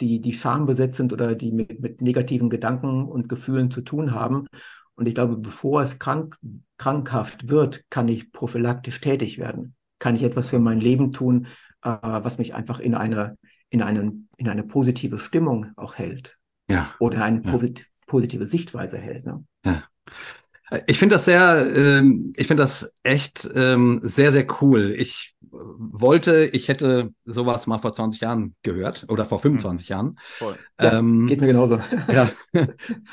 die, die schambesetzt sind oder die mit, mit negativen Gedanken und Gefühlen zu tun haben. Und ich glaube, bevor es krank, krankhaft wird, kann ich prophylaktisch tätig werden. Kann ich etwas für mein Leben tun, äh, was mich einfach in eine, in, einen, in eine positive Stimmung auch hält. Ja. Oder eine ja. posit positive Sichtweise hält. Ne? Ja. Ich finde das sehr, ähm, ich finde das echt ähm, sehr, sehr cool. Ich wollte, ich hätte sowas mal vor 20 Jahren gehört oder vor 25 mhm. Jahren. Voll. Ja, ähm, geht mir genauso. ja.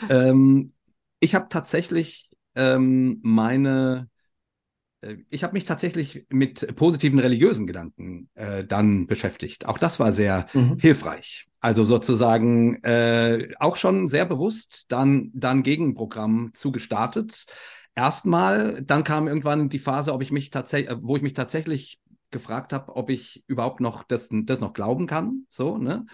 ähm, ich habe tatsächlich ähm, meine ich habe mich tatsächlich mit positiven religiösen Gedanken äh, dann beschäftigt. Auch das war sehr mhm. hilfreich. Also sozusagen äh, auch schon sehr bewusst dann dann Gegenprogramm zugestartet. Erstmal, dann kam irgendwann die Phase, ob ich mich tatsächlich, wo ich mich tatsächlich gefragt habe, ob ich überhaupt noch das, das noch glauben kann. So, ne?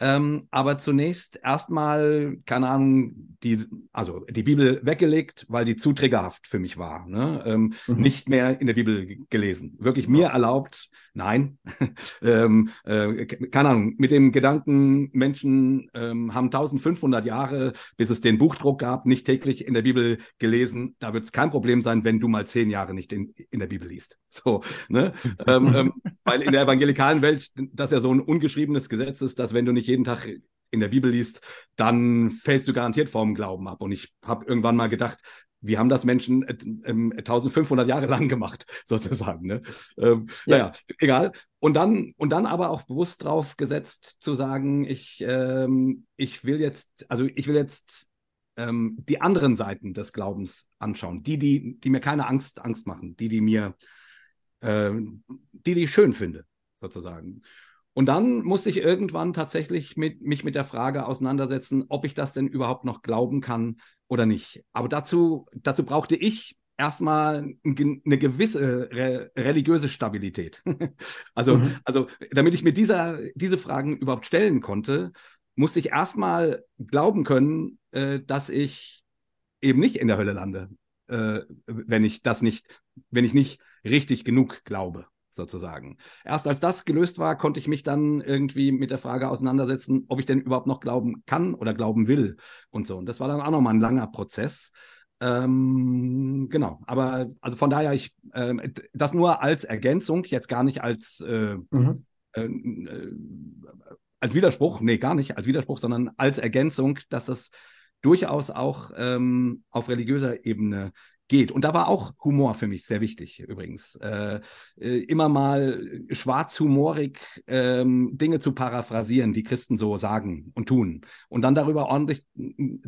Ähm, aber zunächst erstmal, keine Ahnung, die, also die Bibel weggelegt, weil die zu triggerhaft für mich war. Ne? Ähm, mhm. Nicht mehr in der Bibel gelesen. Wirklich mir erlaubt, nein. ähm, äh, keine Ahnung, mit dem Gedanken, Menschen ähm, haben 1500 Jahre, bis es den Buchdruck gab, nicht täglich in der Bibel gelesen. Da wird es kein Problem sein, wenn du mal zehn Jahre nicht in, in der Bibel liest. So, ne? Ähm, ähm, weil in der evangelikalen Welt das ja so ein ungeschriebenes Gesetz ist, dass wenn du nicht jeden Tag in der Bibel liest, dann fällst du garantiert vom Glauben ab. Und ich habe irgendwann mal gedacht, wie haben das Menschen äh, äh, 1500 Jahre lang gemacht, sozusagen. Ne? Ähm, ja. Naja, egal. Und dann, und dann aber auch bewusst drauf gesetzt zu sagen, ich, ähm, ich will jetzt, also ich will jetzt ähm, die anderen Seiten des Glaubens anschauen, die, die, die mir keine Angst, Angst machen, die, die mir äh, die, die ich schön finde, sozusagen. Und dann musste ich irgendwann tatsächlich mit, mich mit der Frage auseinandersetzen, ob ich das denn überhaupt noch glauben kann oder nicht. Aber dazu, dazu brauchte ich erstmal eine gewisse re religiöse Stabilität. also, mhm. also, damit ich mir dieser, diese Fragen überhaupt stellen konnte, musste ich erstmal glauben können, äh, dass ich eben nicht in der Hölle lande, äh, wenn ich das nicht, wenn ich nicht richtig genug glaube sozusagen. Erst als das gelöst war, konnte ich mich dann irgendwie mit der Frage auseinandersetzen, ob ich denn überhaupt noch glauben kann oder glauben will und so. Und das war dann auch nochmal ein langer Prozess. Ähm, genau, aber also von daher, ich äh, das nur als Ergänzung, jetzt gar nicht als, äh, mhm. äh, äh, als Widerspruch, nee, gar nicht als Widerspruch, sondern als Ergänzung, dass das durchaus auch ähm, auf religiöser Ebene geht. Und da war auch Humor für mich sehr wichtig übrigens. Äh, äh, immer mal schwarzhumorig ähm, Dinge zu paraphrasieren, die Christen so sagen und tun. Und dann darüber ordentlich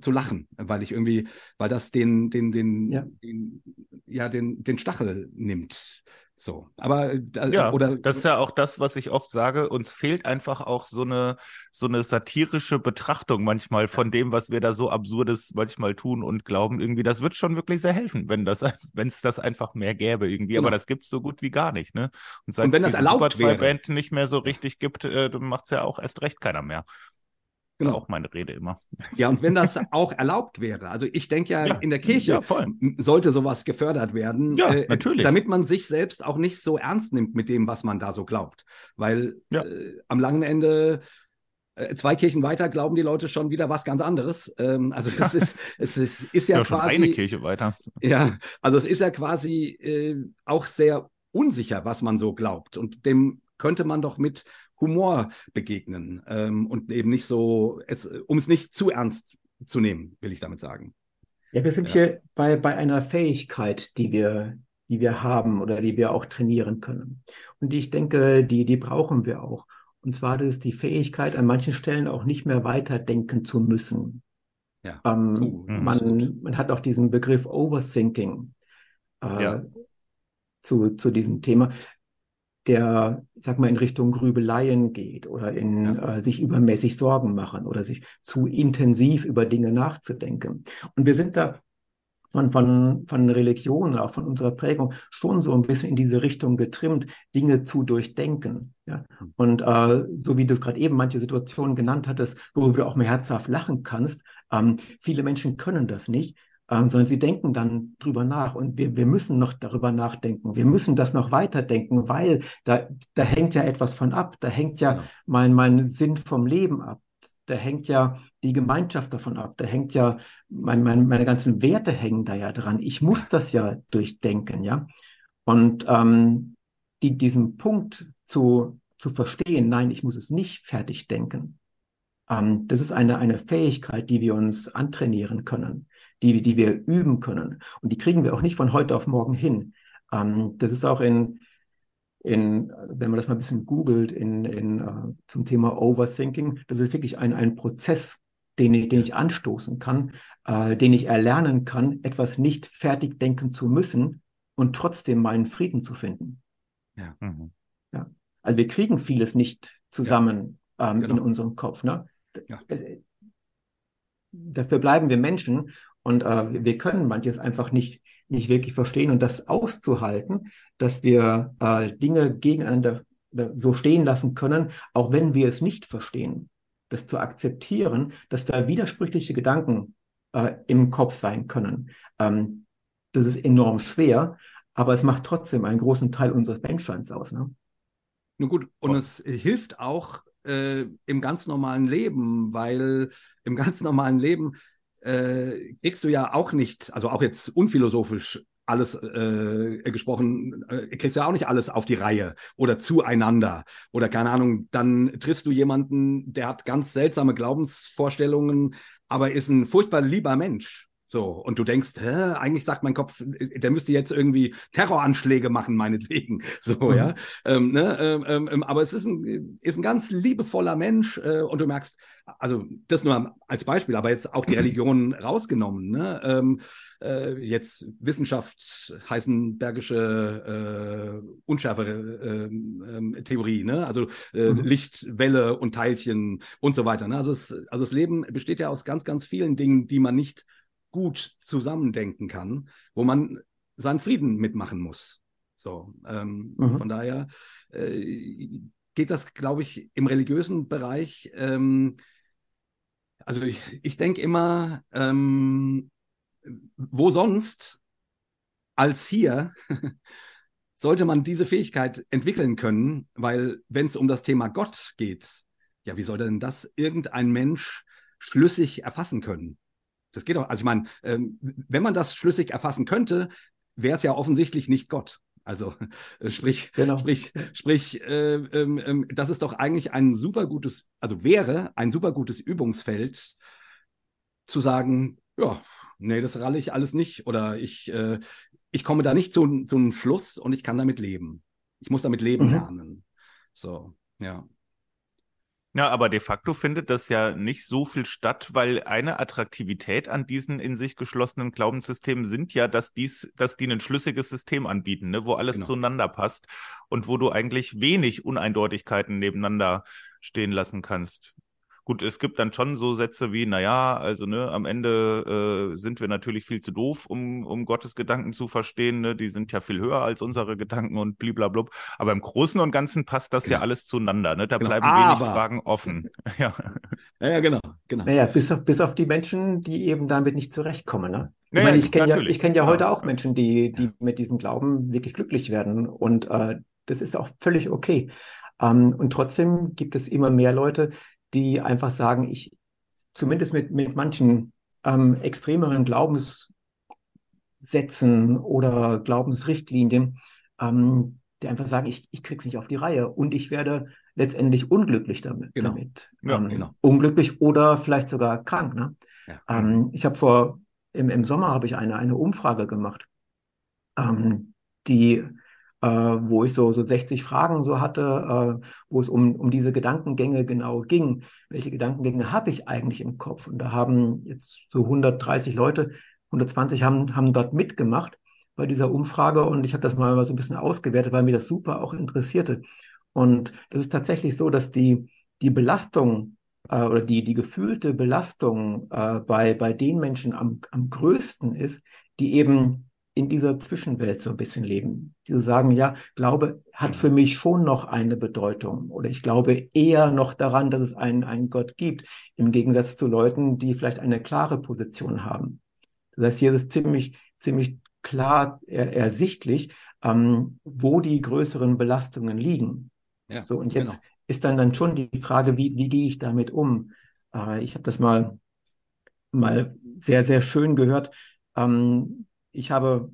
zu lachen, weil ich irgendwie, weil das den, den, den, ja, den, ja, den, den Stachel nimmt. So, aber äh, ja, oder das ist ja auch das, was ich oft sage. Uns fehlt einfach auch so eine so eine satirische Betrachtung manchmal von dem, was wir da so absurdes manchmal tun und glauben. Irgendwie, das wird schon wirklich sehr helfen, wenn das wenn es das einfach mehr gäbe irgendwie. Genau. Aber das gibt es so gut wie gar nicht, ne? Und, und wenn das erlaubt wäre, Band nicht mehr so richtig gibt, äh, macht es ja auch erst recht keiner mehr. Genau. Auch meine Rede immer. Ja, und wenn das auch erlaubt wäre, also ich denke ja, ja, in der Kirche ja, sollte sowas gefördert werden, ja, äh, natürlich. damit man sich selbst auch nicht so ernst nimmt mit dem, was man da so glaubt. Weil ja. äh, am langen Ende äh, zwei Kirchen weiter glauben die Leute schon wieder was ganz anderes. Ähm, also es ist, es ist, ist ja, ja quasi. eine Kirche weiter. Ja, also es ist ja quasi äh, auch sehr unsicher, was man so glaubt. Und dem könnte man doch mit Humor begegnen ähm, und eben nicht so, um es nicht zu ernst zu nehmen, will ich damit sagen. Ja, wir sind ja. hier bei, bei einer Fähigkeit, die wir, die wir haben oder die wir auch trainieren können. Und die, ich denke, die, die brauchen wir auch. Und zwar das ist die Fähigkeit, an manchen Stellen auch nicht mehr weiterdenken zu müssen. Ja. Ähm, oh, man, man hat auch diesen Begriff Overthinking äh, ja. zu, zu diesem Thema der, sag mal, in Richtung Grübeleien geht oder in ja. äh, sich übermäßig Sorgen machen oder sich zu intensiv über Dinge nachzudenken. Und wir sind da von, von, von Religion, auch von unserer Prägung schon so ein bisschen in diese Richtung getrimmt, Dinge zu durchdenken. Ja? Hm. Und äh, so wie du es gerade eben manche Situationen genannt hattest, worüber du auch mehr herzhaft lachen kannst, ähm, viele Menschen können das nicht, ähm, sondern sie denken dann drüber nach und wir, wir müssen noch darüber nachdenken. Wir müssen das noch weiterdenken, weil da, da hängt ja etwas von ab. Da hängt ja, ja. Mein, mein Sinn vom Leben ab. Da hängt ja die Gemeinschaft davon ab. Da hängt ja, mein, mein, meine ganzen Werte hängen da ja dran. Ich muss das ja durchdenken, ja. Und ähm, die, diesen Punkt zu, zu verstehen, nein, ich muss es nicht fertig denken. Ähm, das ist eine, eine Fähigkeit, die wir uns antrainieren können die, die wir üben können. Und die kriegen wir auch nicht von heute auf morgen hin. Ähm, das ist auch in, in, wenn man das mal ein bisschen googelt, in, in, uh, zum Thema Overthinking, das ist wirklich ein, ein Prozess, den ich, den ich anstoßen kann, äh, den ich erlernen kann, etwas nicht fertig denken zu müssen und trotzdem meinen Frieden zu finden. Ja. Mhm. ja. Also wir kriegen vieles nicht zusammen ja. ähm, genau. in unserem Kopf. Ne? Ja. Dafür bleiben wir Menschen und äh, wir können manches einfach nicht, nicht wirklich verstehen und das auszuhalten, dass wir äh, Dinge gegeneinander äh, so stehen lassen können, auch wenn wir es nicht verstehen. Das zu akzeptieren, dass da widersprüchliche Gedanken äh, im Kopf sein können. Ähm, das ist enorm schwer, aber es macht trotzdem einen großen Teil unseres Menschseins aus. Ne? Nun gut, und oh. es hilft auch äh, im ganz normalen Leben, weil im ganz normalen Leben äh, kriegst du ja auch nicht, also auch jetzt unphilosophisch alles äh, gesprochen, äh, kriegst du ja auch nicht alles auf die Reihe oder zueinander oder keine Ahnung, dann triffst du jemanden, der hat ganz seltsame Glaubensvorstellungen, aber ist ein furchtbar lieber Mensch. So, und du denkst, hä, eigentlich sagt mein Kopf, der müsste jetzt irgendwie Terroranschläge machen, meinetwegen. So, mhm. ja. Ähm, ne, ähm, ähm, ähm, aber es ist ein, ist ein ganz liebevoller Mensch äh, und du merkst, also das nur als Beispiel, aber jetzt auch die mhm. Religion rausgenommen, ne? Ähm, äh, jetzt Wissenschaft, heisenbergische unschärfere äh, Theorie, ne? Also äh, mhm. Lichtwelle und Teilchen und so weiter. Ne? Also, es, also das Leben besteht ja aus ganz, ganz vielen Dingen, die man nicht gut zusammendenken kann, wo man seinen Frieden mitmachen muss. So, ähm, mhm. von daher äh, geht das, glaube ich, im religiösen Bereich. Ähm, also ich, ich denke immer, ähm, wo sonst als hier sollte man diese Fähigkeit entwickeln können, weil wenn es um das Thema Gott geht, ja, wie soll denn das irgendein Mensch schlüssig erfassen können? Das geht doch, also ich meine, ähm, wenn man das schlüssig erfassen könnte, wäre es ja offensichtlich nicht Gott. Also äh, sprich, genau. sprich, sprich, äh, ähm, ähm, das ist doch eigentlich ein super gutes, also wäre ein super gutes Übungsfeld zu sagen, ja, nee, das ralle ich alles nicht oder ich, äh, ich komme da nicht zu, zu einem Schluss und ich kann damit leben. Ich muss damit leben mhm. lernen. So, ja. Ja, aber de facto findet das ja nicht so viel statt, weil eine Attraktivität an diesen in sich geschlossenen Glaubenssystemen sind ja, dass dies, dass die ein schlüssiges System anbieten, ne, wo alles genau. zueinander passt und wo du eigentlich wenig Uneindeutigkeiten nebeneinander stehen lassen kannst. Gut, es gibt dann schon so Sätze wie, naja, also ne, am Ende äh, sind wir natürlich viel zu doof, um, um Gottes Gedanken zu verstehen. Ne? Die sind ja viel höher als unsere Gedanken und bliblablub. Aber im Großen und Ganzen passt das genau. ja alles zueinander. Ne? Da genau. bleiben Aber. wenig Fragen offen. ja. ja, ja, genau. genau. Naja, bis auf, bis auf die Menschen, die eben damit nicht zurechtkommen. Ne? Ich meine, ich kenne ja, ich kenn ja heute auch Menschen, die, die mit diesem Glauben wirklich glücklich werden. Und äh, das ist auch völlig okay. Ähm, und trotzdem gibt es immer mehr Leute, die einfach sagen, ich zumindest mit, mit manchen ähm, extremeren Glaubenssätzen oder Glaubensrichtlinien, ähm, die einfach sagen, ich, ich krieg's nicht auf die Reihe und ich werde letztendlich unglücklich damit. Genau. damit. Ja, ähm, genau. Unglücklich oder vielleicht sogar krank. Ne? Ja. Ähm, ich habe vor, im, im Sommer habe ich eine, eine Umfrage gemacht, ähm, die äh, wo ich so, so 60 Fragen so hatte, äh, wo es um, um diese Gedankengänge genau ging. Welche Gedankengänge habe ich eigentlich im Kopf? Und da haben jetzt so 130 Leute, 120 haben, haben dort mitgemacht bei dieser Umfrage und ich habe das mal so ein bisschen ausgewertet, weil mir das super auch interessierte. Und das ist tatsächlich so, dass die, die Belastung äh, oder die, die gefühlte Belastung äh, bei, bei den Menschen am, am größten ist, die eben in dieser Zwischenwelt so ein bisschen leben. Die sagen, ja, Glaube hat für mich schon noch eine Bedeutung oder ich glaube eher noch daran, dass es einen, einen Gott gibt, im Gegensatz zu Leuten, die vielleicht eine klare Position haben. Das heißt, hier ist es ziemlich, ziemlich klar er, ersichtlich, ähm, wo die größeren Belastungen liegen. Ja, so, und jetzt genau. ist dann, dann schon die Frage, wie, wie gehe ich damit um? Äh, ich habe das mal, mal sehr, sehr schön gehört. Ähm, ich habe,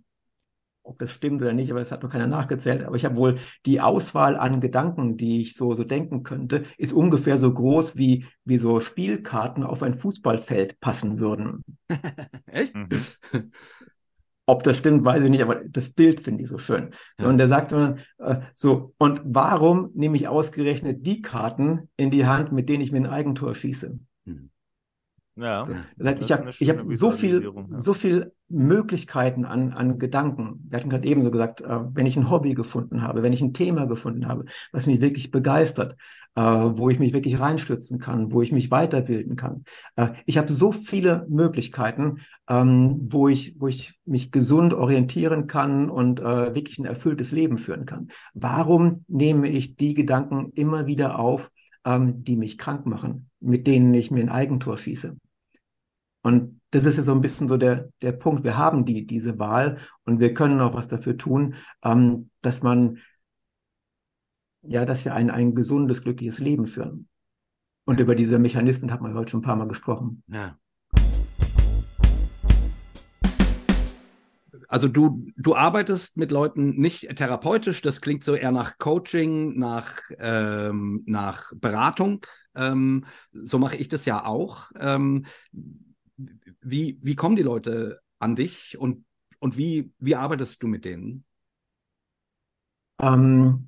ob das stimmt oder nicht, aber das hat noch keiner nachgezählt, aber ich habe wohl die Auswahl an Gedanken, die ich so, so denken könnte, ist ungefähr so groß, wie, wie so Spielkarten auf ein Fußballfeld passen würden. Echt? Mhm. Ob das stimmt, weiß ich nicht, aber das Bild finde ich so schön. Ja. Und der sagte dann äh, so, und warum nehme ich ausgerechnet die Karten in die Hand, mit denen ich mir ein Eigentor schieße? Mhm. Ja. Das heißt, das ich habe hab so viel, ja. so viel Möglichkeiten an, an Gedanken. Wir hatten gerade eben so gesagt, äh, wenn ich ein Hobby gefunden habe, wenn ich ein Thema gefunden habe, was mich wirklich begeistert, äh, wo ich mich wirklich reinstürzen kann, wo ich mich weiterbilden kann. Äh, ich habe so viele Möglichkeiten, ähm, wo ich, wo ich mich gesund orientieren kann und äh, wirklich ein erfülltes Leben führen kann. Warum nehme ich die Gedanken immer wieder auf, ähm, die mich krank machen, mit denen ich mir ein Eigentor schieße? Und das ist ja so ein bisschen so der, der Punkt. Wir haben die, diese Wahl und wir können auch was dafür tun, ähm, dass man, ja, dass wir ein, ein gesundes, glückliches Leben führen. Und über diese Mechanismen hat man heute schon ein paar Mal gesprochen. Ja. Also du, du arbeitest mit Leuten nicht therapeutisch, das klingt so eher nach Coaching, nach, ähm, nach Beratung. Ähm, so mache ich das ja auch. Ähm, wie, wie kommen die Leute an dich und, und wie, wie arbeitest du mit denen? Ähm,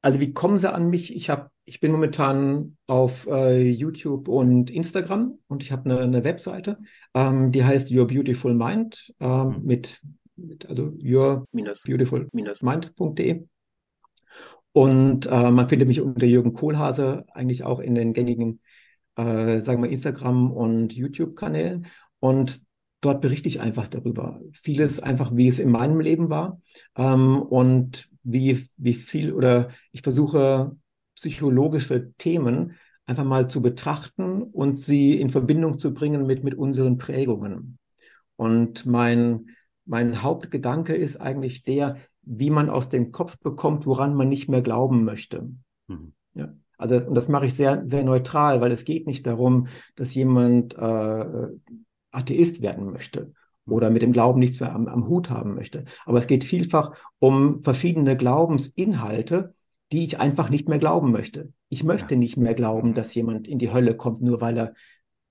also wie kommen sie an mich? Ich habe, ich bin momentan auf äh, YouTube und Instagram und ich habe eine, eine Webseite, ähm, die heißt Your Beautiful Mind ähm, mhm. mit, mit also your-beautiful-mind.de Und äh, man findet mich unter Jürgen Kohlhase eigentlich auch in den gängigen, äh, sagen wir, Instagram- und YouTube-Kanälen. Und dort berichte ich einfach darüber. Vieles einfach, wie es in meinem Leben war ähm, und wie, wie viel oder ich versuche psychologische Themen einfach mal zu betrachten und sie in Verbindung zu bringen mit, mit unseren Prägungen. Und mein, mein Hauptgedanke ist eigentlich der, wie man aus dem Kopf bekommt, woran man nicht mehr glauben möchte. Mhm. Ja. Also, und das mache ich sehr, sehr neutral, weil es geht nicht darum, dass jemand äh, Atheist werden möchte oder mit dem Glauben nichts mehr am, am Hut haben möchte. Aber es geht vielfach um verschiedene Glaubensinhalte, die ich einfach nicht mehr glauben möchte. Ich möchte nicht mehr glauben, dass jemand in die Hölle kommt, nur weil er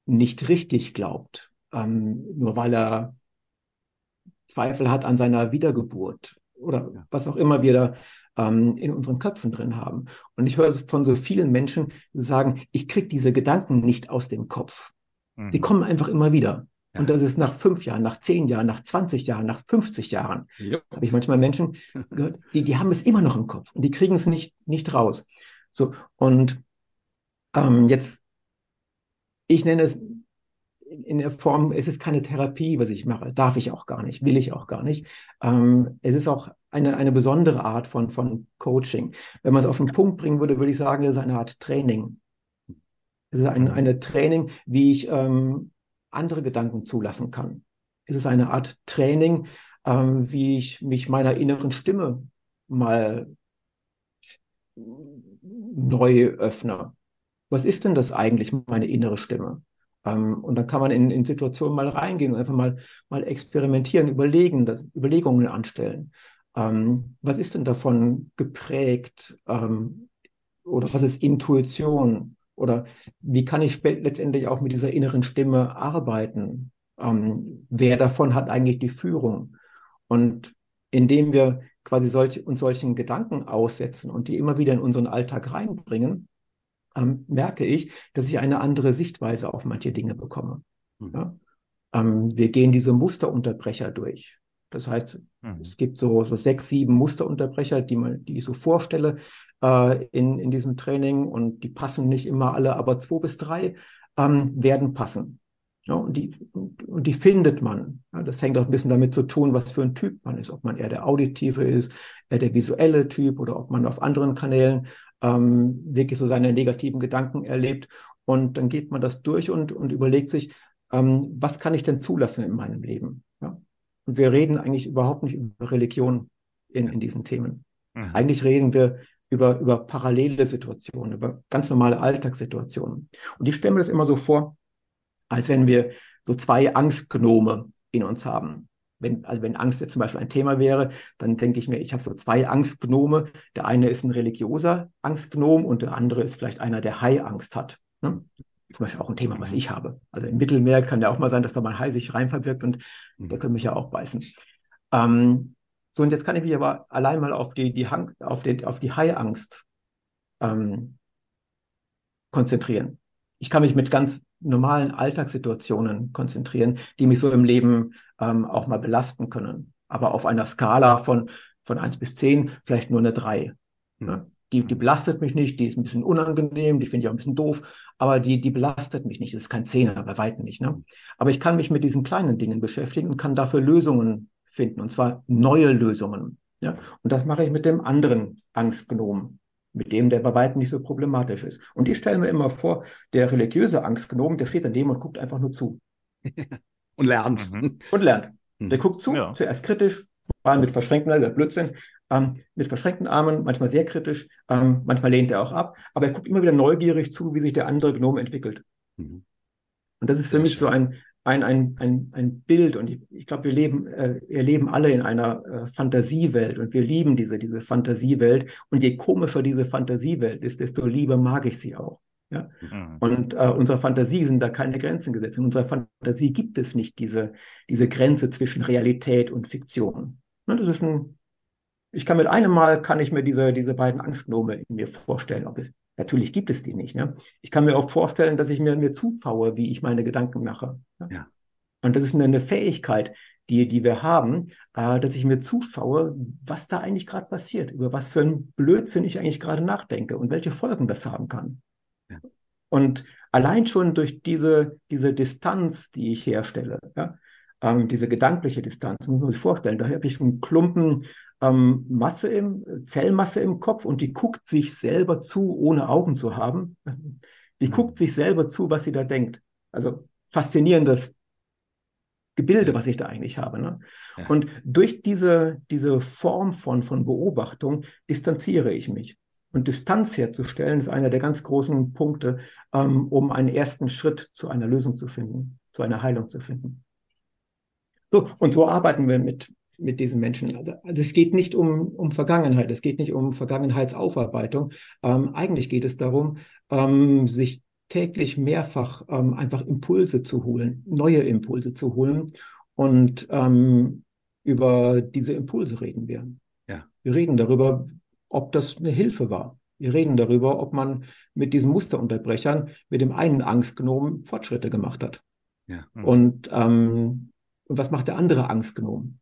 nicht richtig glaubt, ähm, nur weil er Zweifel hat an seiner Wiedergeburt oder ja. was auch immer wir da ähm, in unseren Köpfen drin haben. Und ich höre von so vielen Menschen sagen, ich kriege diese Gedanken nicht aus dem Kopf. Mhm. Die kommen einfach immer wieder. Ja. Und das ist nach fünf Jahren, nach zehn Jahren, nach 20 Jahren, nach 50 Jahren. Ja. Habe ich manchmal Menschen gehört, die, die haben es immer noch im Kopf und die kriegen es nicht, nicht raus. So, und ähm, jetzt, ich nenne es in der Form, es ist keine Therapie, was ich mache. Darf ich auch gar nicht, will ich auch gar nicht. Ähm, es ist auch eine, eine besondere Art von, von Coaching. Wenn man es auf den Punkt bringen würde, würde ich sagen, es ist eine Art Training. Es ist ein, eine Training, wie ich ähm, andere Gedanken zulassen kann. Es ist eine Art Training, ähm, wie ich mich meiner inneren Stimme mal neu öffne. Was ist denn das eigentlich, meine innere Stimme? Ähm, und dann kann man in, in, Situationen mal reingehen und einfach mal, mal experimentieren, überlegen, das, Überlegungen anstellen. Ähm, was ist denn davon geprägt? Ähm, oder was ist Intuition? Oder wie kann ich letztendlich auch mit dieser inneren Stimme arbeiten? Ähm, wer davon hat eigentlich die Führung? Und indem wir quasi solch, uns solchen Gedanken aussetzen und die immer wieder in unseren Alltag reinbringen, ähm, merke ich, dass ich eine andere Sichtweise auf manche Dinge bekomme. Mhm. Ja? Ähm, wir gehen diese Musterunterbrecher durch. Das heißt, mhm. es gibt so, so sechs, sieben Musterunterbrecher, die, man, die ich so vorstelle äh, in, in diesem Training und die passen nicht immer alle, aber zwei bis drei ähm, werden passen. Ja, und, die, und die findet man. Ja, das hängt auch ein bisschen damit zu tun, was für ein Typ man ist. Ob man eher der auditive ist, eher der visuelle Typ oder ob man auf anderen Kanälen ähm, wirklich so seine negativen Gedanken erlebt. Und dann geht man das durch und, und überlegt sich, ähm, was kann ich denn zulassen in meinem Leben? Und wir reden eigentlich überhaupt nicht über Religion in, in diesen Themen. Mhm. Eigentlich reden wir über, über parallele Situationen, über ganz normale Alltagssituationen. Und ich stelle mir das immer so vor, als wenn wir so zwei Angstgnome in uns haben. Wenn, also wenn Angst jetzt zum Beispiel ein Thema wäre, dann denke ich mir, ich habe so zwei Angstgnome. Der eine ist ein religiöser Angstgnom und der andere ist vielleicht einer, der Hai-Angst hat. Ne? Zum Beispiel auch ein Thema, was ich habe. Also im Mittelmeer kann ja auch mal sein, dass da mal ein Hai sich rein verbirgt und mhm. der könnte mich ja auch beißen. Ähm, so, und jetzt kann ich mich aber allein mal auf die, die, Hang, auf die, auf die Hai-Angst ähm, konzentrieren. Ich kann mich mit ganz normalen Alltagssituationen konzentrieren, die mich so im Leben ähm, auch mal belasten können. Aber auf einer Skala von, von eins bis zehn vielleicht nur eine drei. Mhm. Ne? Die, die belastet mich nicht, die ist ein bisschen unangenehm, die finde ich auch ein bisschen doof, aber die, die belastet mich nicht. Das ist kein Zehner, bei weitem nicht. Ne? Aber ich kann mich mit diesen kleinen Dingen beschäftigen und kann dafür Lösungen finden, und zwar neue Lösungen. Ja? Und das mache ich mit dem anderen Angstgnom, mit dem, der bei weitem nicht so problematisch ist. Und ich stelle mir immer vor, der religiöse Angstgnom, der steht daneben und guckt einfach nur zu. und lernt. Mhm. Und lernt. Mhm. Der guckt zu, ja. zuerst kritisch, mal mit verschränkten, Blödsinn, ähm, mit verschränkten Armen, manchmal sehr kritisch, ähm, manchmal lehnt er auch ab, aber er guckt immer wieder neugierig zu, wie sich der andere Gnome entwickelt. Mhm. Und das ist für sehr mich schön. so ein, ein, ein, ein, ein Bild und ich, ich glaube, wir leben, äh, wir leben alle in einer äh, Fantasiewelt und wir lieben diese, diese Fantasiewelt und je komischer diese Fantasiewelt ist, desto lieber mag ich sie auch. Ja? Mhm. Und äh, unserer Fantasie sind da keine Grenzen gesetzt. In unserer Fantasie gibt es nicht diese, diese Grenze zwischen Realität und Fiktion. Ne, das ist ein, ich kann mit einem Mal kann ich mir diese, diese beiden Angstgnome in mir vorstellen. Es, natürlich gibt es die nicht. Ne? Ich kann mir auch vorstellen, dass ich mir, mir zutraue, wie ich meine Gedanken mache. Ne? Ja. Und das ist eine, eine Fähigkeit, die, die wir haben, äh, dass ich mir zuschaue, was da eigentlich gerade passiert, über was für einen Blödsinn ich eigentlich gerade nachdenke und welche Folgen das haben kann. Ja. Und allein schon durch diese, diese Distanz, die ich herstelle, ja, ähm, diese gedankliche Distanz, muss man sich vorstellen, da habe ich einen Klumpen ähm, Masse im, Zellmasse im Kopf und die guckt sich selber zu, ohne Augen zu haben. Die guckt sich selber zu, was sie da denkt. Also faszinierendes Gebilde, was ich da eigentlich habe. Ne? Ja. Und durch diese, diese Form von, von Beobachtung distanziere ich mich. Und Distanz herzustellen ist einer der ganz großen Punkte, ähm, um einen ersten Schritt zu einer Lösung zu finden, zu einer Heilung zu finden. So, und so arbeiten wir mit, mit diesen Menschen. Also, also es geht nicht um, um Vergangenheit, es geht nicht um Vergangenheitsaufarbeitung. Ähm, eigentlich geht es darum, ähm, sich täglich mehrfach ähm, einfach Impulse zu holen, neue Impulse zu holen. Und ähm, über diese Impulse reden wir. Ja. Wir reden darüber, ob das eine Hilfe war. Wir reden darüber, ob man mit diesen Musterunterbrechern, mit dem einen Angstgenomen Fortschritte gemacht hat. Ja. Mhm. Und, ähm, und was macht der andere Angstgenom?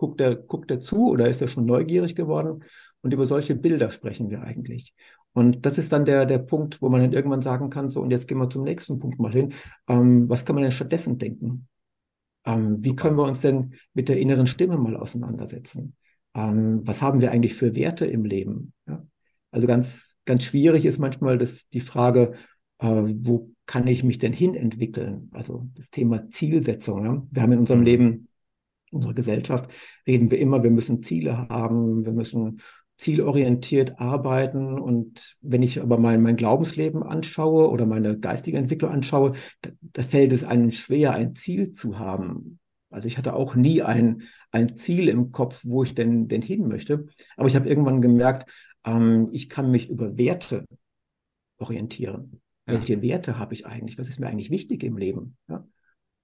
Guckt er, guckt er zu oder ist er schon neugierig geworden? Und über solche Bilder sprechen wir eigentlich. Und das ist dann der, der Punkt, wo man dann irgendwann sagen kann, so, und jetzt gehen wir zum nächsten Punkt mal hin. Ähm, was kann man denn stattdessen denken? Ähm, wie können wir uns denn mit der inneren Stimme mal auseinandersetzen? Ähm, was haben wir eigentlich für Werte im Leben? Ja? Also ganz, ganz schwierig ist manchmal das, die Frage, äh, wo kann ich mich denn hin entwickeln? Also das Thema Zielsetzung. Ja? Wir haben in unserem mhm. Leben, unserer Gesellschaft, reden wir immer, wir müssen Ziele haben, wir müssen zielorientiert arbeiten. Und wenn ich aber mein, mein Glaubensleben anschaue oder meine geistige Entwicklung anschaue, da, da fällt es einem schwer, ein Ziel zu haben. Also ich hatte auch nie ein, ein Ziel im Kopf, wo ich denn, denn hin möchte. Aber ich habe irgendwann gemerkt, ähm, ich kann mich über Werte orientieren. Ja. Welche Werte habe ich eigentlich? Was ist mir eigentlich wichtig im Leben? Ja?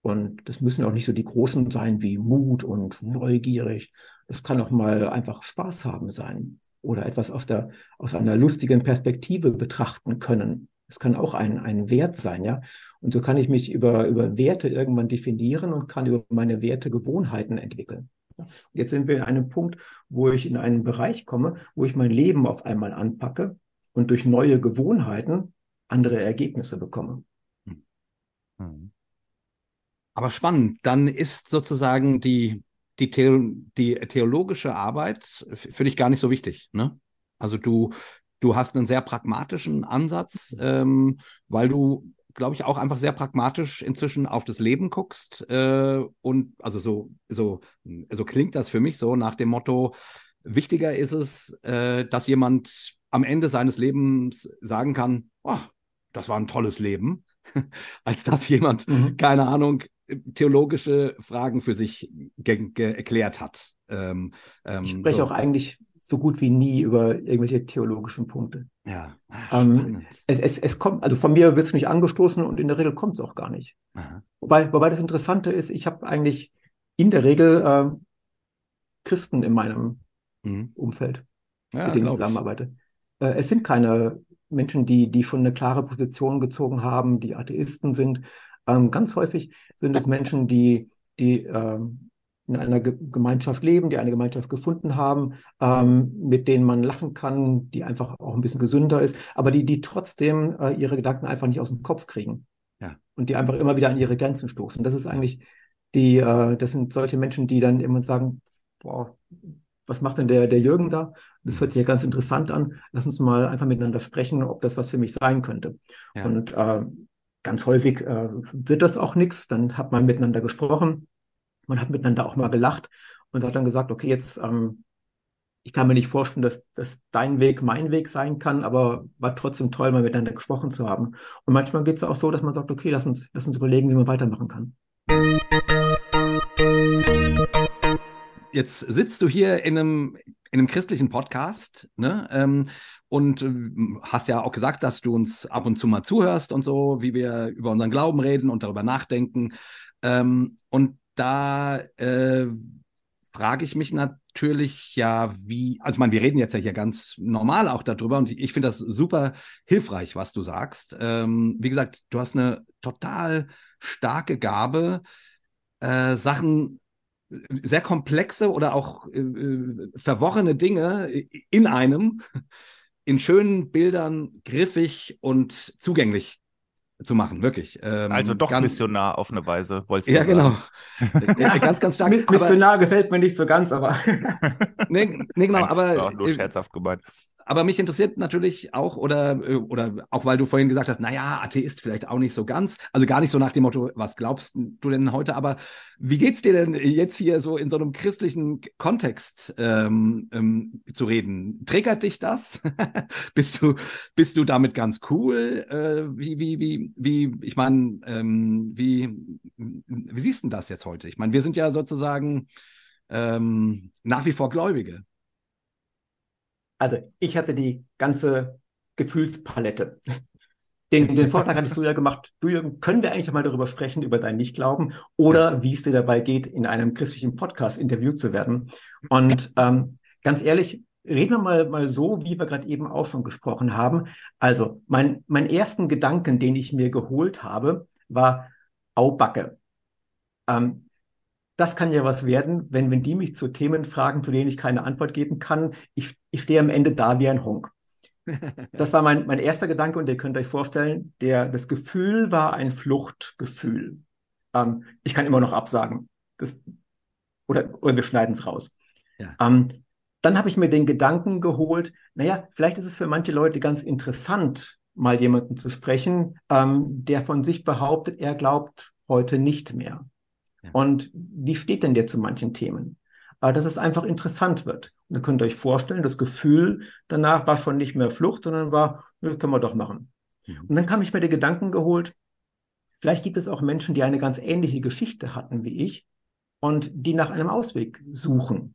Und das müssen auch nicht so die großen sein wie Mut und neugierig. Das kann auch mal einfach Spaß haben sein oder etwas aus, der, aus einer lustigen Perspektive betrachten können. Es kann auch ein, ein Wert sein, ja. Und so kann ich mich über, über Werte irgendwann definieren und kann über meine Werte Gewohnheiten entwickeln. Jetzt sind wir in einem Punkt, wo ich in einen Bereich komme, wo ich mein Leben auf einmal anpacke und durch neue Gewohnheiten andere Ergebnisse bekomme. Hm. Aber spannend, dann ist sozusagen die, die, The die theologische Arbeit für dich gar nicht so wichtig. Ne? Also du, du hast einen sehr pragmatischen Ansatz, ähm, weil du, glaube ich, auch einfach sehr pragmatisch inzwischen auf das Leben guckst. Äh, und also so, so, so klingt das für mich so nach dem Motto, wichtiger ist es, äh, dass jemand am Ende seines Lebens sagen kann, oh, das war ein tolles Leben, als dass jemand, mhm. keine Ahnung, theologische Fragen für sich erklärt hat. Ähm, ähm, ich spreche so. auch eigentlich so gut wie nie über irgendwelche theologischen Punkte. Ja. Ähm, es, es, es kommt, also von mir wird es nicht angestoßen und in der Regel kommt es auch gar nicht. Wobei, wobei das Interessante ist, ich habe eigentlich in der Regel äh, Christen in meinem mhm. Umfeld, ja, mit denen ich zusammenarbeite. Äh, es sind keine Menschen, die, die schon eine klare Position gezogen haben, die Atheisten sind. Ähm, ganz häufig sind es Menschen, die, die ähm, in einer Ge Gemeinschaft leben, die eine Gemeinschaft gefunden haben, ähm, mit denen man lachen kann, die einfach auch ein bisschen gesünder ist, aber die, die trotzdem äh, ihre Gedanken einfach nicht aus dem Kopf kriegen. Ja. Und die einfach immer wieder an ihre Grenzen stoßen. Das ist eigentlich die, äh, das sind solche Menschen, die dann immer sagen, boah, was macht denn der, der Jürgen da? Das hört sich ja ganz interessant an. Lass uns mal einfach miteinander sprechen, ob das was für mich sein könnte. Ja. Und äh, Ganz häufig äh, wird das auch nichts. Dann hat man miteinander gesprochen, man hat miteinander auch mal gelacht und hat dann gesagt, okay, jetzt, ähm, ich kann mir nicht vorstellen, dass, dass dein Weg mein Weg sein kann, aber war trotzdem toll, mal miteinander gesprochen zu haben. Und manchmal geht es auch so, dass man sagt, okay, lass uns, lass uns überlegen, wie man weitermachen kann. Jetzt sitzt du hier in einem, in einem christlichen Podcast, ne? Ähm, und äh, hast ja auch gesagt, dass du uns ab und zu mal zuhörst und so, wie wir über unseren Glauben reden und darüber nachdenken. Ähm, und da äh, frage ich mich natürlich ja, wie, also ich meine, wir reden jetzt ja hier ganz normal auch darüber und ich finde das super hilfreich, was du sagst. Ähm, wie gesagt, du hast eine total starke Gabe, äh, Sachen sehr komplexe oder auch äh, äh, verworrene Dinge in einem in schönen Bildern griffig und zugänglich zu machen, wirklich. Ähm, also doch ganz, Missionar auf eine Weise, wolltest du Ja, sagen. genau. ja, ganz, ganz stark. Missionar gefällt mir nicht so ganz, aber. nee, nee, genau, aber. Nur scherzhaft gemeint aber mich interessiert natürlich auch, oder, äh, oder auch weil du vorhin gesagt hast, naja, Atheist vielleicht auch nicht so ganz. Also gar nicht so nach dem Motto, was glaubst du denn heute? Aber wie geht's dir denn jetzt hier so in so einem christlichen Kontext ähm, ähm, zu reden? Triggert dich das? bist, du, bist du damit ganz cool? Äh, wie, wie, wie, wie, ich meine, ähm, wie, wie siehst du das jetzt heute? Ich meine, wir sind ja sozusagen ähm, nach wie vor Gläubige. Also ich hatte die ganze Gefühlspalette. Den, den Vortrag hattest du ja gemacht. Du, Jürgen, können wir eigentlich mal darüber sprechen, über dein Nichtglauben oder wie es dir dabei geht, in einem christlichen Podcast interviewt zu werden? Und ähm, ganz ehrlich, reden wir mal, mal so, wie wir gerade eben auch schon gesprochen haben. Also, mein, mein ersten Gedanken, den ich mir geholt habe, war Aubacke. Ähm, das kann ja was werden, wenn, wenn die mich zu Themen fragen, zu denen ich keine Antwort geben kann. Ich, ich stehe am Ende da wie ein Honk. Das war mein, mein erster Gedanke und ihr könnt euch vorstellen, der, das Gefühl war ein Fluchtgefühl. Ähm, ich kann immer noch absagen. Das, oder, oder wir schneiden es raus. Ja. Ähm, dann habe ich mir den Gedanken geholt, naja, vielleicht ist es für manche Leute ganz interessant, mal jemanden zu sprechen, ähm, der von sich behauptet, er glaubt heute nicht mehr. Und wie steht denn der zu manchen Themen? Äh, dass es einfach interessant wird. Und ihr könnt euch vorstellen, das Gefühl danach war schon nicht mehr Flucht, sondern war, das können wir doch machen. Und dann kam ich mir die Gedanken geholt, vielleicht gibt es auch Menschen, die eine ganz ähnliche Geschichte hatten wie ich und die nach einem Ausweg suchen.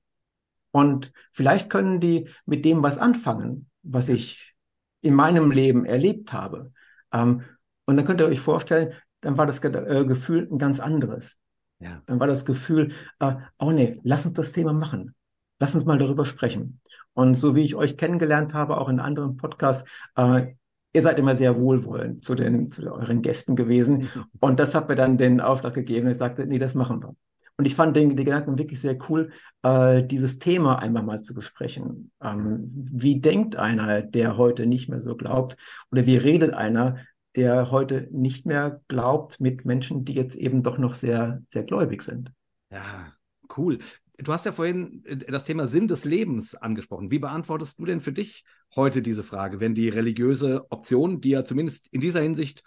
Und vielleicht können die mit dem was anfangen, was ich in meinem Leben erlebt habe. Ähm, und dann könnt ihr euch vorstellen, dann war das äh, Gefühl ein ganz anderes. Ja. Dann war das Gefühl, äh, oh nee, lass uns das Thema machen. Lass uns mal darüber sprechen. Und so wie ich euch kennengelernt habe, auch in anderen Podcasts, äh, ihr seid immer sehr wohlwollend zu, den, zu euren Gästen gewesen. Und das hat mir dann den Auftrag gegeben. Ich sagte, nee, das machen wir. Und ich fand den, den Gedanken wirklich sehr cool, äh, dieses Thema einmal mal zu besprechen. Ähm, wie denkt einer, der heute nicht mehr so glaubt? Oder wie redet einer, der heute nicht mehr glaubt mit Menschen, die jetzt eben doch noch sehr, sehr gläubig sind. Ja, cool. Du hast ja vorhin äh, das Thema Sinn des Lebens angesprochen. Wie beantwortest du denn für dich heute diese Frage, wenn die religiöse Option, die ja zumindest in dieser Hinsicht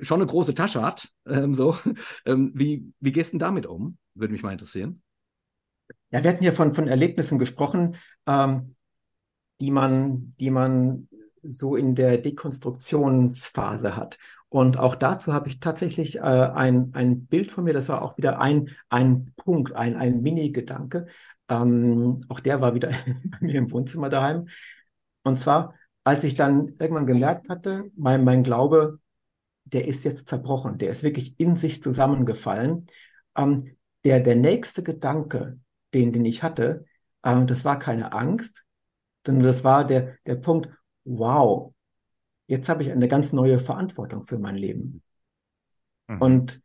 schon eine große Tasche hat, ähm, so, ähm, wie, wie gehst du denn damit um? Würde mich mal interessieren. Ja, wir hatten ja von, von Erlebnissen gesprochen, ähm, die man, die man so in der Dekonstruktionsphase hat. Und auch dazu habe ich tatsächlich äh, ein, ein Bild von mir, das war auch wieder ein, ein Punkt, ein, ein Mini-Gedanke. Ähm, auch der war wieder bei mir im Wohnzimmer daheim. Und zwar, als ich dann irgendwann gemerkt hatte, mein, mein Glaube, der ist jetzt zerbrochen, der ist wirklich in sich zusammengefallen. Ähm, der, der nächste Gedanke, den, den ich hatte, äh, das war keine Angst, sondern das war der, der Punkt, wow, jetzt habe ich eine ganz neue Verantwortung für mein Leben. Mhm. Und,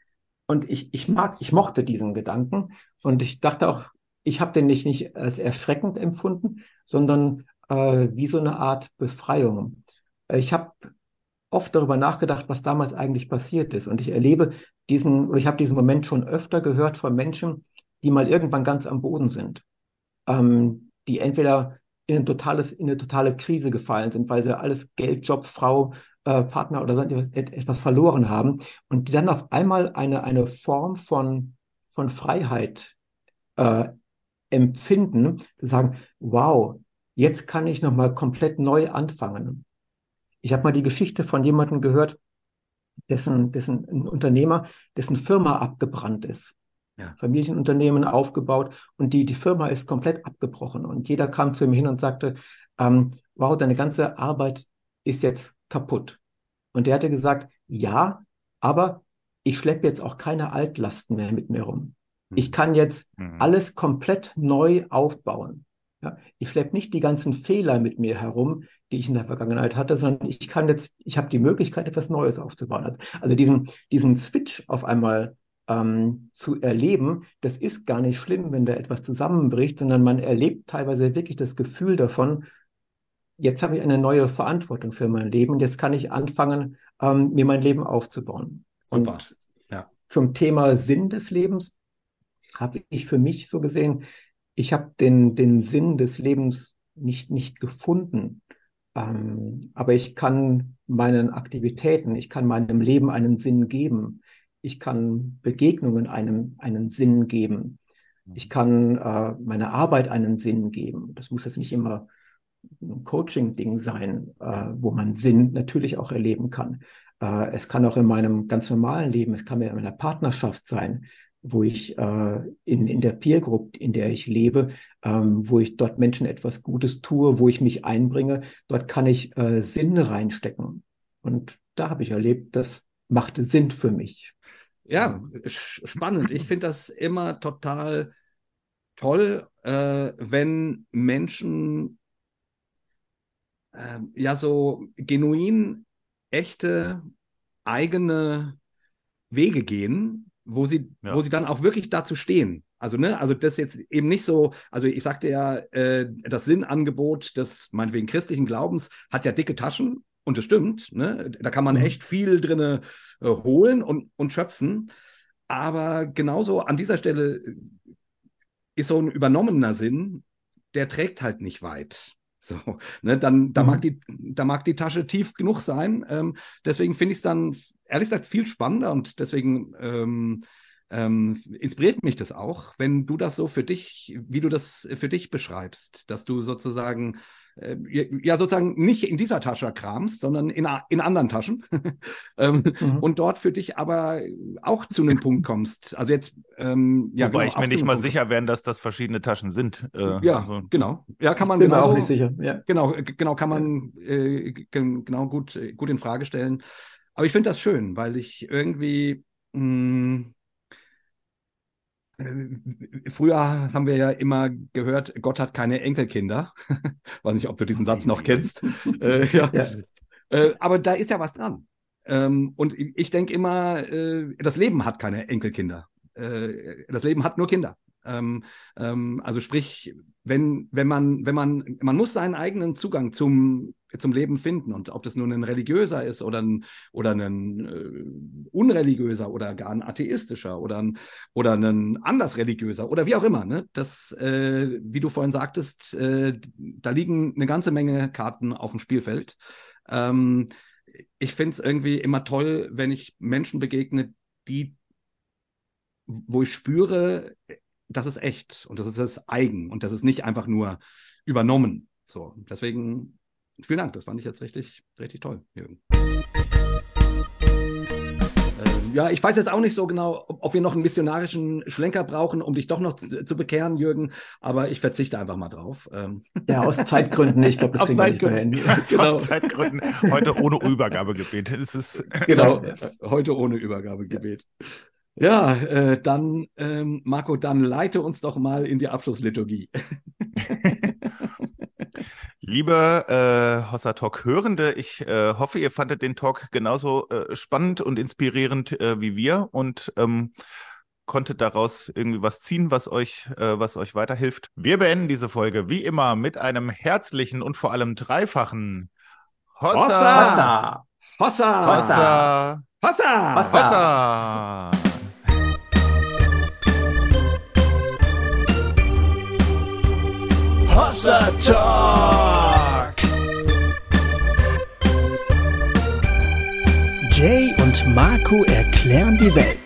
und ich, ich mag, ich mochte diesen Gedanken und ich dachte auch, ich habe den nicht, nicht als erschreckend empfunden, sondern äh, wie so eine Art Befreiung. Ich habe oft darüber nachgedacht, was damals eigentlich passiert ist. Und ich erlebe diesen, oder ich habe diesen Moment schon öfter gehört von Menschen, die mal irgendwann ganz am Boden sind. Ähm, die entweder in, ein totales, in eine totale Krise gefallen sind, weil sie alles Geld, Job, Frau, äh, Partner oder sonst etwas verloren haben und die dann auf einmal eine, eine Form von, von Freiheit äh, empfinden, sagen, wow, jetzt kann ich nochmal komplett neu anfangen. Ich habe mal die Geschichte von jemandem gehört, dessen, dessen ein Unternehmer, dessen Firma abgebrannt ist ja. Familienunternehmen aufgebaut und die, die Firma ist komplett abgebrochen. Und jeder kam zu ihm hin und sagte, ähm, wow, deine ganze Arbeit ist jetzt kaputt. Und der hatte gesagt, ja, aber ich schleppe jetzt auch keine Altlasten mehr mit mir rum. Mhm. Ich kann jetzt mhm. alles komplett neu aufbauen. Ja, ich schleppe nicht die ganzen Fehler mit mir herum, die ich in der Vergangenheit hatte, sondern ich kann jetzt, ich habe die Möglichkeit, etwas Neues aufzubauen. Also diesen, diesen Switch auf einmal ähm, zu erleben, das ist gar nicht schlimm, wenn da etwas zusammenbricht, sondern man erlebt teilweise wirklich das Gefühl davon, jetzt habe ich eine neue Verantwortung für mein Leben und jetzt kann ich anfangen, ähm, mir mein Leben aufzubauen. Super. Und ja. zum Thema Sinn des Lebens habe ich für mich so gesehen, ich habe den, den Sinn des Lebens nicht, nicht gefunden. Ähm, aber ich kann meinen Aktivitäten, ich kann meinem Leben einen Sinn geben. Ich kann Begegnungen einen, einen Sinn geben. Ich kann äh, meiner Arbeit einen Sinn geben. Das muss jetzt nicht immer ein Coaching-Ding sein, äh, wo man Sinn natürlich auch erleben kann. Äh, es kann auch in meinem ganz normalen Leben, es kann mir in meiner Partnerschaft sein, wo ich äh, in, in der Peer Group, in der ich lebe, ähm, wo ich dort Menschen etwas Gutes tue, wo ich mich einbringe, dort kann ich äh, Sinn reinstecken. Und da habe ich erlebt, das machte Sinn für mich. Ja, spannend. Ich finde das immer total toll, äh, wenn Menschen äh, ja so genuin echte eigene Wege gehen, wo sie, ja. wo sie dann auch wirklich dazu stehen. Also, ne, also das jetzt eben nicht so, also ich sagte ja, äh, das Sinnangebot des meinetwegen christlichen Glaubens hat ja dicke Taschen und das stimmt, ne? Da kann man mhm. echt viel drin äh, holen und, und schöpfen. Aber genauso an dieser Stelle ist so ein übernommener Sinn, der trägt halt nicht weit. So, ne, dann, da, mhm. mag die, da mag die Tasche tief genug sein. Ähm, deswegen finde ich es dann ehrlich gesagt viel spannender und deswegen ähm, ähm, inspiriert mich das auch, wenn du das so für dich, wie du das für dich beschreibst, dass du sozusagen äh, ja sozusagen nicht in dieser Tasche kramst, sondern in, in anderen Taschen ähm, mhm. und dort für dich aber auch zu einem Punkt kommst. Also jetzt, ähm, ja, Wobei genau, ich mir nicht mal Punkt sicher wäre, dass das verschiedene Taschen sind. Äh, ja, also. genau. Ja, kann man ich bin genauso, auch nicht sicher. Ja. Genau, genau kann man äh, genau gut, gut in Frage stellen. Aber ich finde das schön, weil ich irgendwie mh, äh, Früher haben wir ja immer gehört, Gott hat keine Enkelkinder. Weiß nicht, ob du diesen Satz noch kennst. äh, ja. ja. Äh, aber da ist ja was dran. Ähm, und ich denke immer, äh, das Leben hat keine Enkelkinder. Äh, das Leben hat nur Kinder. Ähm, ähm, also sprich, wenn, wenn man, wenn man, man muss seinen eigenen Zugang zum, zum Leben finden. Und ob das nun ein religiöser ist oder ein, oder ein äh, unreligiöser oder gar ein atheistischer oder ein, oder ein anders religiöser oder wie auch immer. Ne? Das, äh, wie du vorhin sagtest, äh, da liegen eine ganze Menge Karten auf dem Spielfeld. Ähm, ich finde es irgendwie immer toll, wenn ich Menschen begegne, die, wo ich spüre, das ist echt und das ist das eigen und das ist nicht einfach nur übernommen. So, deswegen vielen Dank, das fand ich jetzt richtig, richtig toll, Jürgen. Ähm, ja, ich weiß jetzt auch nicht so genau, ob, wir noch einen missionarischen Schlenker brauchen, um dich doch noch zu, zu bekehren, Jürgen, aber ich verzichte einfach mal drauf. Ähm. Ja, aus Zeitgründen, ich glaube, das aus kriegen wir nicht mehr hin. genau. Aus Zeitgründen, heute ohne Übergabegebet. Es ist genau, heute ohne Übergabegebet. Ja, äh, dann, ähm, Marco, dann leite uns doch mal in die Abschlussliturgie. Liebe äh, Hossa Talk Hörende, ich äh, hoffe, ihr fandet den Talk genauso äh, spannend und inspirierend äh, wie wir und ähm, konntet daraus irgendwie was ziehen, was euch, äh, was euch weiterhilft. Wir beenden diese Folge wie immer mit einem herzlichen und vor allem dreifachen Hossa! Hossa! Hossa! Hossa! Hossa! Hossa! Hossa! Hossa Talk. Jay und Marco erklären die Welt.